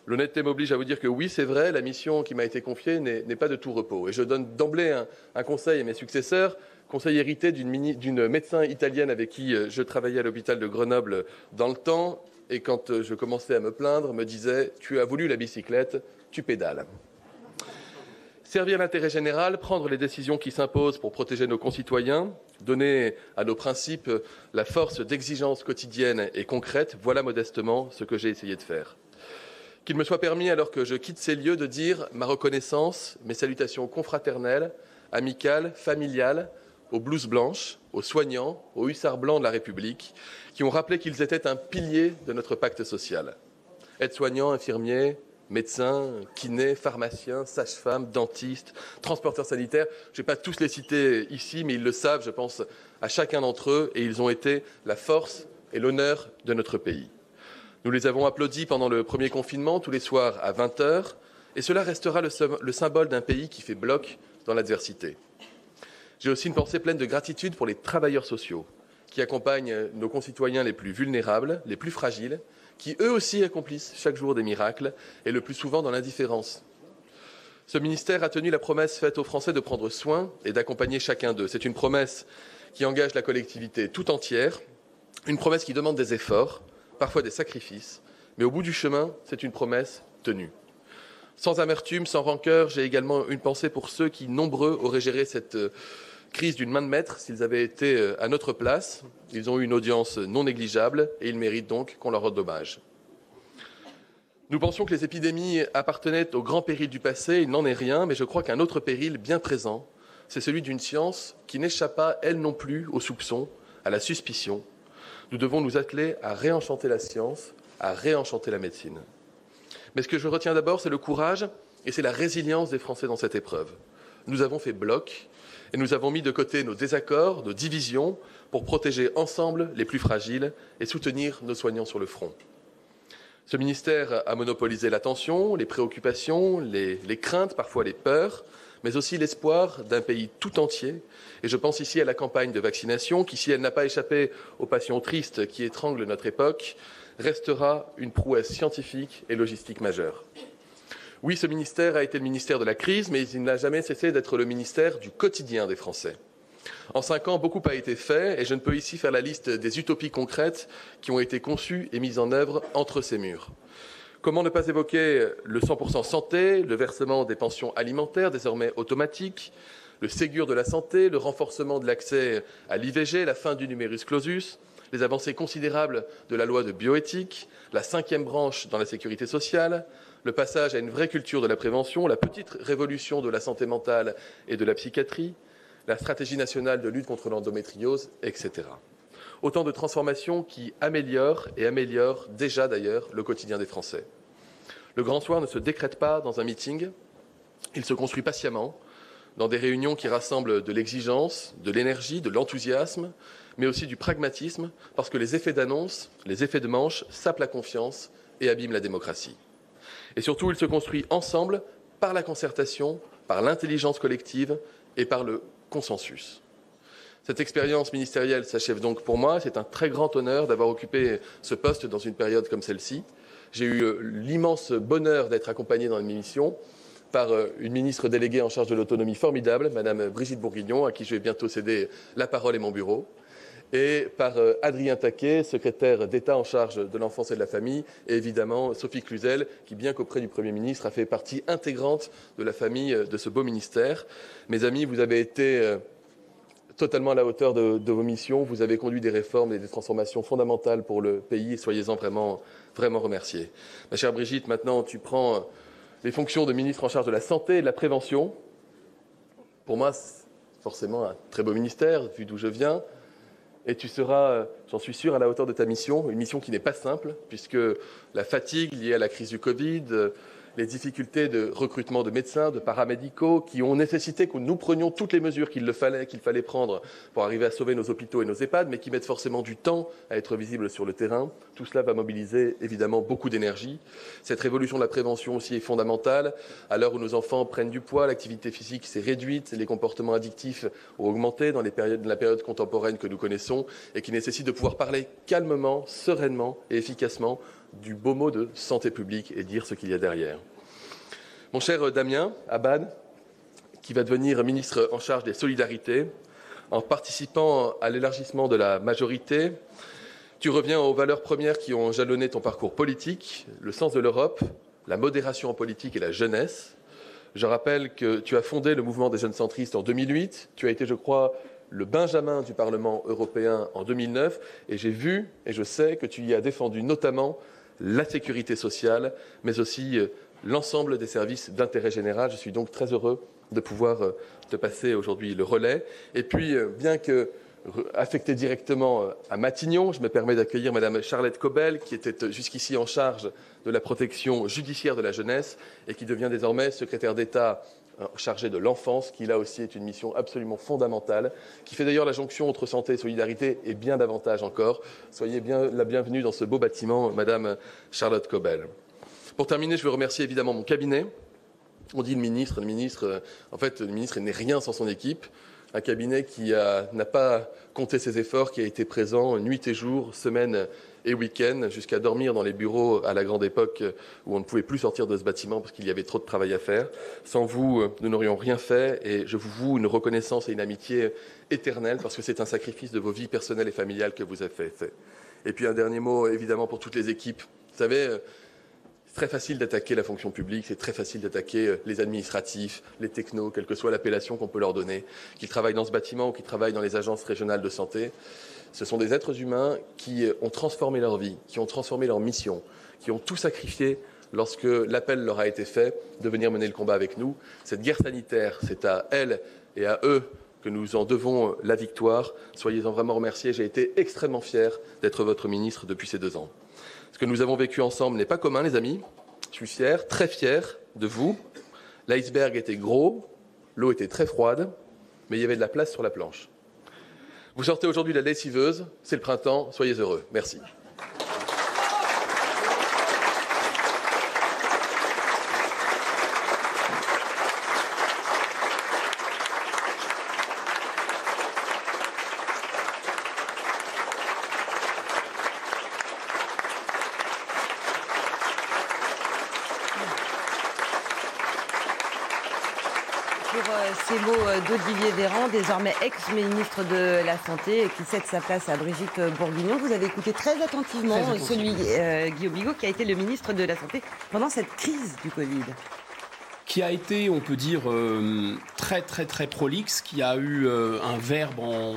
L'honnêteté m'oblige à vous dire que oui, c'est vrai, la mission qui m'a été confiée n'est pas de tout repos. Et je donne d'emblée un, un, conseil à mes successeurs, conseil hérité d'une médecin italienne avec qui je travaillais à l'hôpital de Grenoble dans le temps et quand euh, je commençais à me plaindre, me disait Tu as voulu la bicyclette, tu pédales. Servir l'intérêt général, prendre les décisions qui s'imposent pour protéger nos concitoyens, donner à nos principes la force d'exigence quotidienne et concrète, voilà modestement ce que j'ai essayé de faire. Qu'il me soit permis, alors que je quitte ces lieux, de dire ma reconnaissance, mes salutations confraternelles, amicales, familiales, aux blouses blanches, aux soignants, aux hussards blancs de la République, qui ont rappelé qu'ils étaient un pilier de notre pacte social. Aides-soignants, infirmiers, médecins, kinés, pharmaciens, sages-femmes, dentistes, transporteurs sanitaires. Je ne vais pas tous les citer ici, mais ils le savent, je pense à chacun d'entre eux, et ils ont été la force et l'honneur de notre pays. Nous les avons applaudis pendant le premier confinement, tous les soirs à 20h, et cela restera le, symbole d'un pays qui fait bloc dans l'adversité. J'ai aussi une pensée pleine de gratitude pour les travailleurs sociaux qui accompagnent nos concitoyens les plus vulnérables, les plus fragiles, qui eux aussi accomplissent chaque jour des miracles, et le plus souvent dans l'indifférence. Ce ministère a tenu la promesse faite aux Français de prendre soin et d'accompagner chacun d'eux. C'est une promesse qui engage la collectivité tout entière, une promesse qui demande des efforts, parfois des sacrifices, mais au bout du chemin, c'est une promesse tenue. Sans amertume, sans rancœur, j'ai également une pensée pour ceux qui, nombreux, auraient géré cette euh, crise d'une main de maître s'ils avaient été euh, à notre place. Ils ont eu une audience non négligeable et ils méritent donc qu'on leur rende hommage. Nous pensions que les épidémies appartenaient au grand péril du passé, il n'en est rien, mais je crois qu'un autre péril bien présent, c'est celui d'une science qui n'échappe pas, elle non plus, aux soupçons, à la suspicion. Nous devons nous atteler à réenchanter la science, à réenchanter la médecine. Mais ce que je retiens d'abord, c'est le courage et c'est la résilience des Français dans cette épreuve. Nous avons fait bloc et nous avons mis de côté nos désaccords, nos divisions, pour protéger ensemble les plus fragiles et soutenir nos soignants sur le front. Ce ministère a monopolisé l'attention, les préoccupations, les, craintes, parfois les peurs, mais aussi l'espoir d'un pays tout entier. Et je pense ici à la campagne de vaccination qui, si elle n'a pas échappé aux passions tristes qui étranglent notre époque, restera une prouesse scientifique et logistique majeure. Oui, ce ministère a été le ministère de la crise, mais il n'a jamais cessé d'être le ministère du quotidien des Français. En cinq ans, beaucoup a été fait et je ne peux ici faire la liste des utopies concrètes qui ont été conçues et mises en œuvre entre ces murs. Comment ne pas évoquer le 100% santé, le versement des pensions alimentaires désormais automatiques, le Ségur de la santé, le renforcement de l'accès à l'IVG, la fin du numerus clausus, les avancées considérables de la loi de bioéthique, la cinquième branche dans la sécurité sociale, le passage à une vraie culture de la prévention, la petite révolution de la santé mentale et de la psychiatrie, la stratégie nationale de lutte contre l'endométriose, etc. Autant de transformations qui améliorent et améliorent déjà d'ailleurs le quotidien des Français. Le grand soir ne se décrète pas dans un meeting, il se construit patiemment dans des réunions qui rassemblent de l'exigence, de l'énergie, de l'enthousiasme, mais aussi du pragmatisme, parce que les effets d'annonce, les effets de manche sapent la confiance et abîment la démocratie. Et surtout, il se construit ensemble par la concertation, par l'intelligence collective et par le consensus. Cette expérience ministérielle s'achève donc pour moi. C'est un très grand honneur d'avoir occupé ce poste dans une période comme celle-ci. J'ai eu euh, l'immense bonheur d'être accompagné dans une mission par euh, une ministre déléguée en charge de l'autonomie formidable, Madame Brigitte Bourguignon, à qui je vais bientôt céder la parole et mon bureau et par euh, Adrien Taquet, secrétaire d'État en charge de l'enfance et de la famille, et évidemment Sophie Cluzel, qui, bien qu'auprès du Premier ministre, a fait partie intégrante de la famille euh, de ce beau ministère. Mes amis, vous avez été euh, totalement à la hauteur de, vos missions. Vous avez conduit des réformes et des transformations fondamentales pour le pays soyez-en vraiment, vraiment remerciés. Ma chère Brigitte, maintenant tu prends les fonctions de ministre en charge de la santé et de la prévention. Pour moi, forcément un très beau ministère, vu d'où je viens et tu seras, euh, j'en suis sûr, à la hauteur de ta mission, une mission qui n'est pas simple, puisque la fatigue liée à la crise du Covid, euh, les difficultés de recrutement de médecins, de paramédicaux, qui ont nécessité que nous prenions toutes les mesures qu'il fallait, fallait prendre pour arriver à sauver nos hôpitaux et nos EHPAD, mais qui mettent forcément du temps à être visibles sur le terrain. Tout cela va mobiliser évidemment beaucoup d'énergie. Cette révolution de la prévention aussi est fondamentale. À l'heure où nos enfants prennent du poids, l'activité physique s'est réduite, les comportements addictifs ont augmenté dans, dans la période contemporaine que nous connaissons et qui nécessite de pouvoir parler calmement, sereinement et efficacement du beau mot de santé publique et dire ce qu'il y a derrière. Mon cher Damien Abad, qui va devenir ministre en charge des solidarités, en participant à l'élargissement de la majorité, tu reviens aux valeurs premières qui ont jalonné ton parcours politique, le sens de l'Europe, la modération en politique et la jeunesse. Je rappelle que tu as fondé le mouvement des jeunes centristes en 2008. Tu as été, je crois, le Benjamin du Parlement européen en 2009. Et j'ai vu et je sais que tu y as défendu notamment la sécurité sociale, mais aussi euh, l'ensemble des services d'intérêt général. Je suis donc très heureux de pouvoir euh, te passer aujourd'hui le relais. Et puis, euh, bien que affecté directement à Matignon, je me permets d'accueillir Madame Charlotte Cobel, qui était jusqu'ici en charge de la protection judiciaire de la jeunesse et qui devient désormais secrétaire d'État chargé de l'enfance, qui là aussi est une mission absolument fondamentale, qui fait d'ailleurs la jonction entre santé et solidarité et bien davantage encore. Soyez bien la bienvenue dans ce beau bâtiment, Madame Charlotte Cobel. Pour terminer, je veux remercier évidemment mon cabinet. On dit le ministre, le ministre, en fait, le ministre n'est rien sans son équipe un cabinet qui n'a pas compté ses efforts, qui a été présent nuit et jour, semaine et week-end, jusqu'à dormir dans les bureaux à la grande époque où on ne pouvait plus sortir de ce bâtiment parce qu'il y avait trop de travail à faire. Sans vous, nous n'aurions rien fait et je vous voue une reconnaissance et une amitié éternelle parce que c'est un sacrifice de vos vies personnelles et familiales que vous avez fait. Et puis un dernier mot, évidemment, pour toutes les équipes. Vous savez, c'est très facile d'attaquer la fonction publique, c'est très facile d'attaquer euh, les administratifs, les technos, quelle que soit l'appellation qu'on peut leur donner, qu'ils travaillent dans ce bâtiment ou qu'ils travaillent dans les agences régionales de santé. Ce sont des êtres humains qui euh, ont transformé leur vie, qui ont transformé leur mission, qui ont tout sacrifié lorsque l'appel leur a été fait de venir mener le combat avec nous. Cette guerre sanitaire, c'est à elles et à eux que nous en devons euh, la victoire. Soyez-en vraiment remerciés. J'ai été extrêmement fier d'être votre ministre depuis ces deux ans. Ce que nous avons vécu ensemble n'est pas commun, les amis. Je suis fier, très fier de vous. L'iceberg était gros, l'eau était très froide, mais il y avait de la place sur la planche. Vous sortez aujourd'hui la lessiveuse, c'est le printemps, soyez heureux. Merci. d'Olivier Véran, désormais ex-ministre de la Santé, qui cède sa place à Brigitte Bourguignon. Vous avez écouté très attentivement, celui euh, Guillaume Bigot, qui a été le ministre de la Santé pendant cette crise du Covid qui a été, on peut dire, euh, très très très prolixe, qui a eu euh, un verbe en,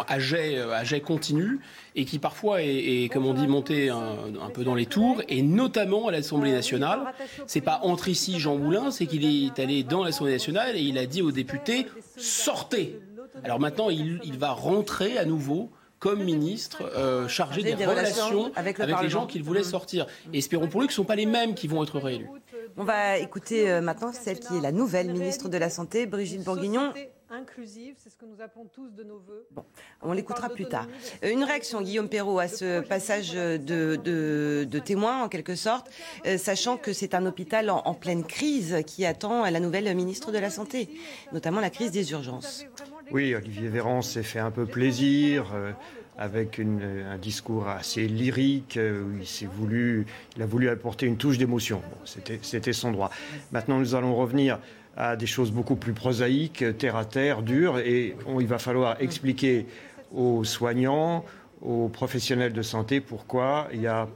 à, jet, continu et qui parfois est, comme on dit, monté un, peu dans les tours, et notamment à l'Assemblée nationale. C'est pas entre ici Jean Moulin, c'est qu'il est allé dans l'Assemblée nationale et il a dit aux députés sortez. Alors maintenant, il, va rentrer à nouveau comme ministre euh, chargé des, relations, avec, les gens qu'il voulait sortir. Et espérons pour lui que ce ne sont pas les mêmes qui vont être réélus. On va écouter euh, maintenant celle qui est la nouvelle ministre de la Santé, Brigitte Bourguignon. Inclusive, c'est ce que nous appelons tous de nos voeux. Bon, on l'écoutera plus tard. Euh, une réaction, Guillaume Perrault, à ce passage de, de, témoin, en quelque sorte, euh, sachant que c'est un hôpital en, pleine crise qui attend la nouvelle ministre de la Santé, notamment la crise des urgences. Oui, Olivier Véran s'est fait un peu plaisir avec un discours assez lyrique, euh, où il, voulu, il a voulu apporter une touche d'émotion. C'était son droit. Maintenant, nous allons revenir à des choses beaucoup plus prosaïques, terre à terre, dures, et il va falloir expliquer aux soignants, aux professionnels de santé pourquoi il y a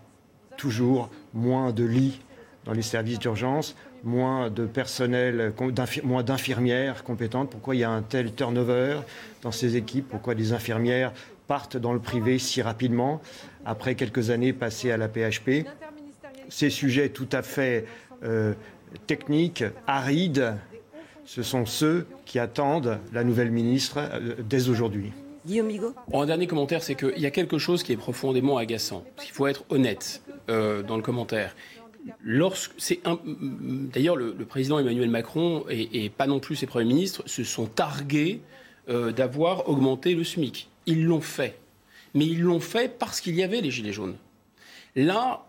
toujours moins de lits dans les services d'urgence, moins de personnel, moins d'infirmières compétentes, pourquoi il y a un tel turnover dans ces équipes, pourquoi des infirmières partent dans le privé si rapidement, après quelques années passées à la PHP. Ces sujets tout à fait euh, techniques, arides, ce sont ceux qui attendent la nouvelle ministre euh, dès aujourd'hui. Guillaume Bigot Un dernier commentaire, c'est qu'il y a quelque chose qui est profondément agaçant. Il faut être honnête euh, dans le commentaire. D'ailleurs, le, président Emmanuel Macron et, pas non plus ses premiers ministres se sont targués d'avoir augmenté le SMIC. Ils l'ont fait. Mais ils l'ont fait parce qu'il y avait les Gilets jaunes. Là,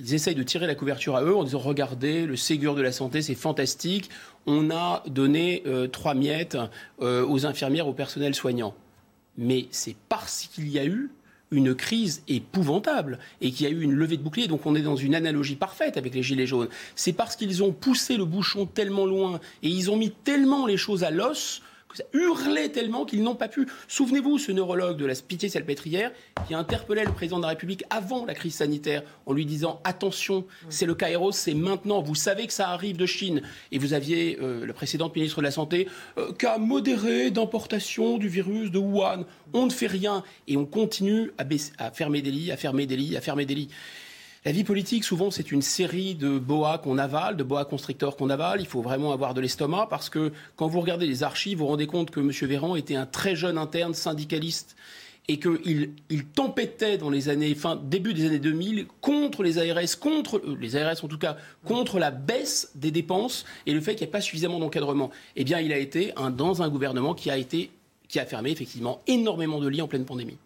ils essayent de tirer la couverture à eux en disant regardez, le Ségur de la santé, c'est fantastique. On a donné euh, trois miettes euh, aux infirmières, au personnel soignant. Mais c'est parce qu'il y a eu une crise épouvantable et qu'il y a eu une levée de bouclier. Donc on est dans une analogie parfaite avec les Gilets jaunes. C'est parce qu'ils ont poussé le bouchon tellement loin et ils ont mis tellement les choses à l'os ça hurlait tellement qu'ils n'ont pas pu. Souvenez-vous, ce neurologue de la Pitié-Salpêtrière qui interpellait le président de la République avant la crise sanitaire en lui disant attention, c'est le Kairos, c'est maintenant. Vous savez que ça arrive de Chine. Et vous aviez euh, le précédent ministre de la Santé euh, a modéré d'importation du virus de Wuhan. On ne fait rien et on continue à, à fermer des lits, à fermer des lits, à fermer des lits. La vie politique, souvent, c'est une série de boas qu'on avale, de boas constricteurs qu'on avale. Il faut vraiment avoir de l'estomac parce que quand vous regardez les archives, vous vous rendez compte que M. Véran était un très jeune interne syndicaliste et qu'il il tempêtait dans les années, fin, début des années 2000 contre les ARS, contre, euh, les ARS en tout cas, contre la baisse des dépenses et le fait qu'il n'y ait pas suffisamment d'encadrement. Eh bien, il a été dans un gouvernement qui a été, qui a fermé effectivement énormément de lits en pleine pandémie.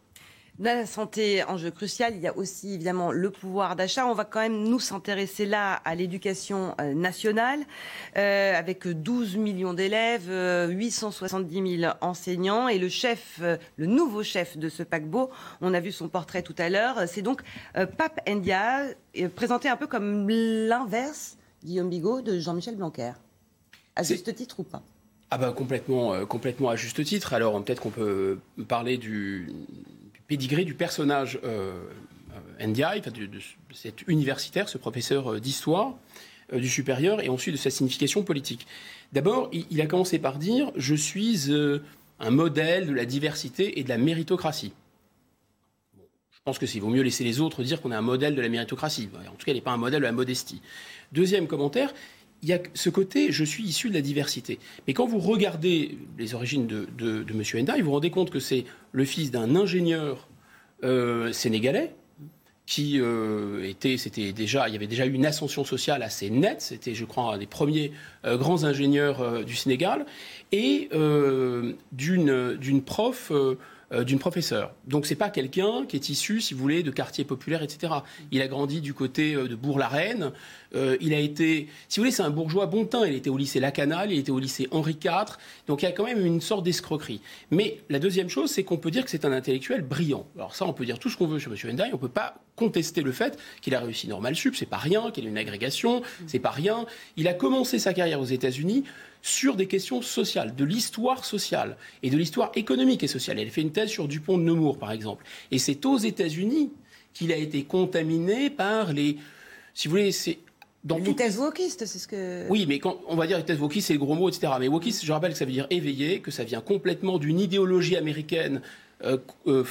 La santé, enjeu crucial. Il y a aussi évidemment le pouvoir d'achat. On va quand même nous s'intéresser là à l'éducation euh, nationale, euh, avec 12 millions d'élèves, 870 000 enseignants et le chef, euh, le nouveau chef de ce paquebot. On a vu son portrait tout à l'heure. C'est donc Pape Ndia, présenté un peu comme l'inverse, Guillaume Bigot, de Jean-Michel Blanquer. À juste titre ou pas? Ah bah complètement, complètement à juste titre. Alors peut-être qu'on peut parler du, pédigré du personnage euh, euh NDI, de, cet universitaire, ce professeur euh, d'histoire du supérieur, et ensuite de sa signification politique. D'abord, il, a commencé par dire Je suis un modèle de la diversité et de la méritocratie. je pense que s'il vaut mieux laisser les autres dire qu'on est un modèle de la méritocratie. En tout cas, il n'est pas un modèle de la modestie. Deuxième commentaire, il y a ce côté, je suis issu de la diversité. Mais quand vous regardez les origines de, M. Enda, vous vous rendez compte que c'est le fils d'un ingénieur euh, sénégalais qui euh, était, c'était déjà, il y avait déjà eu une ascension sociale assez nette. C'était, je crois, un des premiers euh, grands ingénieurs du Sénégal et d'une prof d'une professeure. Donc c'est pas quelqu'un qui est issu, si vous voulez, de quartiers populaires, etc. Il a grandi du côté de Bourg-la-Reine. Euh, il a été, si vous voulez, c'est un bourgeois bon teint. Il était au lycée Lacanal, il était au lycée Henri IV. Donc il y a quand même une sorte d'escroquerie. Mais la deuxième chose, c'est qu'on peut dire que c'est un intellectuel brillant. Alors ça, on peut dire tout ce qu'on veut sur M. Hendai. On peut pas contester le fait qu'il a réussi normal sup. C'est pas rien. Qu'il a une agrégation. C'est pas rien. Il a commencé sa carrière aux États-Unis sur des questions sociales, de l'histoire sociale et de l'histoire économique et sociale. Elle fait une thèse sur Dupont de Nemours, par exemple. Et c'est aux États-Unis qu'il a été contaminé par les. Si vous voulez, c'est. Dans les thèses wokistes, c'est ce que. Oui, mais quand on va dire les thèses wokistes, c'est le gros mot, etc. Mais wokiste, je rappelle que ça veut dire éveillé, que ça vient complètement d'une idéologie américaine euh, euh,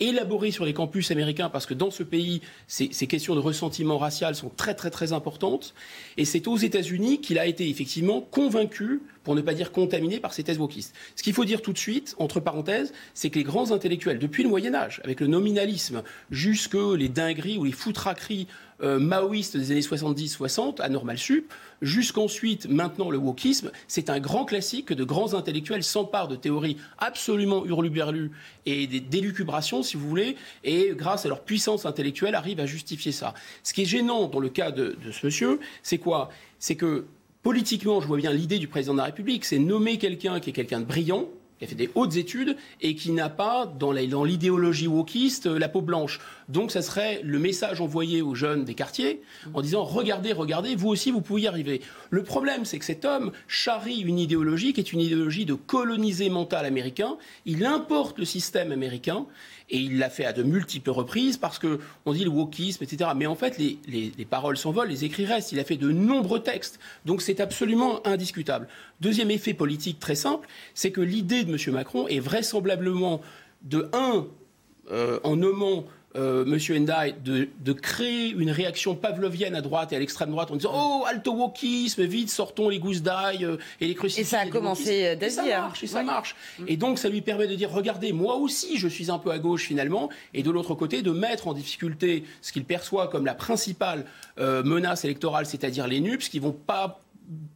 élaboré sur les campus américains parce que dans ce pays, ces, questions de ressentiment racial sont très très très importantes. Et c'est aux États-Unis qu'il a été effectivement convaincu, pour ne pas dire contaminé, par ces thèses wokistes. Ce qu'il faut dire tout de suite, entre parenthèses, c'est que les grands intellectuels, depuis le Moyen Âge, avec le nominalisme, jusque les dingueries ou les foutraqueries euh, maoïste des années 70-60 à Normal Sup, jusqu'ensuite, maintenant le wokisme, c'est un grand classique que de grands intellectuels s'emparent de théories absolument hurluberlues et des délucubrations, si vous voulez, et grâce à leur puissance intellectuelle arrivent à justifier ça. Ce qui est gênant dans le cas de, de ce monsieur, c'est quoi? C'est que politiquement, je vois bien l'idée du président de la République, c'est nommer quelqu'un qui est quelqu'un de brillant, qui a fait des hautes études et qui n'a pas, dans l'idéologie wokiste, euh, la peau blanche. Donc, ça serait le message envoyé aux jeunes des quartiers en disant regardez, regardez, vous aussi, vous pouvez y arriver. Le problème, c'est que cet homme charrie une idéologie qui est une idéologie de colonisé mental américain. Il importe le système américain et il l'a fait à de multiples reprises parce que on dit le wokisme, etc. Mais en fait, les, les paroles s'envolent, les écrits restent. Il a fait de nombreux textes. Donc c'est absolument indiscutable. Deuxième effet politique très simple, c'est que l'idée de M. Macron est vraisemblablement de un, euh, en nommant euh, Monsieur Endai de, créer une réaction pavlovienne à droite et à l'extrême droite en disant Oh, alto wokisme, vite, sortons les gousses d'ail euh, et les crucifix. Et ça a commencé dès ça marche, et ça marche. Et donc, ça lui permet de dire Regardez, moi aussi, je suis un peu à gauche finalement, et de l'autre côté, de mettre en difficulté ce qu'il perçoit comme la principale menace électorale, c'est-à-dire les NUPS, qui vont pas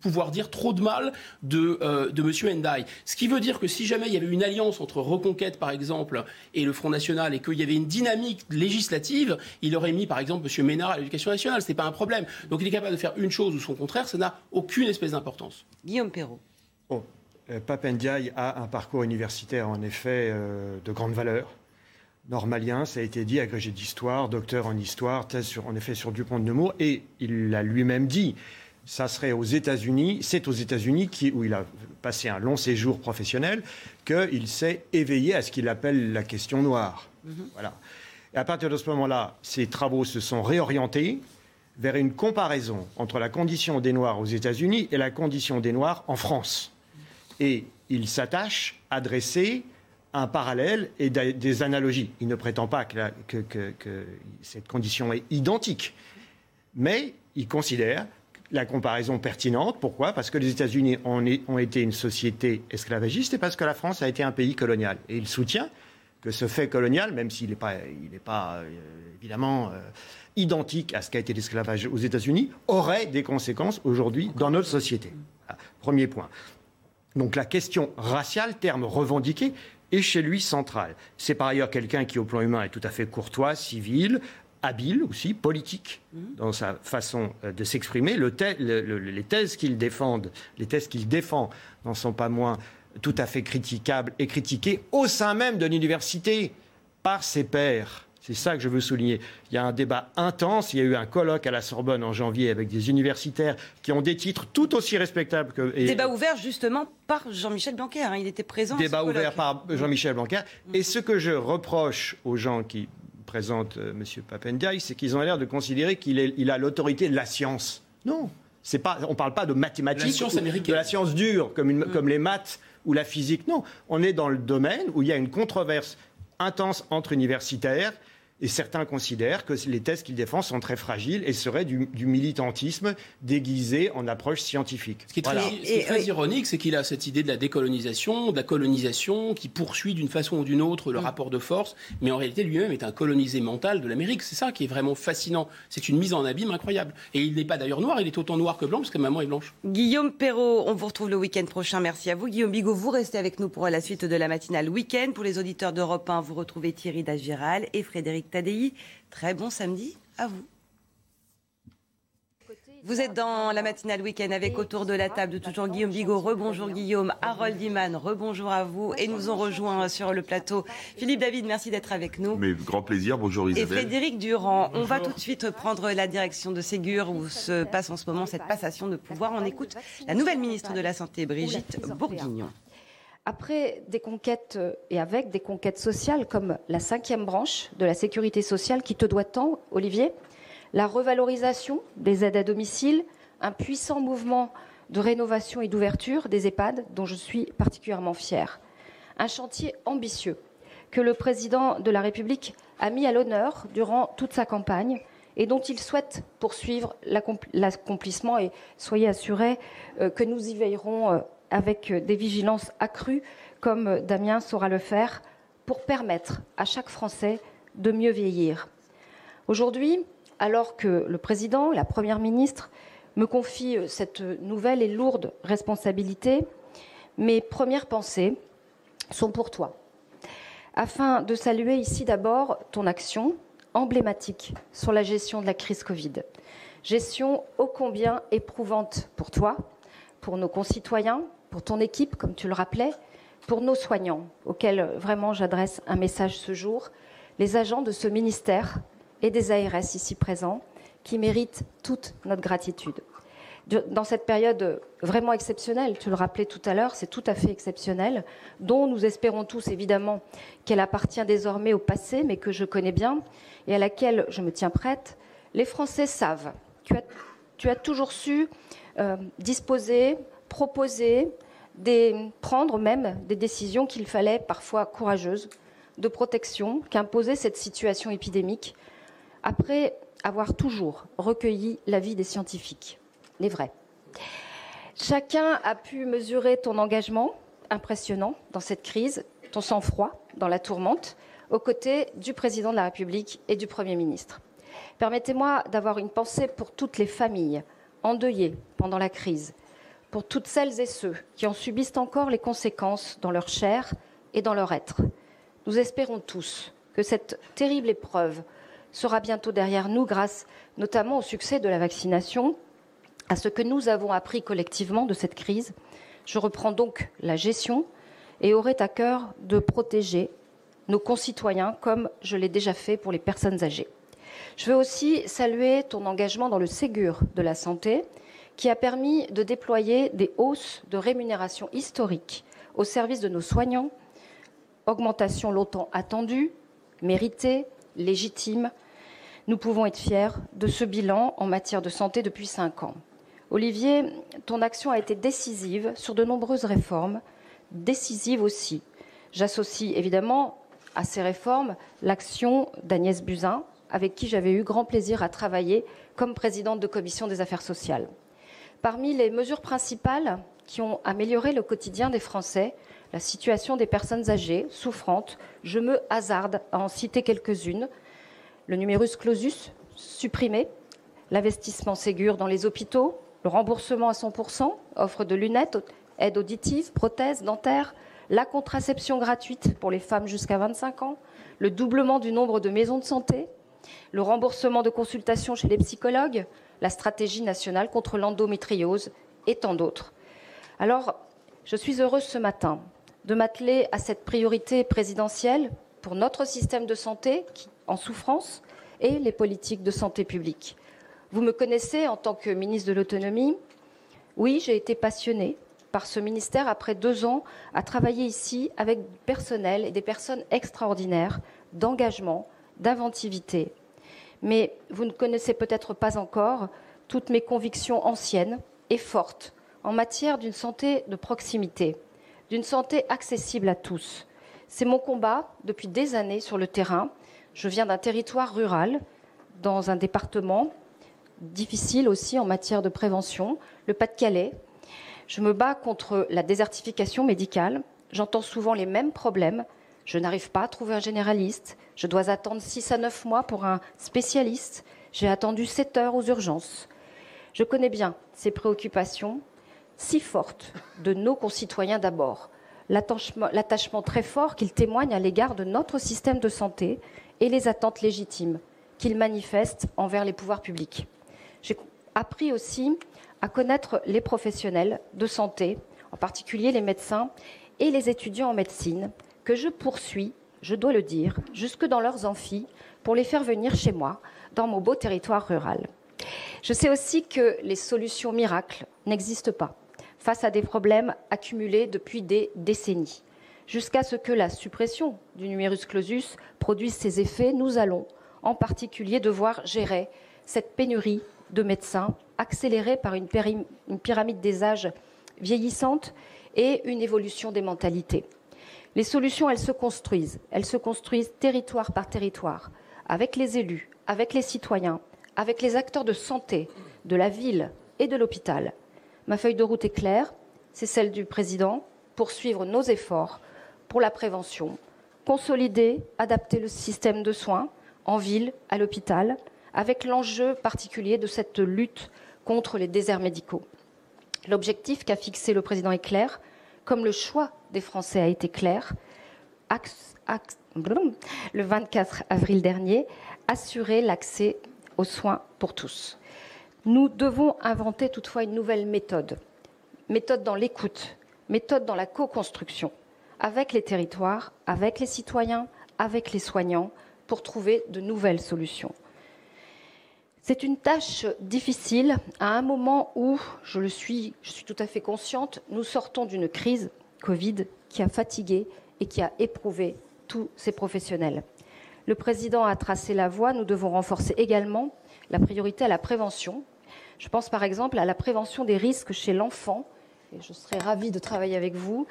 pouvoir dire trop de mal de, euh, de M. Ndai. Ce qui veut dire que si jamais il y avait une alliance entre Reconquête, par exemple, et le Front National, et qu'il y avait une dynamique législative, il aurait mis, par exemple, M. Ménard à l'éducation nationale. Ce n'est pas un problème. Donc il est capable de faire une chose ou son contraire, ça n'a aucune espèce d'importance. Guillaume Perrault. Bon, euh, Pape Ndiaye a un parcours universitaire, en effet, euh, de grande valeur. Normalien, ça a été dit, agrégé d'histoire, docteur en histoire, thèse sur, en effet sur Dupont de Nemours, et il l'a lui-même dit ça serait aux États-Unis, c'est aux États-Unis où il a passé un long séjour professionnel qu'il s'est éveillé à ce qu'il appelle la question noire. Mhm. Voilà. Et à partir de ce moment-là, ses travaux se sont réorientés vers une comparaison entre la condition des Noirs aux États-Unis et la condition des Noirs en France. Et il s'attache à dresser un parallèle et des analogies. Il ne prétend pas que, que cette condition est identique, mais il considère la comparaison pertinente. Pourquoi? Parce que les États-Unis ont, été une société esclavagiste et parce que la France a été un pays colonial. Et il soutient que ce fait colonial, même s'il n'est pas, pas évidemment identique à ce qu'a été l'esclavage aux États-Unis, aurait des conséquences aujourd'hui dans notre société. Premier point. Donc la question raciale, terme revendiqué, est chez lui centrale. C'est par ailleurs quelqu'un qui, au plan humain, est tout à fait courtois, civil, habile aussi, politique mmh. dans sa façon euh, de s'exprimer. les thèses qu'il défend, les thèses qu'il défend n'en sont pas moins tout à fait critiquables et critiquées au sein même de l'université par ses pairs. C'est ça que je veux souligner. Il y a un débat intense. Il y a eu un colloque à la Sorbonne en janvier avec des universitaires qui ont des titres tout aussi respectables que. débat ouvert justement par Jean-Michel Blanquer. Hein. Il était présent. Débat ouvert par Jean-Michel Blanquer. Et ce que je reproche aux gens qui présentent euh, M. Papendiaï, c'est qu'ils ont l'air de considérer qu'il a l'autorité de la science. Non. Pas, on ne parle pas de mathématiques, de la science dure, comme, mm. comme les maths ou la physique. Non, on est dans le domaine où il y a une controverse intense entre universitaires et certains considèrent que les thèses qu'il défend sont très fragiles et seraient du, militantisme déguisé en approche scientifique. Ce qui est très, ironique, c'est qu'il a cette idée de la décolonisation, de la colonisation, qui poursuit d'une façon ou d'une autre le mm. rapport de force, mais en réalité lui-même est un colonisé mental de l'Amérique. C'est ça qui est vraiment fascinant. C'est une mise en abîme incroyable. Et il n'est pas d'ailleurs noir, il est autant noir que blanc, parce que maman est blanche. Guillaume Perrault, on vous retrouve le week-end prochain. Merci à vous. Guillaume Bigot, vous restez avec nous pour la suite de la matinale week-end. Pour les auditeurs d'Europe 1, vous retrouvez Thierry Dagiral et Frédéric Tadei. Très bon samedi à vous. Vous êtes dans la matinale week-end avec autour de la table de toujours Guillaume Bigot. Rebonjour Guillaume, Harold Iman, rebonjour à vous. Et nous ont rejoint sur le plateau Philippe David, merci d'être avec nous. Mais grand plaisir, bonjour Isabelle. Et Frédéric Durand, on va tout de suite prendre la direction de Ségur où se passe en ce moment cette passation de pouvoir. On écoute la nouvelle ministre de la Santé, Brigitte Bourguignon. Après des conquêtes euh, et avec des conquêtes sociales comme la cinquième branche de la sécurité sociale qui te doit tant, Olivier, la revalorisation des aides à domicile, un puissant mouvement de rénovation et d'ouverture des EHPAD dont je suis particulièrement fière. Un chantier ambitieux que le président de la République a mis à l'honneur durant toute sa campagne et dont il souhaite poursuivre l'accomplissement et soyez assurés euh, que nous y veillerons euh, avec euh, des vigilances accrues, comme euh, Damien saura le faire, pour permettre à chaque Français de mieux vieillir. Aujourd'hui, alors que le président, la première ministre, me confie euh, cette nouvelle et lourde responsabilité, mes premières pensées sont pour toi, afin de saluer ici d'abord ton action emblématique sur la gestion de la crise Covid. Gestion ô combien éprouvante pour toi, pour nos concitoyens, pour ton équipe, comme tu le rappelais, pour nos soignants, auxquels euh, vraiment j'adresse un message ce jour, les agents de ce ministère et des ARS ici présents, qui méritent toute notre gratitude. Dans cette période vraiment exceptionnelle, tu le rappelais tout à l'heure, c'est tout à fait exceptionnel, dont nous espérons tous évidemment qu'elle appartient désormais au passé, mais que je connais bien et à laquelle je me tiens prête, les Français savent. Tu as, tu as toujours su euh, disposer, proposer, prendre même des décisions qu'il fallait parfois courageuses de protection qu'imposait cette situation épidémique, après avoir toujours recueilli l'avis des scientifiques. Les vrais. Chacun a pu mesurer ton engagement impressionnant dans cette crise, ton sang-froid dans la tourmente, aux côtés du président de la République et du Premier ministre. Permettez-moi d'avoir une pensée pour toutes les familles endeuillées pendant la crise, pour toutes celles et ceux qui en subissent encore les conséquences dans leur chair et dans leur être. Nous espérons tous que cette terrible épreuve sera bientôt derrière nous grâce notamment au succès de la vaccination, à ce que nous avons appris collectivement de cette crise. Je reprends donc la gestion et aurai à cœur de protéger nos concitoyens comme je l'ai déjà fait pour les personnes âgées. Je veux aussi saluer ton engagement dans le Ségur de la santé qui a permis de déployer des hausses de rémunération historiques au service de nos soignants, augmentation longtemps attendue, méritée, légitime. Nous pouvons être fiers de ce bilan en matière de santé depuis cinq ans. Olivier, ton action a été décisive sur de nombreuses réformes, décisive aussi. J'associe évidemment à ces réformes l'action d'Agnès Buzyn, avec qui j'avais eu grand plaisir à travailler comme présidente de commission des affaires sociales. Parmi les mesures principales qui ont amélioré le quotidien des Français, la situation des personnes âgées, souffrantes. Je me hasarde à en citer quelques-unes. Le numerus clausus supprimé, l'investissement Ségur dans les hôpitaux, le remboursement à 100%, offre de lunettes, aide auditive, prothèses, dentaires, la contraception gratuite pour les femmes jusqu'à 25 ans, le doublement du nombre de maisons de santé, le remboursement de consultations chez les psychologues, la stratégie nationale contre l'endométriose et tant d'autres. Alors, je suis heureuse ce matin de m'atteler à cette priorité présidentielle pour notre système de santé en souffrance et les politiques de santé publique. Vous me connaissez en tant que ministre de l'Autonomie. Oui, j'ai été passionnée par ce ministère après deux ans à travailler ici avec du personnel et des personnes extraordinaires d'engagement, d'inventivité. Mais vous ne connaissez peut-être pas encore toutes mes convictions anciennes et fortes en matière d'une santé de proximité, d'une santé accessible à tous. C'est mon combat depuis des années sur le terrain. Je viens d'un territoire rural, dans un département difficile aussi en matière de prévention, le Pas-de-Calais. Je me bats contre la désertification médicale. J'entends souvent les mêmes problèmes. Je n'arrive pas à trouver un généraliste. Je dois attendre 6 à 9 mois pour un spécialiste. J'ai attendu 7 heures aux urgences. Je connais bien ces préoccupations si fortes de nos concitoyens d'abord, l'attachement très fort qu'ils témoignent à l'égard de notre système de santé et les attentes légitimes qu'ils manifestent envers les pouvoirs publics. J'ai appris aussi à connaître les professionnels de santé, en particulier les médecins et les étudiants en médecine, que je poursuis, je dois le dire, jusque dans leurs amphis, pour les faire venir chez moi, dans mon beau territoire rural. Je sais aussi que les solutions miracles n'existent pas face à des problèmes accumulés depuis des décennies. Jusqu'à ce que la suppression du numerus clausus produise ses effets, nous allons en particulier devoir gérer cette pénurie de médecins accélérée par une, une pyramide des âges vieillissante et une évolution des mentalités. Les solutions, elles se construisent. Elles se construisent territoire par territoire, avec les élus, avec les citoyens, avec les acteurs de santé, de la ville et de l'hôpital. Ma feuille de route est claire, c'est celle du président, poursuivre nos efforts pour la prévention, consolider, adapter le système de soins en ville, à l'hôpital, avec l'enjeu particulier de cette lutte contre les déserts médicaux. L'objectif qu'a fixé le président est clair, comme le choix des Français a été clair. le 24 avril dernier, assurer l'accès aux soins pour tous. Nous devons inventer toutefois une nouvelle méthode. Méthode dans l'écoute, méthode dans la co-construction, avec les territoires, avec les citoyens, avec les soignants, pour trouver de nouvelles solutions. C'est une tâche difficile à un moment où, je le suis, je suis tout à fait consciente, nous sortons d'une crise Covid qui a fatigué et qui a éprouvé tous ces professionnels. Le président a tracé la voie, nous devons renforcer également la priorité à la prévention. Je pense par exemple à la prévention des risques chez l'enfant, et je serais ravie de travailler avec vous,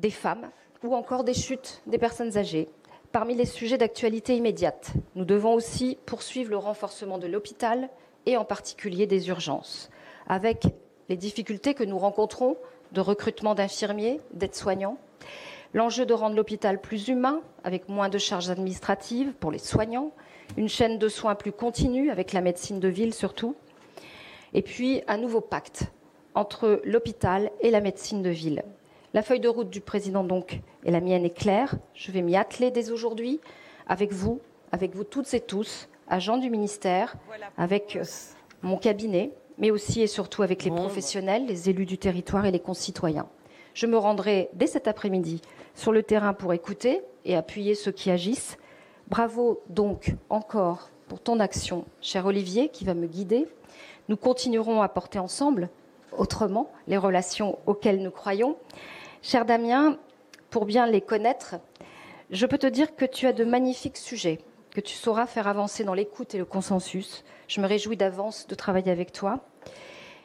des femmes ou encore des chutes des personnes âgées. Parmi les sujets d'actualité immédiate, nous devons aussi poursuivre le renforcement de l'hôpital et en particulier des urgences, avec les difficultés que nous rencontrons de recrutement d'infirmiers, d'aides-soignants, l'enjeu de rendre l'hôpital plus humain, avec moins de charges administratives pour les soignants, une chaîne de soins plus continue, avec la médecine de ville surtout, et puis un nouveau pacte entre l'hôpital et la médecine de ville. La feuille de route du président, donc, et la mienne est claire. Je vais m'y atteler dès aujourd'hui, avec vous, avec vous toutes et tous, agents du ministère, avec euh, mon cabinet, mais aussi et surtout avec les professionnels, les élus du territoire et les concitoyens. Je me rendrai dès cet après-midi sur le terrain pour écouter et appuyer ceux qui agissent. Bravo donc encore pour ton action, cher Olivier, qui va me guider. Nous continuerons à porter ensemble, autrement, les relations auxquelles nous croyons. Cher Damien, pour bien les connaître, je peux te dire que tu as de magnifiques sujets, que tu sauras faire avancer dans l'écoute et le consensus. Je me réjouis d'avance de travailler avec toi.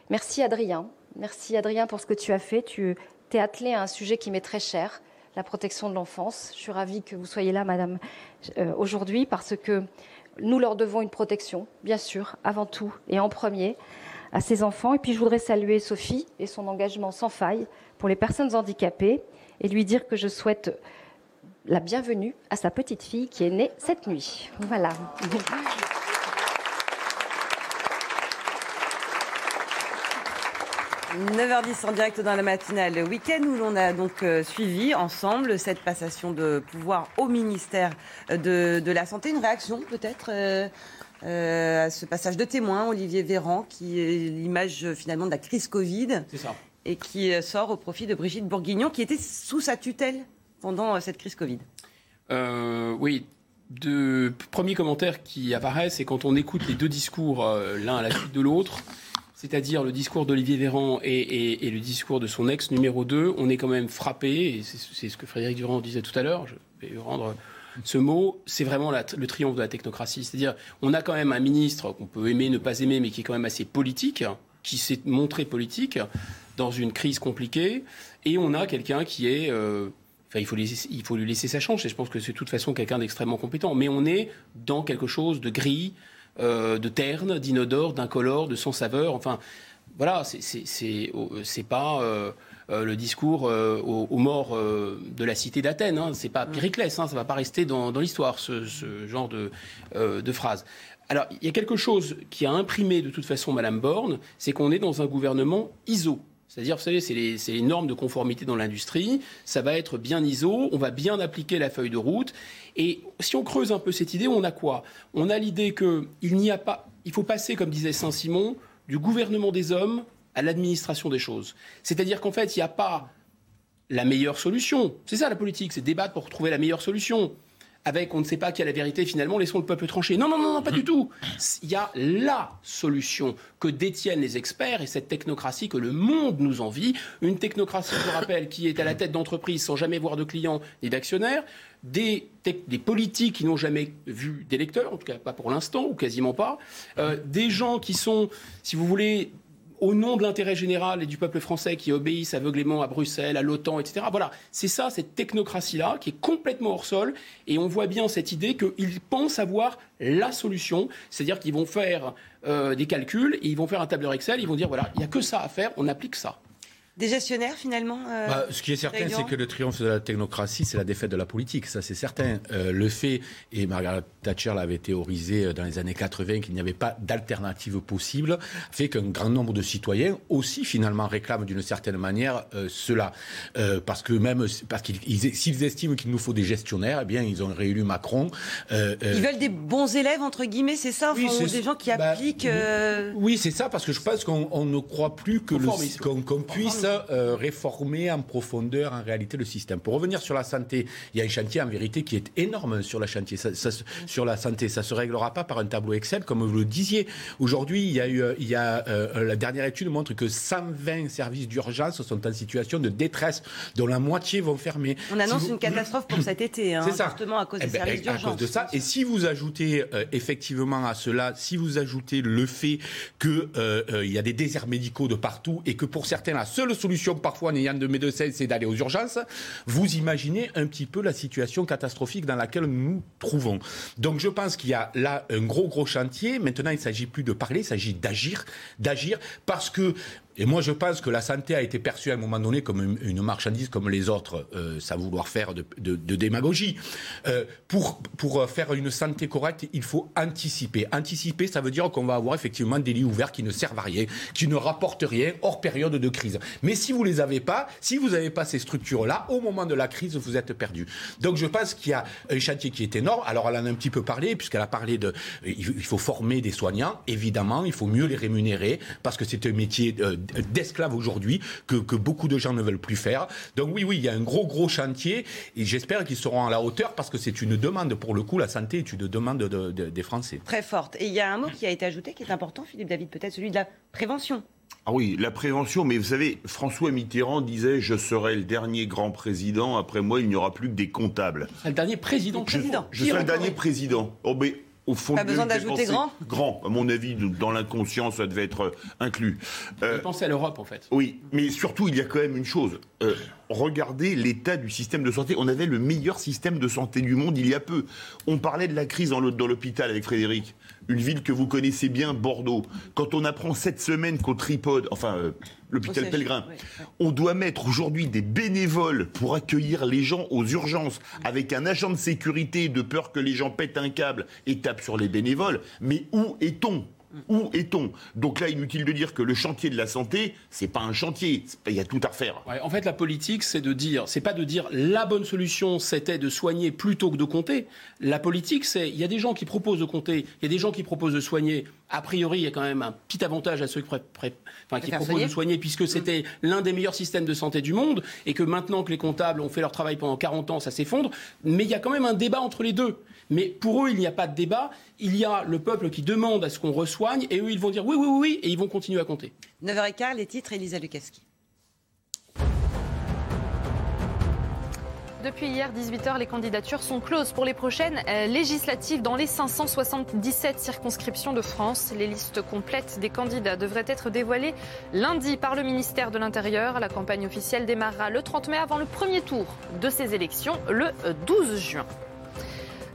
Merci Adrien. Merci Adrien pour ce que tu as fait. Tu t'es attelé à un sujet qui m'est très cher, la protection de l'enfance. Je suis ravie que vous soyez là, Madame, euh, aujourd'hui, parce que nous leur devons une protection, bien sûr, avant tout et en premier, à ses enfants. Et puis je voudrais saluer Sophie et son engagement sans faille pour les personnes handicapées et lui dire que je souhaite la bienvenue à sa petite fille qui est née cette nuit. Voilà. 9h10 en direct dans la matinale le week-end où l'on a donc euh, suivi ensemble cette passation de pouvoir au ministère de, de la Santé. Une réaction peut-être euh, euh, à ce passage de témoin, Olivier Véran, qui est l'image finalement de la crise Covid. Et qui sort au profit de Brigitte Bourguignon, qui était sous sa tutelle pendant cette crise Covid. oui, deux premiers commentaires qui apparaissent, c'est quand on écoute les deux discours l'un à la suite de l'autre c'est-à-dire le discours d'Olivier Véran et, le discours de son ex numéro 2, on est quand même frappé, et c'est ce que Frédéric Durand disait tout à l'heure, je vais rendre ce mot, c'est vraiment le triomphe de la technocratie. C'est-à-dire, on a quand même un ministre qu'on peut aimer, ne pas aimer, mais qui est quand même assez politique, qui s'est montré politique dans une crise compliquée, et on a quelqu'un qui est... Euh, enfin, il faut, lui laisser sa chance, et je pense que c'est de toute façon quelqu'un d'extrêmement compétent. Mais on est dans quelque chose de gris, euh, de terne, d'inodore, d'incolore, de sans saveur. Enfin, voilà, c'est pas euh, euh, le discours aux, morts de la cité d'Athènes. Hein. C'est pas Périclès, hein, ça va pas rester dans, l'histoire ce, genre de, de phrase. Alors, il y a quelque chose qui a imprimé de toute façon Madame Borne, c'est qu'on est dans un gouvernement ISO. C'est-à-dire, vous savez, c'est les, normes de conformité dans l'industrie. Ça va être bien ISO, on va bien appliquer la feuille de route. Et si on creuse un peu cette idée, on a quoi? On a l'idée qu'il n'y a pas. Il faut passer, comme disait Saint-Simon, du gouvernement des hommes à l'administration des choses. C'est-à-dire qu'en fait, il n'y a pas la meilleure solution. C'est ça la politique, c'est débattre pour trouver la meilleure solution avec on ne sait pas qui a la vérité finalement, laissons le peuple trancher. Non, non, non, non, pas du tout. Il y a la solution que détiennent les experts et cette technocratie que le monde nous envie. Une technocratie, je rappelle, qui est à la tête d'entreprises sans jamais voir de clients ni d'actionnaires, des, des, politiques qui n'ont jamais vu d'électeurs, en tout cas pas pour l'instant, ou quasiment pas, euh, des gens qui sont, si vous voulez, au nom de l'intérêt général et du peuple français qui obéissent aveuglément à Bruxelles, à l'OTAN, etc. Voilà, c'est ça, cette technocratie-là, qui est complètement hors sol. Et on voit bien cette idée qu'ils pensent avoir la solution, c'est-à-dire qu'ils vont faire euh, des calculs, et ils vont faire un tableur Excel, ils vont dire, voilà, il n'y a que ça à faire, on applique ça. Des gestionnaires, finalement euh, bah, Ce qui est certain, c'est que le triomphe de la technocratie, c'est la défaite de la politique. Ça, c'est certain. Euh, le fait, et Margaret Thatcher l'avait théorisé euh, dans les années 80, qu'il n'y avait pas d'alternative possible, fait qu'un grand nombre de citoyens aussi, finalement, réclament d'une certaine manière cela. parce que même, parce qu'ils, s'ils estiment qu'il nous faut des gestionnaires, eh bien, ils ont réélu Macron. ils veulent des bons élèves, entre guillemets, c'est ça oui, Ou des gens qui bah, appliquent. Oui, c'est ça, parce que je pense qu'on ne croit plus que qu'on puisse euh, réformer en profondeur en réalité le système. Pour revenir sur la santé, il y a un chantier en vérité qui est énorme sur la chantier, sur la santé. Ça se réglera pas par un tableau Excel comme vous le disiez. Aujourd'hui, il y a eu, il y a, euh, la dernière étude montre que 120 services d'urgence sont en situation de détresse, dont la moitié vont fermer. On annonce une catastrophe pour cet été, *coughs* hein, justement à cause des eh ben, services d'urgence. À cause de ça. Et si vous ajoutez euh, effectivement à cela, si vous ajoutez le fait qu'il il y a des déserts médicaux de partout et que pour certains la seule solution parfois n'ayant de médecins, c'est d'aller aux urgences. Vous imaginez un petit peu la situation catastrophique dans laquelle nous nous trouvons. Donc je pense qu'il y a là un gros gros chantier. Maintenant, il ne s'agit plus de parler, il s'agit d'agir, d'agir parce que et moi, je pense que la santé a été perçue à un moment donné comme une, marchandise comme les autres, euh, vouloir faire de, démagogie. Euh, pour, pour faire une santé correcte, il faut anticiper. Anticiper, ça veut dire qu'on va avoir effectivement des lits ouverts qui ne servent à rien, qui ne rapportent rien hors période de crise. Mais si vous les avez pas, si vous n'avez pas ces structures-là, au moment de la crise, vous êtes perdu. Donc je pense qu'il y a un chantier qui est énorme. Alors elle en a un petit peu parlé, puisqu'elle a parlé de... Il faut former des soignants, évidemment, il faut mieux les rémunérer, parce que c'est un métier... Euh, d'esclaves aujourd'hui que, beaucoup de gens ne veulent plus faire. Donc oui, oui, il y a un gros, gros chantier et j'espère qu'ils seront à la hauteur parce que c'est une demande, pour le coup, la santé est une demande des Français. Très forte. Et il y a un mot qui a été ajouté qui est important, Philippe David, peut-être celui de la prévention. Ah oui, la prévention, mais vous savez, François Mitterrand disait Je serai le dernier grand président, après moi il n'y aura plus que des comptables. Le dernier président. Je, je serai le dernier président. Oh, mais au fond Pas besoin d'ajouter grand Grand, à mon avis, dans l'inconscient, ça devait être euh, inclus. Euh, penser à l'Europe, en fait. Oui, mais surtout, il y a quand même une chose. Euh, regardez l'état du système de santé. On avait le meilleur système de santé du monde il y a peu. On parlait de la crise dans l'hôpital avec Frédéric. Une ville que vous connaissez bien, Bordeaux. Quand on apprend cette semaine qu'au Tripode, enfin euh, l'hôpital Pellegrin, on doit mettre aujourd'hui des bénévoles pour accueillir les gens aux urgences avec un agent de sécurité de peur que les gens pètent un câble et tapent sur les bénévoles. Mais où est-on? Où est-on? Donc là, inutile de dire que le chantier de la santé, c'est pas un chantier, il y a tout à refaire. en fait, la politique, c'est de dire, c'est pas de dire la bonne solution, c'était de soigner plutôt que de compter. La politique, c'est, il y a des gens qui proposent de compter, il y a des gens qui proposent de soigner. A priori, il y a quand même un petit avantage à ceux qui, proposent de soigner, puisque c'était l'un des meilleurs systèmes de santé du monde, et que maintenant que les comptables ont fait leur travail pendant 40 ans, ça s'effondre. Mais il y a quand même un débat entre les deux. Mais pour eux, il n'y a pas de débat. Il y a le peuple qui demande à ce qu'on resoigne, et eux, ils vont dire oui, oui, oui, oui, et ils vont continuer à compter. 9h15, les titres, Elisa Lukaski. Depuis hier 18h, les candidatures sont closes pour les prochaines euh, législatives dans les 577 circonscriptions de France. Les listes complètes des candidats devraient être dévoilées lundi par le ministère de l'Intérieur. La campagne officielle démarrera le 30 mai avant le premier tour de ces élections le 12 juin.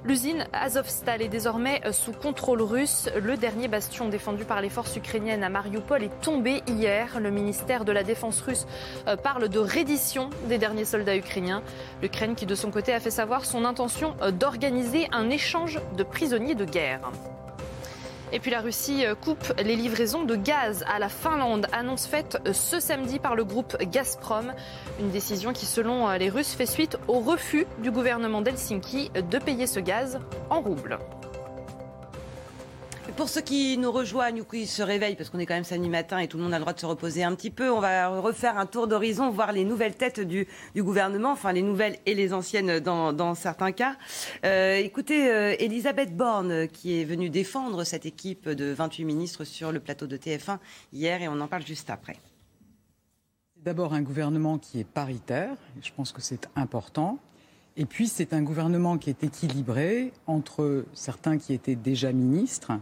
L'usine Azovstal est désormais sous contrôle russe. Le dernier bastion défendu par les forces ukrainiennes à Mariupol est tombé hier. Le ministère de la Défense russe euh, parle de reddition des derniers soldats ukrainiens. L'Ukraine qui de son côté a fait savoir son intention euh, d'organiser un échange de prisonniers de guerre. Et puis la Russie euh, coupe les livraisons de gaz à la Finlande, annonce faite euh, ce samedi par le groupe Gazprom. Une décision qui, selon euh, les Russes, fait suite au refus du gouvernement d'Helsinki de payer ce gaz en roubles. Pour ceux qui nous rejoignent ou qui se réveillent, parce qu'on est quand même samedi matin et tout le monde a le droit de se reposer un petit peu, on va refaire un tour d'horizon, voir les nouvelles têtes du, gouvernement, enfin les nouvelles et les anciennes dans, certains cas. Euh, écoutez, euh, Elisabeth Borne, qui est venue défendre cette équipe de 28 ministres sur le plateau de TF1 hier, et on en parle juste après. D'abord un gouvernement qui est paritaire, je pense que c'est important. Et puis c'est un gouvernement qui est équilibré entre certains qui étaient déjà ministres,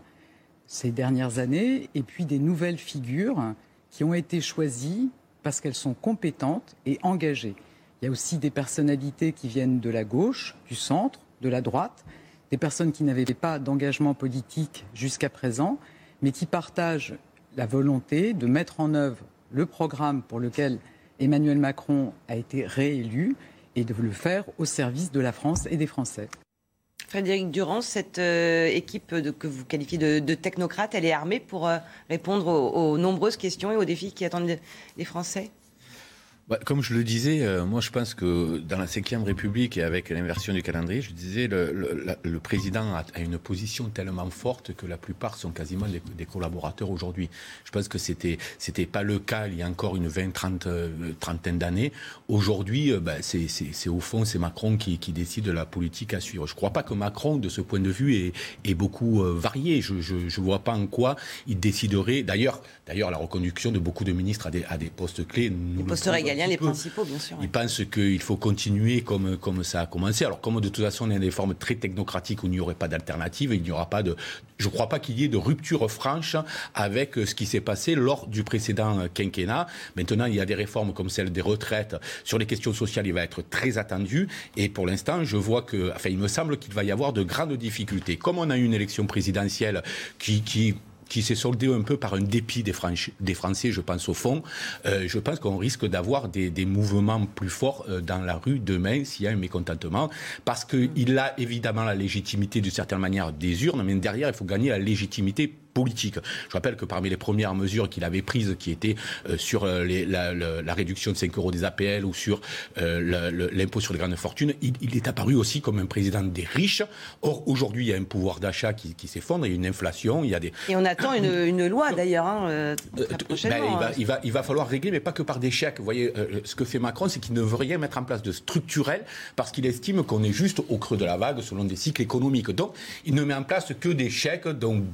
ces dernières années, et puis des nouvelles figures qui ont été choisies parce qu'elles sont compétentes et engagées. Il y a aussi des personnalités qui viennent de la gauche, du centre, de la droite, des personnes qui n'avaient pas d'engagement politique jusqu'à présent, mais qui partagent la volonté de mettre en œuvre le programme pour lequel Emmanuel Macron a été réélu et de le faire au service de la France et des Français. Frédéric Durand, cette euh, équipe que vous qualifiez de, technocrate, elle est armée pour euh, répondre aux, nombreuses questions et aux défis qui attendent les Français? Bah, comme je le disais, euh, moi je pense que dans la Ve République et avec l'inversion du calendrier, je disais, le, le, le président a, une position tellement forte que la plupart sont quasiment des, collaborateurs aujourd'hui. Je pense que c'était c'était pas le cas il y a encore une vingt, trente, euh, trentaine d'années. Aujourd'hui, euh, bah, c'est au fond c'est Macron qui, qui, décide de la politique à suivre. Je crois pas que Macron, de ce point de vue, est, est beaucoup varié. Je, je vois pas en quoi il déciderait. D'ailleurs, d'ailleurs la reconduction de beaucoup de ministres à des, à des postes clés. Nous postes les principaux, bien sûr. Ils pensent qu'il faut continuer comme, comme ça a commencé. Alors, comme de toute façon, il y a des formes très technocratiques où il n'y aurait pas d'alternative, il n'y aura pas de. Je ne crois pas qu'il y ait de rupture franche avec ce qui s'est passé lors du précédent quinquennat. Maintenant, il y a des réformes comme celle des retraites. Sur les questions sociales, il va être très attendu. Et pour l'instant, je vois que. Enfin, il me semble qu'il va y avoir de grandes difficultés. Comme on a eu une élection présidentielle qui, qui qui s'est soldé un peu par un dépit des, Français, je pense au fond. Euh, je pense qu'on risque d'avoir des, des, mouvements plus forts euh, dans la rue demain s'il y a un mécontentement, parce qu'il a évidemment la légitimité d'une certaine manière des urnes, mais derrière, il faut gagner la légitimité politique. Je rappelle que parmi les premières mesures qu'il avait prises, qui étaient euh, sur euh, les, la, la, réduction de 5 euros des APL ou sur euh, l'impôt sur les grandes fortunes, il, il, est apparu aussi comme un président des riches. Or, aujourd'hui, il y a un pouvoir d'achat qui, qui s'effondre, il y a une inflation, il y a des... Et on attend une, une loi d'ailleurs, hein, ben, il, va, hein. il, va, il va falloir régler, mais pas que par des chèques. Vous voyez, ce que fait Macron, c'est qu'il ne veut rien mettre en place de structurel parce qu'il estime qu'on est juste au creux de la vague selon des cycles économiques. Donc, il ne met en place que des chèques dont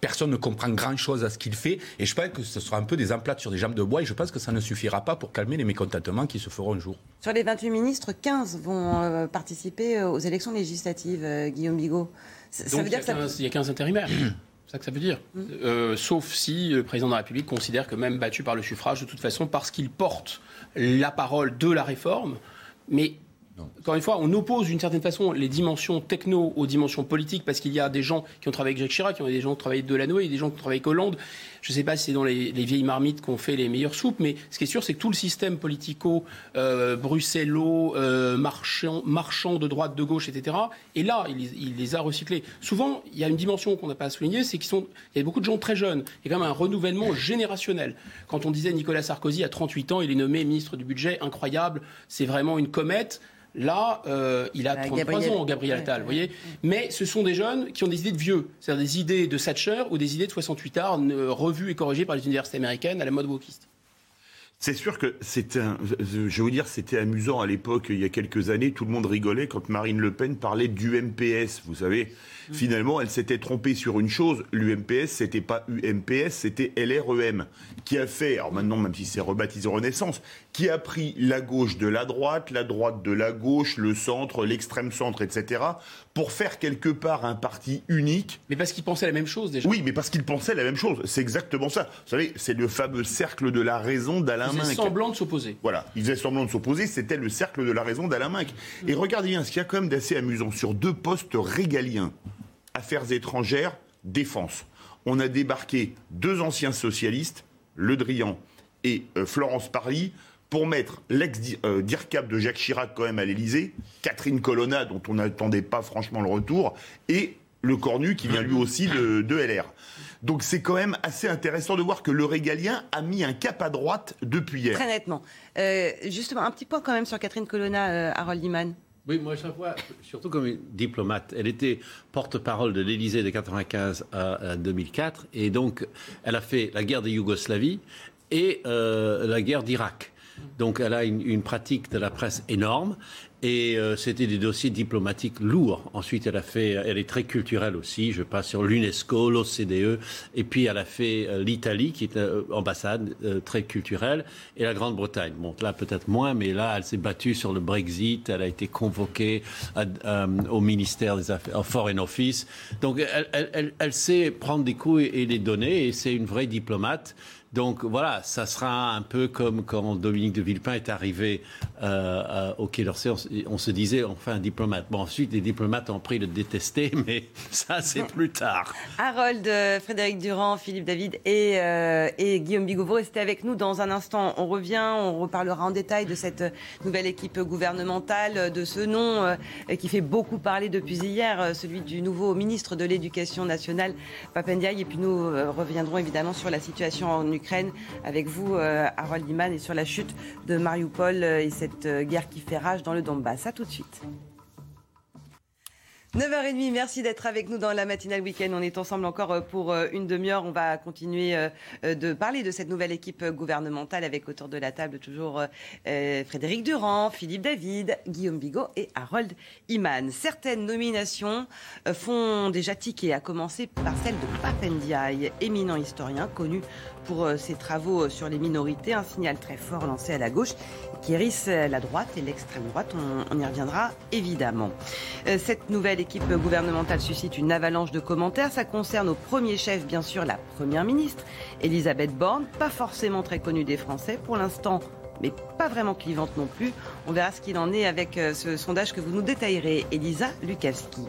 personne ne comprend grand-chose à ce qu'il fait. Et je pense que ce sera un peu des emplâtres sur des jambes de bois. Et je pense que ça ne suffira pas pour calmer les mécontentements qui se feront un jour. Sur les 28 ministres, 15 vont euh, participer euh, aux élections législatives, euh, Guillaume Bigot. Ça, veut dire qu'il y a 15 intérimaires *coughs* C'est ça que ça veut dire. Mm. Euh, sauf si le président de la République considère que même battu par le suffrage, de toute façon, parce qu'il porte la parole de la réforme, mais encore une fois, on oppose d'une certaine façon les dimensions techno aux dimensions politiques parce qu'il y a des gens qui ont travaillé avec Jacques Chirac, qui ont des gens qui ont travaillé avec Delanoë, et des gens qui ont travaillé avec Hollande. Je ne sais pas si c'est dans les, vieilles marmites qu'on fait les meilleures soupes, mais ce qui est sûr, c'est que tout le système politico, euh, euh, marchand, marchand, de droite, de gauche, etc., et là, il, les a recyclés. Souvent, il y a une dimension qu'on n'a pas soulignée, c'est qu'il y a beaucoup de gens très jeunes. Il y a quand même un renouvellement générationnel. Quand on disait Nicolas Sarkozy, à 38 ans, il est nommé ministre du budget, incroyable, c'est vraiment une comète. Là, euh, il a 33 ans, Gabriel Attal, vous voyez. Mais ce sont des jeunes qui ont des idées de vieux, c'est-à-dire des idées de Thatcher ou des idées de 68 arts revues et corrigées par les universités américaines à la mode wokiste. C'est sûr que c'était, je vais vous dire, c'était amusant à l'époque, il y a quelques années, tout le monde rigolait quand Marine Le Pen parlait du MPS, vous savez. Mm. Finalement, elle s'était trompée sur une chose, l'UMPS, c'était pas UMPS, c'était LREM, qui a fait, alors maintenant, même si c'est rebaptisé Renaissance, qui a pris la gauche de la droite, la droite de la gauche, le centre, l'extrême centre, etc., pour faire quelque part un parti unique. Mais parce qu'ils pensaient la même chose déjà. Oui, mais parce qu'ils pensaient la même chose. C'est exactement ça. Vous savez, c'est le fameux cercle de la raison d'Alain Minck. Ils faisaient semblant de s'opposer. Voilà, ils faisaient semblant de s'opposer. C'était le cercle de la raison d'Alain Minck. Et regardez bien, ce qu'il y a quand même d'assez amusant sur deux postes régaliens, affaires étrangères, défense. On a débarqué deux anciens socialistes, Le Drian et euh, Florence Parly, pour mettre l'ex-DIRCAP de Jacques Chirac quand même à l'Elysée, Catherine Colonna, dont on n'attendait pas franchement le retour, et le Cornu, qui vient lui aussi de, LR. Donc c'est quand même assez intéressant de voir que le régalien a mis un cap à droite depuis hier. Très nettement. Euh, justement, un petit point quand même sur Catherine Colonna, euh, Harold Liman. Oui, moi je la vois surtout comme une diplomate. Elle était porte-parole de l'Élysée de 1995 à, 2004 et donc elle a fait la guerre de Yougoslavie et euh, la guerre d'Irak. Donc elle a une, pratique de la presse énorme et euh, c'était des dossiers diplomatiques lourds. Ensuite, elle a fait, elle est très culturelle aussi. Je passe sur l'UNESCO, l'OCDE, et puis elle a fait euh, l'Italie, qui est euh, ambassade très culturelle, et la Grande-Bretagne. Bon, là peut-être moins, mais là, elle s'est battue sur le Brexit. Elle a été convoquée au ministère des Affaires, au Foreign Office. Donc, elle, sait prendre des coups et les donner, et c'est une vraie diplomate. Donc voilà, ça sera un peu comme quand Dominique de Villepin est arrivé euh, au Quai d'Orsay, on, se disait enfin un diplomate. Bon, ensuite, les diplomates ont pris de détester, *laughs* mais ça, c'est *laughs* plus tard. Harold, euh, Frédéric Durand, Philippe David et, euh, et Guillaume Bigot, vous restez avec nous dans un instant. On revient, on reparlera en détail de cette nouvelle équipe gouvernementale, de ce nom qui fait beaucoup parler depuis hier, celui du nouveau ministre de l'Éducation nationale, Papendiaï. Et puis nous reviendrons évidemment sur la situation en Ukraine avec vous, euh, Harold Liman, et sur la chute de Mariupol euh, et cette euh, guerre qui fait rage dans le Donbass. A tout de suite. 9h30, merci d'être avec nous dans la matinale week-end. On est ensemble encore pour une demi-heure. On va continuer de parler de cette nouvelle équipe gouvernementale avec autour de la table toujours Frédéric Durand, Philippe David, Guillaume Bigot et Harold Iman. Certaines nominations font déjà tiquer, à commencer par celle de Papendiaï, éminent historien connu pour euh, ses travaux euh, sur les minorités, un signal très fort lancé à la gauche qui hérisse euh, la droite et l'extrême droite. On, y reviendra évidemment. Cette nouvelle équipe gouvernementale suscite une avalanche de commentaires. Ça concerne au premier chef, bien sûr, la première ministre, Elisabeth Borne, pas forcément très connue des Français pour l'instant mais pas vraiment clivante non plus. On verra ce qu'il en est avec ce sondage que vous nous détaillerez, Elisa Lukavski.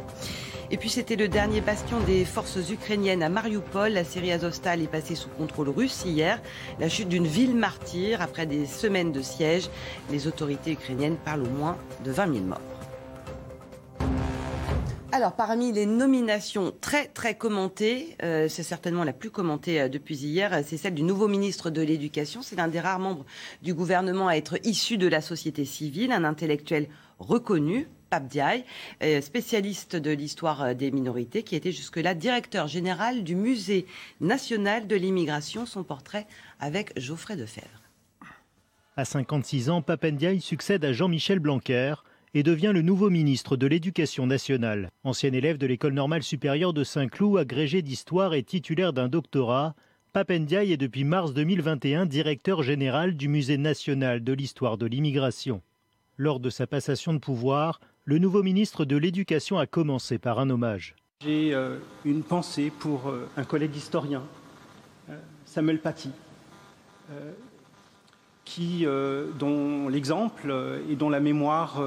Et puis c'était le dernier bastion des forces ukrainiennes à Mariupol. La Syrie Azovstal est passée sous contrôle russe hier. La chute d'une ville martyre après des semaines de siège. Les autorités ukrainiennes parlent au moins de 20 000 morts. Alors, parmi les nominations très très commentées, euh, c'est certainement la plus commentée euh, depuis hier, c'est celle du nouveau ministre de l'Éducation. C'est l'un des rares membres du gouvernement à être issu de la société civile, un intellectuel reconnu, Pape Diaye, euh, spécialiste de l'histoire euh, des minorités, qui était jusque-là directeur général du Musée national de l'immigration. Son portrait avec Geoffrey Defebvre. À 56 ans, Pape Ndiaye succède à Jean-Michel Blanquer et devient le nouveau ministre de l'Éducation nationale. Ancien élève de l'École normale supérieure de Saint-Cloud, agrégé d'histoire et titulaire d'un doctorat, Pape Ndiaye est depuis mars 2021 directeur général du Musée national de l'histoire de l'immigration. Lors de sa passation de pouvoir, le nouveau ministre de l'Éducation a commencé par un hommage. J'ai une pensée pour un collègue historien, Samuel Paty, qui, dont l'exemple et dont la mémoire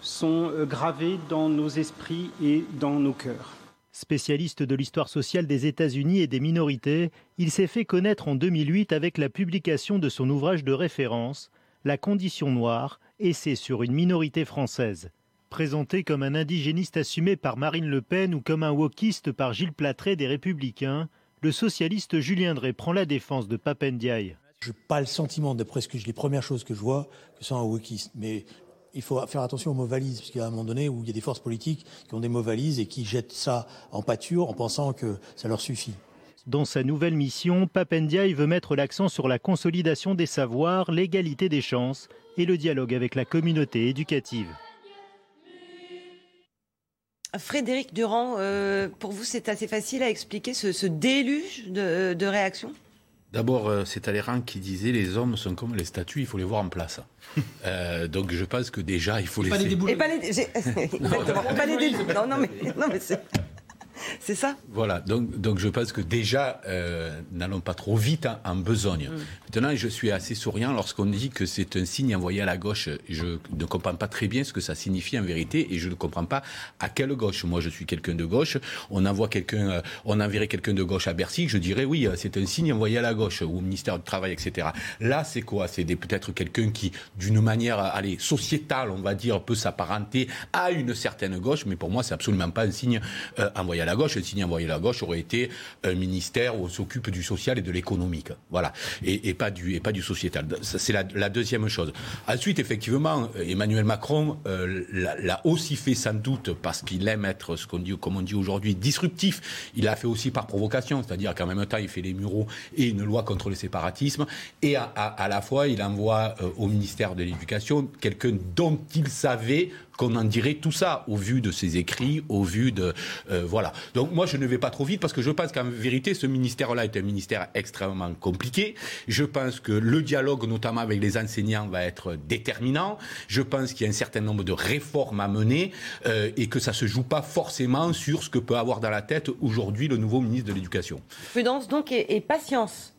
sont gravés dans nos esprits et dans nos cœurs. Spécialiste de l'histoire sociale des États-Unis et des minorités, il s'est fait connaître en 2008 avec la publication de son ouvrage de référence, La condition noire, essai sur une minorité française. Présenté comme un indigéniste assumé par Marine Le Pen ou comme un wokiste par Gilles Platré des Républicains, le socialiste Julien Drey prend la défense de Papendiaï. Je n'ai pas le sentiment, d'après ce que je, les premières choses que je vois, que c'est un wokiste. Mais il faut faire attention aux mots valises, parce qu'il y a un moment donné où il y a des forces politiques qui ont des mots valises et qui jettent ça en pâture en pensant que ça leur suffit. Dans sa nouvelle mission, Papendiaï veut mettre l'accent sur la consolidation des savoirs, l'égalité des chances et le dialogue avec la communauté éducative. Frédéric Durand, euh, pour vous, c'est assez facile à expliquer ce, déluge de réactions D'abord, euh, c'est Talleyrand qui disait les hommes sont comme les statues, il faut les voir en place. *laughs* Euh, donc je pense que déjà, il faut les. Pas les débouler. Et pas les. *laughs* Exactement. pas les débouler. Non, non, mais, non, mais c'est. *laughs* C'est ça Voilà, donc, donc je pense que déjà, euh, n'allons pas trop vite hein, en besogne. Mm. Maintenant, je suis assez souriant lorsqu'on dit que c'est un signe envoyé à la gauche. Je ne comprends pas très bien ce que ça signifie en vérité et je ne comprends pas à quelle gauche. Moi, je suis quelqu'un de gauche. On envoie quelqu'un, euh, on enverrait quelqu'un de gauche à Bercy, je dirais oui, euh, c'est un signe envoyé à la gauche ou au ministère du Travail, etc. Là, c'est quoi? C'est peut-être quelqu'un qui, d'une manière, allez, sociétale, on va dire, peut s'apparenter à une certaine gauche, mais pour moi, c'est absolument pas un signe envoyé à la gauche. Un signe envoyé à la gauche aurait été un ministère où on s'occupe du social et de l'économique. Voilà. Et, pas du, et pas du sociétal. C'est la, deuxième chose. Ensuite, effectivement, Emmanuel Macron euh, l'a aussi fait sans doute parce qu'il aime être, ce qu'on dit, comme on dit aujourd'hui, disruptif. Il l'a fait aussi par provocation, c'est-à-dire qu'en même temps, il fait les muraux et une loi contre le séparatisme. Et à, la fois, il envoie euh, au ministère de l'Éducation quelqu'un dont il savait qu'on en dirait tout ça au vu de ses écrits, au vu de euh, voilà. Donc moi je ne vais pas trop vite parce que je pense qu'en vérité ce ministère-là est un ministère extrêmement compliqué. Je pense que le dialogue notamment avec les enseignants va être déterminant. Je pense qu'il y a un certain nombre de réformes à mener euh, et que ça se joue pas forcément sur ce que peut avoir dans la tête aujourd'hui le nouveau ministre de l'Éducation. Prudence donc et patience.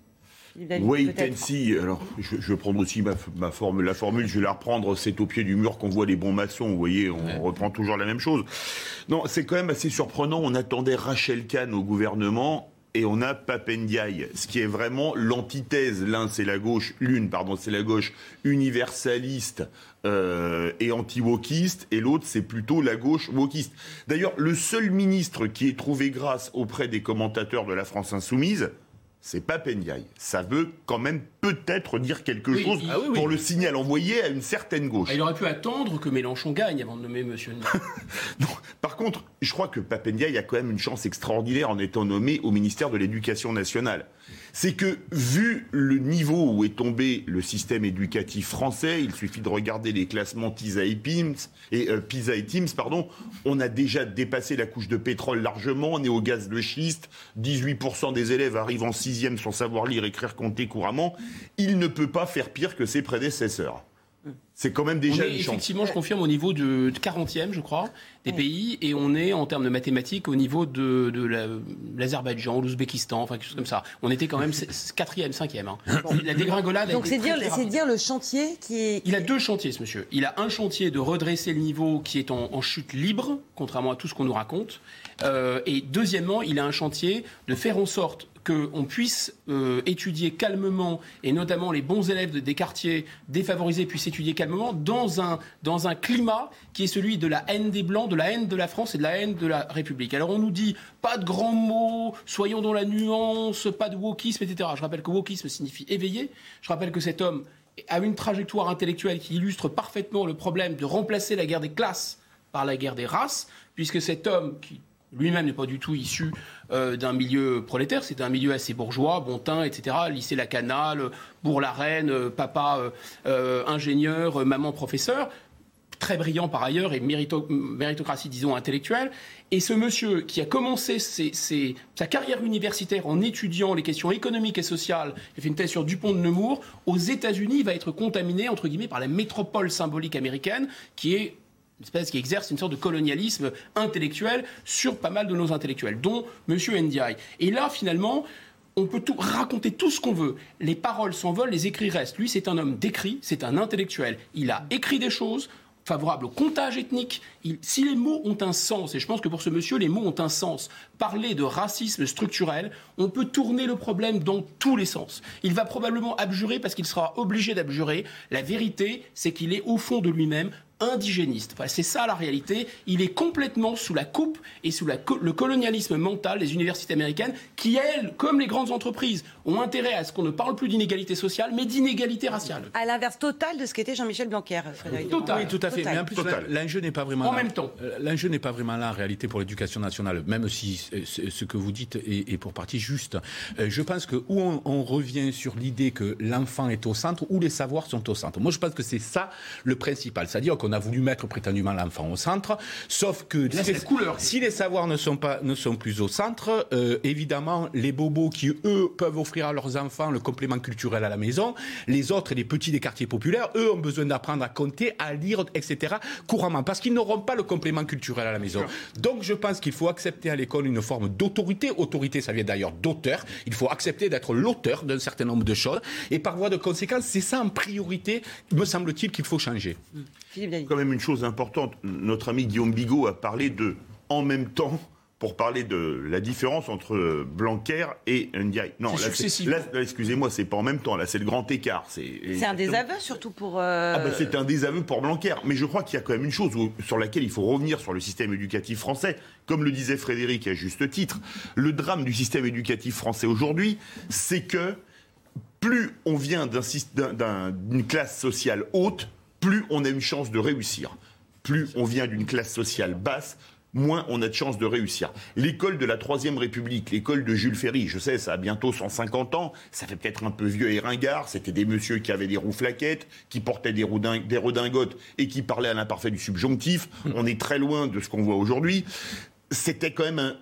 Wait and see. Alors, je, je vais prendre aussi ma, ma formule, la formule, je vais la reprendre. C'est au pied du mur qu'on voit les bons maçons. Vous voyez, on reprend toujours la même chose. Non, c'est quand même assez surprenant. On attendait Rachel Kahn au gouvernement et on a Papendiaï, ce qui est vraiment l'antithèse. L'un, c'est la gauche, l'une, pardon, c'est la gauche universaliste euh, et anti-wokiste, et l'autre, c'est plutôt la gauche wokiste. D'ailleurs, le seul ministre qui ait trouvé grâce auprès des commentateurs de la France insoumise, c'est pas. Ça veut quand même peut-être dire quelque chose ah pour le signal envoyé à une certaine gauche. il aurait pu attendre que Mélenchon gagne avant de nommer M. *laughs* Par contre, je crois que Papendiaï a quand même une chance extraordinaire en étant nommé au ministère de l'Éducation nationale c'est que vu le niveau où est tombé le système éducatif français, il suffit de regarder les classements PISA et PIMS, et euh, PISA et TIMS, pardon, on a déjà dépassé la couche de pétrole largement, on est au gaz de schiste, 18% des élèves arrivent en sixième sans savoir lire, écrire, compter couramment, il ne peut pas faire pire que ses prédécesseurs. C'est quand même déjà une chance. Effectivement, je confirme au niveau de 40e, je crois, des pays, et on est en termes de mathématiques au niveau de, l'Azerbaïdjan, l'Ouzbékistan, enfin quelque chose comme ça. On était quand même 4e, 5e. Hein. La dégringolade. Donc c'est dire, dire le chantier qui est. Il a deux chantiers, ce monsieur. Il a un chantier de redresser le niveau qui est en, chute libre, contrairement à tout ce qu'on nous raconte. Euh, et deuxièmement, il a un chantier de faire en sorte qu'on puisse euh, étudier calmement, et notamment les bons élèves des quartiers défavorisés puissent étudier calmement, dans un, dans un climat qui est celui de la haine des Blancs, de la haine de la France et de la haine de la République. Alors on nous dit, pas de grands mots, soyons dans la nuance, pas de wokisme, etc. Je rappelle que wokisme signifie éveiller. Je rappelle que cet homme a une trajectoire intellectuelle qui illustre parfaitement le problème de remplacer la guerre des classes par la guerre des races, puisque cet homme qui lui-même n'est pas du tout issu euh, d'un milieu prolétaire, c'est un milieu assez bourgeois, bon teint, etc. Lycée La Canale, Bourg-la-Reine, euh, papa euh, ingénieur, maman professeur, très brillant par ailleurs et méritocratie, disons, intellectuelle. Et ce monsieur qui a commencé sa carrière universitaire en étudiant les questions économiques et sociales, il fait une thèse sur Dupont de Nemours, aux États-Unis, va être contaminé, entre guillemets, par la métropole symbolique américaine, qui est espèce qui exerce une sorte de colonialisme intellectuel sur pas mal de nos intellectuels, dont M. Ndiaye. Et là, finalement, on peut tout, raconter tout ce qu'on veut. Les paroles s'envolent, les écrits restent. Lui, c'est un homme d'écrit, c'est un intellectuel. Il a écrit des choses favorables au comptage ethnique. si les mots ont un sens, et je pense que pour ce monsieur, les mots ont un sens, parler de racisme structurel, on peut tourner le problème dans tous les sens. Il va probablement abjurer parce qu'il sera obligé d'abjurer. La vérité, c'est qu'il est au fond de lui-même indigéniste. c'est ça la réalité. Il est complètement sous la coupe et sous le colonialisme mental des universités américaines qui, elles, comme les grandes entreprises, ont intérêt à ce qu'on ne parle plus d'inégalité sociale, mais d'inégalité raciale. À l'inverse total de ce qu'était Jean-Michel Blanquer, Frédéric. Total. Oui, tout à fait. Mais en plus, l'enjeu n'est pas vraiment en là. même temps. Euh, l'enjeu n'est pas vraiment là en réalité pour l'éducation nationale, même si ce que vous dites est, pour partie juste. Euh, je pense que où on, on revient sur l'idée que l'enfant est au centre, où les savoirs sont au centre. Moi, je pense que c'est ça le principal. C'est-à-dire qu'on a voulu mettre prétendument l'enfant au centre, sauf que si, les, savoirs ne sont, pas, ne sont plus au centre, euh, évidemment, les bobos qui, eux, peuvent offrir à leurs enfants le complément culturel à la maison, les autres, les petits des quartiers populaires, eux, ont besoin d'apprendre à compter, à lire, etc., couramment, parce qu'ils n'auront pas le complément culturel à la maison. Donc, je pense qu'il faut accepter à l'école une forme d'autorité. Autorité, ça vient d'ailleurs d'auteur. Il faut accepter d'être l'auteur d'un certain nombre de choses. Et par voie de conséquence, c'est ça en priorité, me semble-t-il, qu'il faut changer. Quand même une chose importante, notre ami Guillaume Bigot a parlé de en même temps pour parler de la différence entre Blanquer et Ndiaye. Non, là, là excusez-moi, c'est pas en même temps, là, c'est le grand écart. C'est un désaveu surtout pour. Euh, ah ben, c'est un désaveu pour Blanquer. Mais je crois qu'il y a quand même une chose sur laquelle il faut revenir sur le système éducatif français. Comme le disait Frédéric à juste titre, le drame du système éducatif français aujourd'hui, c'est que plus on vient d'une classe sociale haute, plus on a une chance de réussir. Plus on vient d'une classe sociale basse, moins on a de chances de réussir. L'école de la Troisième République, l'école de Jules Ferry, je sais, ça a bientôt 150 ans, ça fait peut-être un peu vieux et ringard, c'était des messieurs qui avaient des roues flaquettes, qui portaient des, des redingotes et qui parlaient à l'imparfait du subjonctif. On est très loin de ce qu'on voit aujourd'hui. C'était quand même un,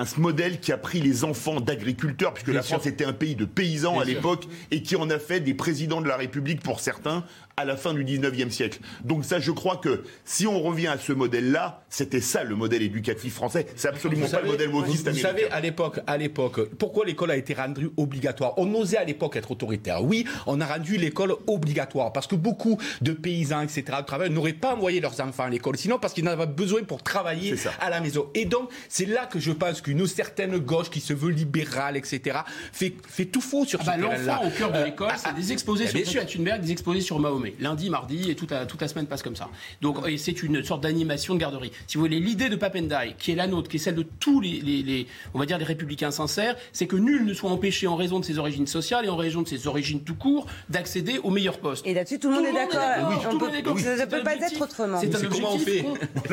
un modèle qui a pris les enfants d'agriculteurs, puisque la France était un pays de paysans à l'époque, et qui en a fait des présidents de la République pour certains, à la fin du 19e siècle. Donc ça, je crois que si on revient à ce modèle-là, c'était ça le modèle éducatif français. C'est absolument pas le modèle wokiste Vous savez, à l'époque, à l'époque, pourquoi l'école a été rendue obligatoire? On osait à l'époque être autoritaire. Oui, on a rendu l'école obligatoire parce que beaucoup de paysans, etc., de travail n'auraient pas envoyé leurs enfants à l'école, sinon parce qu'ils en avaient besoin pour travailler à la maison. Et donc, c'est là que je pense qu'une certaine gauche qui se veut libérale, etc., fait, fait tout faux sur ah ce bah, L'enfant au cœur de l'école, euh, c'est ah, des exposés sur Thunberg, des exposés sur Mahomet. Lundi, mardi, et toute la, toute la semaine passe comme ça. Donc, c'est une sorte d'animation de garderie. Si vous voulez, l'idée de Papendai, qui est la nôtre, qui est celle de tous les, les, on va dire, les républicains sincères, c'est que nul ne soit empêché en raison de ses origines sociales et en raison de ses origines tout court d'accéder au meilleur poste. Et là-dessus, tout le monde est d'accord. Ça ne peut pas être autrement. C'est comment on fait.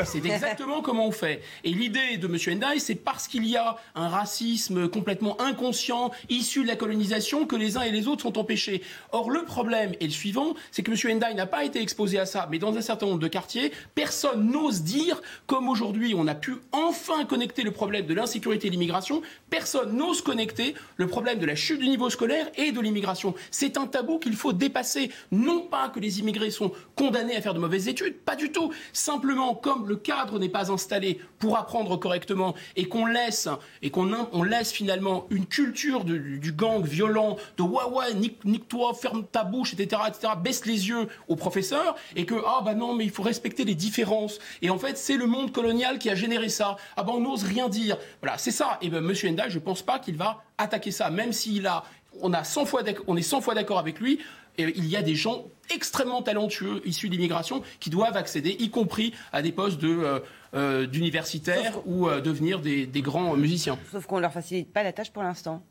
C'est exactement comment on fait. Et l'idée de M. Ndai, c'est parce qu'il y a un racisme complètement inconscient, issu de la colonisation, que les uns et les autres sont empêchés. Or, le problème est le suivant, c'est que M. Ndai n'a pas été exposé à ça, mais dans un certain nombre de quartiers, personne n'ose dire, comme aujourd'hui on a pu enfin connecter le problème de l'insécurité et de l'immigration, personne n'ose connecter le problème de la chute du niveau scolaire et de l'immigration. C'est un tabou qu'il faut dépasser. Non pas que les immigrés sont condamnés à faire de mauvaises études, pas du tout. Simplement, comme le cadre n'est pas installé pour apprendre correctement et qu'on laisse, et qu'on on laisse finalement une culture du gang violent, de ouais ouais, nique-toi, ferme ta bouche, etc., etc., baisse les yeux au professeur et que ah bah non mais il faut respecter les différences. Et en fait c'est le monde colonial qui a généré ça. Ah bah on n'ose rien dire. Voilà c'est ça. Et ben Monsieur Enda je pense pas qu'il va attaquer ça. Même s'il a on a 100 fois on est 100 fois d'accord avec lui et il y a des gens extrêmement talentueux issus d'immigration qui doivent accéder, y compris à des postes de, euh, euh, d'universitaires ou euh, devenir des, des grands musiciens. Sauf qu'on ne leur facilite pas la tâche pour l'instant.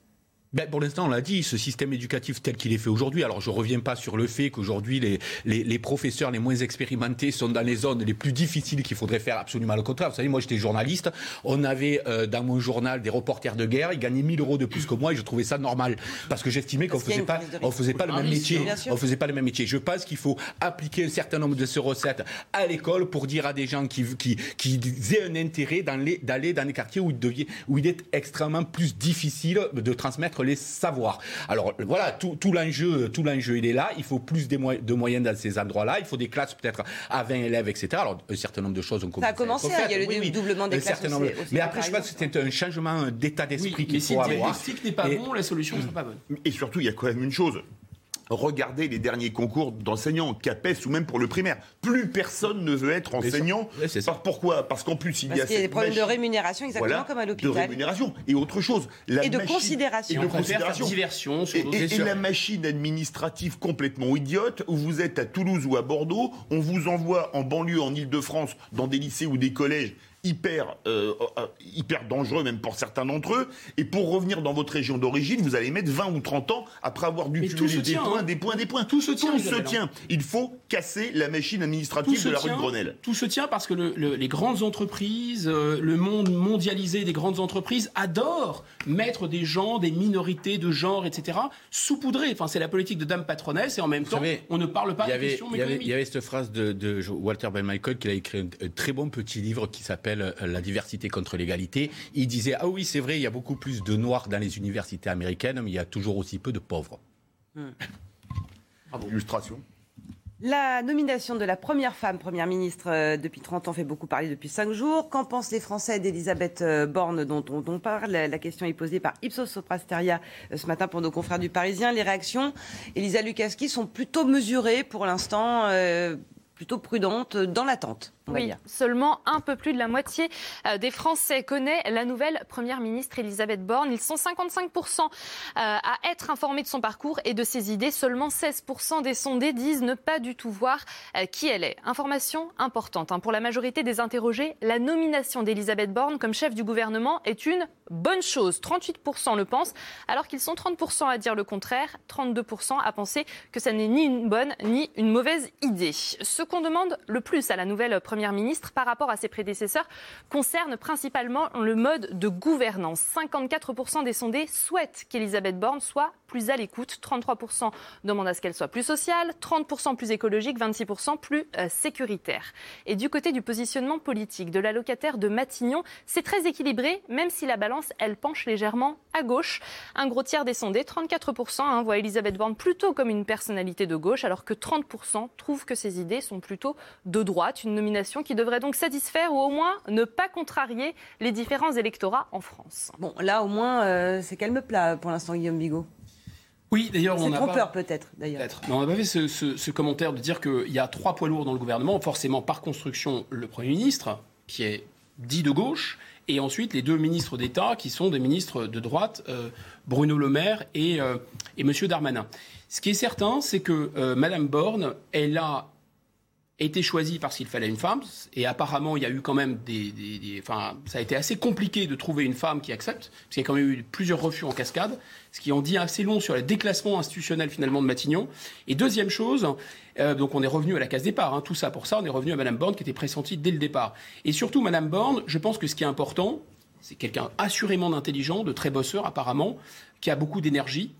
Ben pour l'instant, on l'a dit, ce système éducatif tel qu'il est fait aujourd'hui. Alors, je ne reviens pas sur le fait qu'aujourd'hui, les, les, les, professeurs les moins expérimentés sont dans les zones les plus difficiles qu'il faudrait faire absolument le contraire. Vous savez, moi, j'étais journaliste. On avait euh, dans mon journal des reporters de guerre. Ils gagnaient 1000 euros de plus que moi et je trouvais ça normal. Parce que j'estimais qu'on ne faisait pas, on faisait pas le même métier. On faisait pas le même métier. Je pense qu'il faut appliquer un certain nombre de ces recettes à l'école pour dire à des gens qui, qui, qui aient un intérêt d'aller dans les quartiers où il, devient, où il est extrêmement plus difficile de transmettre les savoir. Alors voilà, tout, tout l'enjeu, tout l'enjeu, il est là. Il faut plus de moyens dans ces endroits-là. Il faut des classes peut-être à 20 élèves, etc. Alors un certain nombre de choses ont commencé. Ça a commencé. Hein, il y a le doublement des classes. Aussi, mais après, je pense que c'est un changement d'état d'esprit qu'il faut avoir. Mais si le diagnostic n'est pas bon, la solution ne sera pas bonne. Et surtout, il y a quand même une chose regardez les derniers concours d'enseignants, CAPES ou même pour le primaire. Plus personne ne veut être enseignant. c'est ça. Pourquoi? Parce qu'en plus, il y a, des problèmes de rémunération, exactement comme à l'hôpital. De rémunération. Et autre chose. La et de considération. Et de considération. Diversion, et, et, la machine administrative complètement idiote, où vous êtes à Toulouse ou à Bordeaux, on vous envoie en banlieue, en Ile-de-France, dans des lycées ou des collèges hyper, euh, euh, hyper dangereux, même pour certains d'entre eux. Et pour revenir dans votre région d'origine, vous allez mettre 20 ou 30 ans après avoir dû cumuler des points, hein. des points, des points. Tout se tient. Tout se tient. Il faut casser la machine administrative de la rue de Grenelle. Tout se tient parce que les grandes entreprises, euh, le monde mondialisé des grandes entreprises adorent mettre des gens, des minorités de genre, etc., saupoudrés. Enfin, c'est la politique de dame patronesse et en même temps, on ne parle pas de questions Il y avait cette phrase de, Walter Ben Michael qui a écrit un très bon petit livre qui s'appelle euh, la diversité contre l'égalité. Il disait Ah oui, c'est vrai, il y a beaucoup plus de noirs dans les universités américaines, mais il y a toujours aussi peu de pauvres. Hmm. Illustration. La nomination de la première femme première ministre euh, depuis 30 ans fait beaucoup parler depuis 5 jours. Qu'en pensent les Français d'Elisabeth euh, Borne dont, on parle? La question est posée par Ipsos Soprasteria ce matin pour nos confrères du Parisien. Les réactions, Elisa Lukaski, sont plutôt mesurées pour l'instant, plutôt prudentes, dans l'attente oui, seulement un peu plus de la moitié euh, des Français connaît la nouvelle Première ministre Elisabeth Borne. Ils sont 55% euh, à être informés de son parcours et de ses idées. Seulement 16% des sondés disent ne pas du tout voir euh, qui elle est. Information importante. Hein. Pour la majorité des interrogés, la nomination d'Elisabeth Borne comme chef du gouvernement est une bonne chose. 38% le pensent, alors qu'ils sont 30% à dire le contraire, 32% à penser que ça n'est ni une bonne ni une mauvaise idée. Ce qu'on demande le plus à la nouvelle Première Première ministre par rapport à ses prédécesseurs concerne principalement le mode de gouvernance. 54% des sondés souhaitent qu'Elisabeth Borne soit plus à l'écoute. 33% demandent à ce qu'elle soit plus sociale, 30% plus écologique, 26% plus euh, sécuritaire. Et du côté du positionnement politique de la locataire de Matignon, c'est très équilibré, même si la balance, elle penche légèrement à gauche. Un gros tiers des sondés, 34%, hein, voient Elisabeth Borne plutôt comme une personnalité de gauche, alors que 30% trouvent que ses idées sont plutôt de droite. Une nomination qui devrait donc satisfaire ou au moins ne pas contrarier les différents électorats en France. Bon, là au moins, euh, c'est calme plat pour l'instant, Guillaume Bigot. Oui, d'ailleurs, on a trompeur peut-être. D'ailleurs, peut on n'a pas fait ce, commentaire de dire qu'il y a trois poids lourds dans le gouvernement. Forcément, par construction, le Premier ministre, qui est dit de gauche, et ensuite les deux ministres d'État, qui sont des ministres de droite, euh, Bruno Le Maire et, euh, et M. Darmanin. Ce qui est certain, c'est que euh, Mme Borne, elle a été choisie parce qu'il fallait une femme. Et apparemment, il y a eu quand même des, enfin, ça a été assez compliqué de trouver une femme qui accepte, parce qu'il y a quand même eu plusieurs refus en cascade, ce qui en dit assez long sur le déclassement institutionnel finalement de Matignon. Et deuxième chose, euh, donc on est revenu à la case départ, hein, tout ça pour ça, on est revenu à Madame Borne qui était pressentie dès le départ. Et surtout, Madame Borne, je pense que ce qui est important, c'est quelqu'un assurément d'intelligent, de très bosseur apparemment, qui a beaucoup d'énergie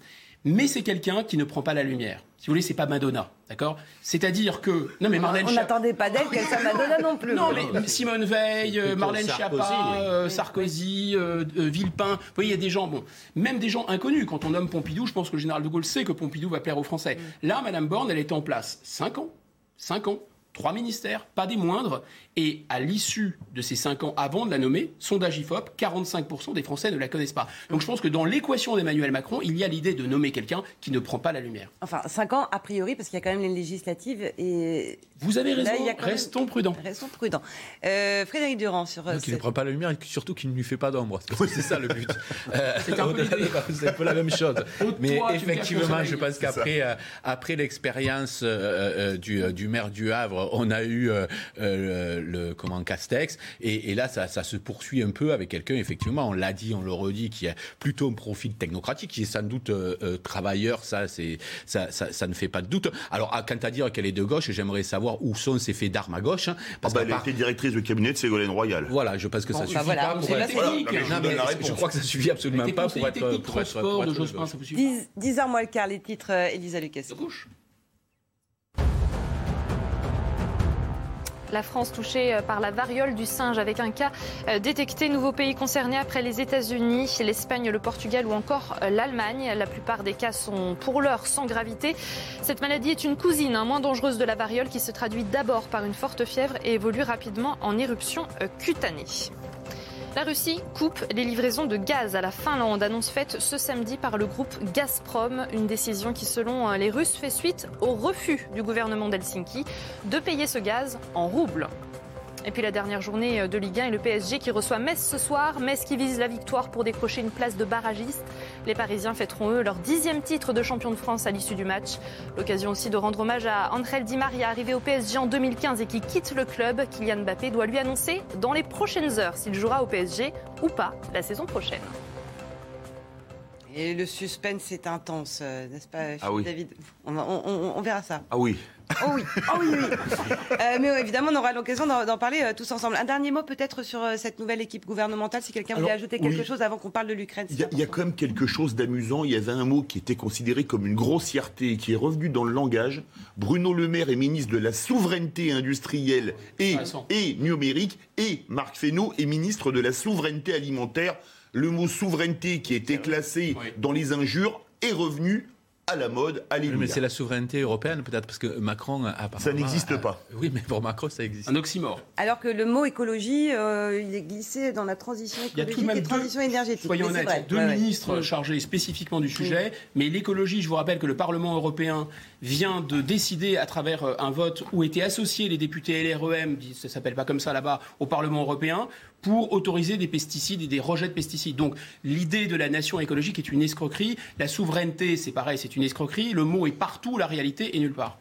mais c'est quelqu'un qui ne prend pas la lumière. Si vous voulez, c'est pas Madonna, d'accord? C'est-à-dire que non mais Marlène on n'attendait pas d'elle qu'elle soit Madonna non plus. Non mais Simone Veil, euh, Marlène Schiappa, euh, Sarkozy, euh, Villepin, vous voyez, il y a des gens, bon, même des gens inconnus. Quand on nomme Pompidou, je pense que le général de Gaulle sait que Pompidou va plaire aux Français. Mm. Là, Madame Borne, elle était en place 5 ans, 5 ans, trois ministères, pas des moindres, et à l'issue de ces cinq ans avant de la nommer, sondage IFOP, 45% des Français ne la connaissent pas. Donc je pense que dans l'équation d'Emmanuel Macron, il y a l'idée de nommer quelqu'un qui ne prend pas la lumière. Enfin, cinq ans a priori, parce qu'il y a quand même les législatives et... Vous avez raison, restons prudents. Restons prudents. Euh, Frédéric Durand sur... Euh, qui ne prend pas la lumière et surtout qui ne lui fait pas d'ombre. *laughs* C'est ça le but. *laughs* Euh, *laughs* c'est un, peu la même chose. Mais effectivement, je pense qu'après après l'expérience du, du, maire du Havre, on a eu le comment Castex. Et, là, ça, se poursuit un peu avec quelqu'un, effectivement, on l'a dit, on le redit, qui a plutôt un profil technocratique, qui est sans doute euh, euh, travailleur, ça, c'est, ça, ça, ne fait pas de doute. Alors, quant à dire qu'elle est de gauche, j'aimerais savoir où sont ses faits d'armes à gauche. Hein, parce ah bah, elle a été directrice de cabinet de Ségolène Royal. Voilà, je pense que ça bah suffit pas pour être... je, crois que ça suffit absolument pas pour être... Pour être, pour être, 10 heures moins le quart, les titres, euh, Elisa Lucas. La France touchée euh, par la variole du singe avec un cas euh, détecté. Nouveau pays concerné après les États-Unis, l'Espagne, le Portugal ou encore euh, l'Allemagne. La plupart des cas sont pour l'heure sans gravité. Cette maladie est une cousine hein, moins dangereuse de la variole qui se traduit d'abord par une forte fièvre et évolue rapidement en éruption cutanée. La Russie coupe les livraisons de gaz à la Finlande, annonce faite ce samedi par le groupe Gazprom, une décision qui selon les Russes fait suite au refus du gouvernement d'Helsinki de payer ce gaz en roubles. Et puis la dernière journée de Ligue 1 et le PSG qui reçoit Metz ce soir. Metz qui vise la victoire pour décrocher une place de barragiste. Les Parisiens fêteront eux leur dixième titre de champion de France à l'issue du match. L'occasion aussi de rendre hommage à Angel Di Maria, arrivé au PSG en 2015 et qui quitte le club. Kylian Mbappé doit lui annoncer dans les prochaines heures s'il jouera au PSG ou pas la saison prochaine. Et le suspense est intense, euh, n'est-ce pas, Ah oui. David? On, va- on- on- on verra ça. Ah oui. Oh oui, oh oui, oui. Euh, mais ouais, évidemment, on aura l'occasion d'en parler euh, tous ensemble. Un dernier mot peut-être sur euh, cette nouvelle équipe gouvernementale, si quelqu'un voulait ajouter quelque oui. chose avant qu'on parle de l'Ukraine. Il y, a, il y a quand même quelque chose d'amusant. Il y avait un mot qui était considéré comme une grossièreté et qui est revenu dans le langage. Bruno Le Maire est ministre de la souveraineté industrielle et numérique et Marc Fesneau est ministre de la souveraineté alimentaire. Le mot souveraineté qui était classé dans les injures est revenu à la mode, à Oui, mais c'est la souveraineté européenne, peut-être, parce que Macron a Ça n'existe a- pas. Oui, mais pour Macron, ça existe. Un oxymore. Alors que le mot écologie, euh, il est glissé dans la transition Il y a tout de écologique même et deux- transition énergétique. Soyons Mais c'est honnêtes, vrai. deux Ouais, ouais. ministres chargés spécifiquement du sujet, mais l'écologie, je vous rappelle que le Parlement européen vient de décider à travers euh, un vote où étaient associés les députés LREM, ça s'appelle pas comme ça là-bas, au Parlement européen, pour autoriser des pesticides et des rejets de pesticides. Donc l'idée de la nation écologique est une escroquerie, la souveraineté c'est pareil, c'est une escroquerie, le mot est partout, la réalité est nulle part.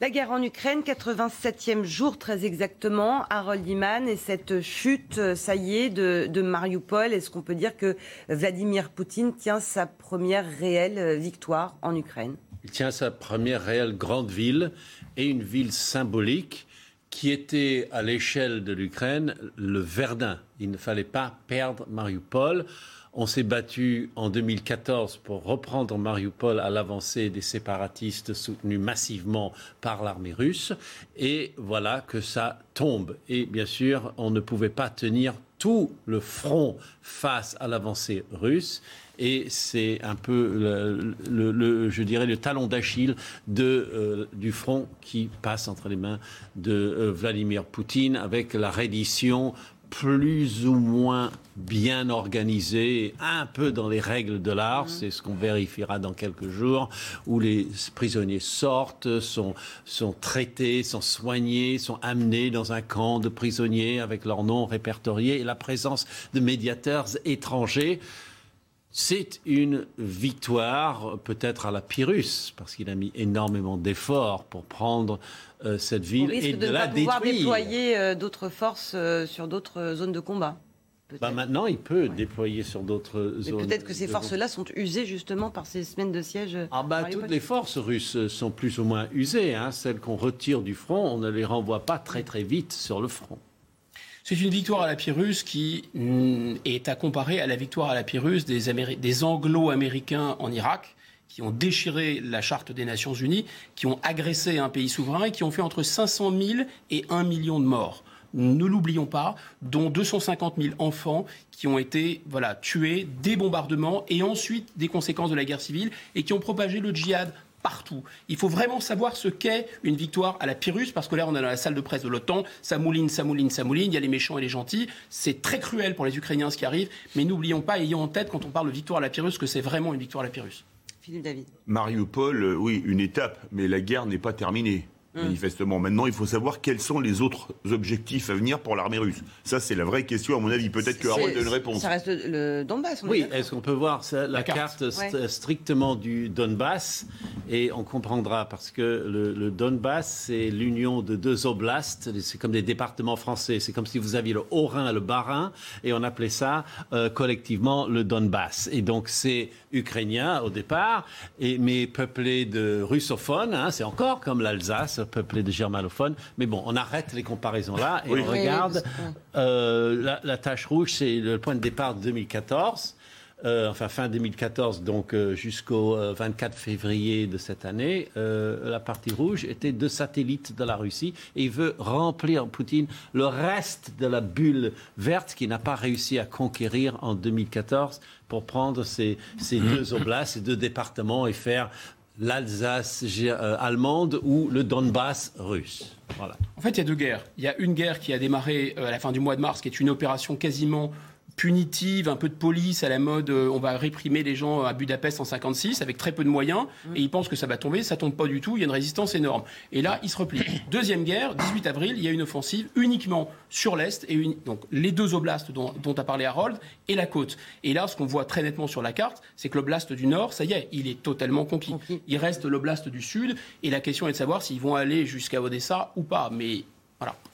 La guerre en Ukraine, 87e jour très exactement, Harold Iman, et cette chute, euh, ça de Mariupol, est-ce qu'on peut dire que Vladimir Poutine tient sa première réelle euh, victoire en Ukraine? Il tient sa première réelle grande ville et une ville symbolique qui était à l'échelle de l'Ukraine le Verdun. Il ne fallait pas perdre Mariupol. On s'est battu en 2014 pour reprendre Mariupol à l'avancée des séparatistes soutenus massivement par l'armée russe. Et voilà que ça tombe. Et bien sûr, on ne pouvait pas tenir tout le front face à l'avancée russe. Et c'est un peu, le, le- le- je dirais, le talon d'Achille de, euh, du front qui passe entre les mains de euh, Vladimir Poutine avec la reddition plus ou moins bien organisée, un peu dans les règles de l'art, c'est ce qu'on vérifiera dans quelques jours, où les prisonniers sortent, sont, sont traités, sont soignés, sont amenés dans un camp de prisonniers avec leurs noms répertoriés et la présence de médiateurs étrangers. C'est une victoire, peut-être à la Pyrrhus, parce qu'il a mis énormément d'efforts pour prendre euh, cette ville et de de, la pouvoir détruire. déployer euh, d'autres forces euh, sur d'autres zones de combat. Bah, maintenant, il peut déployer sur d'autres zones. peut-être que ces forces-là sont usées justement par ces semaines de siège. Ah bah, toutes les forces russes sont plus ou moins usées. hein. Celles qu'on retire du front, on ne les renvoie pas très très vite sur le front. C'est une victoire à la Pyrrhus qui mm, est à comparer à la victoire à la Pyrrhus des, Améri- des Anglo-Américains en Irak, qui ont déchiré la charte des Nations Unies, qui ont agressé un pays souverain et qui ont fait entre 500 000 et 1 million de morts. Ne l'oublions pas, dont 250 000 enfants qui ont été tués, des bombardements et ensuite des conséquences de la guerre civile et qui ont propagé le djihad partout. Il faut vraiment savoir ce qu'est une victoire à la Pyrrhus, parce que là, on est dans la salle de presse de l'OTAN, ça mouline, ça mouline, ça mouline, il y a les méchants et les gentils. C'est très cruel pour les Ukrainiens ce qui arrive, mais n'oublions pas, ayons en tête, quand on parle de victoire à la Pyrrhus, que c'est vraiment une victoire à la Pyrrhus. Philippe David. Mariupol, euh, oui, une étape, mais la guerre n'est pas terminée. Hum. Manifestement. Maintenant, il faut savoir quels sont les autres objectifs à venir pour l'armée russe. Ça, c'est la vraie question, à mon avis. Peut-être que Harold a une réponse. Ça reste le, le Donbass. on Oui, est-ce qu'on peut voir ça, la, carte, st- Ouais. strictement du Donbass? Et on comprendra parce que le, le Donbass, c'est l'union de deux oblasts. C'est comme des départements français. C'est comme si vous aviez le Haut-Rhin et le Bas-Rhin et on appelait ça euh, collectivement le Donbass. Et donc c'est ukrainien au départ, et, mais peuplé de russophones. hein, c'est encore comme l'Alsace, peuplé de germanophones. Mais bon, on arrête les comparaisons là et Oui. on regarde. Euh, la, la tache rouge, c'est le point de départ de 2014. euh, enfin fin 2014, donc euh, jusqu'au 24 février de cette année, la partie rouge était deux satellites de la Russie et il veut remplir, Poutine, le reste de la bulle verte qu'il n'a pas réussi à conquérir en 2014 pour prendre ces, ces *clears throat* deux oblasts, ces deux départements et faire l'Alsace allemande ou le Donbass russe. En fait, il y a deux guerres. Il y a une guerre qui a démarré à la fin du mois de mars, qui est une opération quasiment punitive, un peu de police à la mode, euh, on va réprimer les gens à Budapest en 56 avec très peu de moyens, mm. et ils pensent que ça va tomber, ça tombe pas du tout, il y a une résistance énorme. Et là, ils se replient. *coughs* Deuxième guerre, 18 avril, il y a une offensive uniquement sur l'Est, et donc les deux oblasts dont, dont a parlé Harold, et la côte. Et là, ce qu'on voit très nettement sur la carte, c'est que l'oblast du Nord, ça y est, il est totalement conquis. Il reste l'oblast du Sud, et la question est de savoir s'ils vont aller jusqu'à Odessa ou pas. Mais.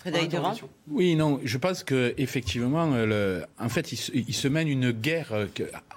Frédéric Durand Oui, non, je pense qu'effectivement, en fait, il se, mène une guerre.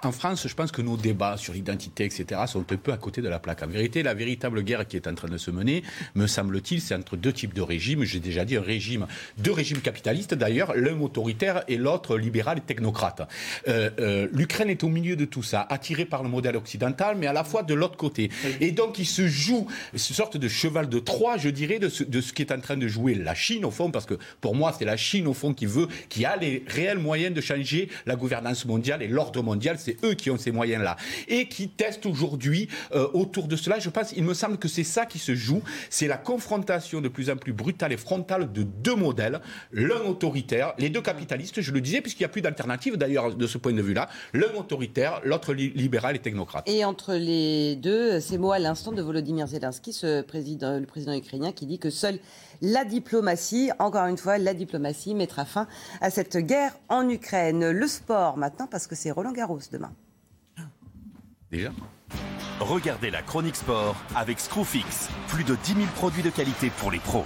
Euh, en France, je pense que nos débats sur l'identité, etc., sont un peu à côté de la plaque. En vérité, la véritable guerre qui est en train de se mener, me semble-t-il, c'est entre deux types de régimes. J'ai déjà dit un régime, deux régimes capitalistes d'ailleurs, l'un autoritaire et l'autre libéral et technocrate. Euh, L'Ukraine est au milieu de tout ça, attirée par le modèle occidental, mais à la fois de l'autre côté. Et donc, il se joue une sorte de cheval de Troie, je dirais, de ce, de ce qui est en train de jouer la Chine, au fond, parce que pour moi, c'est la Chine, au fond, qui veut, qui a les réels moyens de changer la gouvernance mondiale et l'ordre mondial. C'est eux qui ont ces moyens-là. Et qui testent aujourd'hui euh, autour de cela. Je pense, il me semble que c'est ça qui se joue. C'est la confrontation de plus en plus brutale et frontale de deux modèles. L'un autoritaire, les deux capitalistes, je le disais, puisqu'il n'y a plus d'alternative d'ailleurs de ce point de vue-là. L'un autoritaire, l'autre libéral et technocrate. Et entre les deux, ces mots à l'instant de Volodymyr Zelensky, le président ukrainien, qui dit que seul la diplomatie, encore une fois, la diplomatie mettra fin à cette guerre en Ukraine. Le sport maintenant, parce que c'est Roland Garros demain. Déjà Regardez la chronique sport avec Screwfix. Plus de 10 000 produits de qualité pour les pros.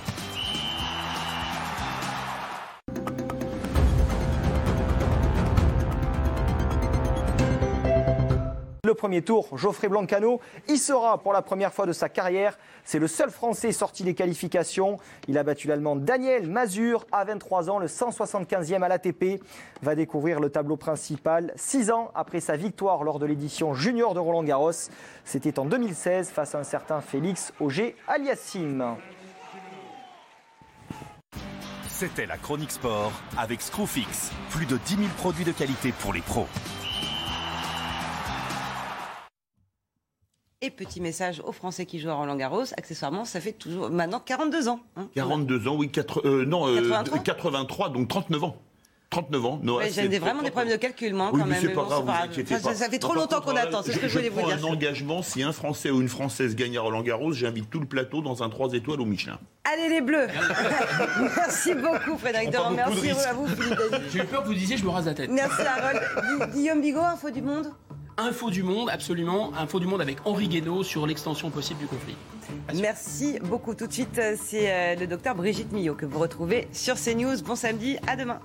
Le premier tour, Geoffrey Blancano y sera pour la première fois de sa carrière. C'est le seul Français sorti des qualifications. Il a battu l'Allemand Daniel Mazur à 23 ans, le 175e à l'ATP. Va découvrir le tableau principal six ans après sa victoire lors de l'édition junior de Roland Garros. C'était en 2016 face à un certain Félix Auger Aliassim. C'était la chronique sport avec Screwfix. Plus de 10 000 produits de qualité pour les pros. Et petit message aux Français qui jouent à Roland Garros, accessoirement, ça fait toujours maintenant 42 ans. 42 hein. ans, oui, euh, non, 83. Euh, donc 39 ans. 39 ans. J'ai vraiment des problèmes de calcul, moi, quand même. Mais pas grave, Ça, fait trop longtemps qu'on attend, c'est ce que je, voulais vous dire. un engagement, si un Français ou une Française gagne à Roland Garros, j'invite tout le plateau dans un 3 étoiles au Michelin. Allez les Bleus *laughs* Merci beaucoup Frédéric Doran, merci à vous Philippe J'ai eu peur que vous disiez je me rase la tête. Merci Harold. Guillaume Bigot, Info du Monde Info du Monde, absolument. Info du Monde avec Henri Guénaud sur l'extension possible du conflit. Merci beaucoup. Tout de suite, c'est euh, le docteur Brigitte Millot que vous retrouvez sur CNews. Bon samedi, à demain.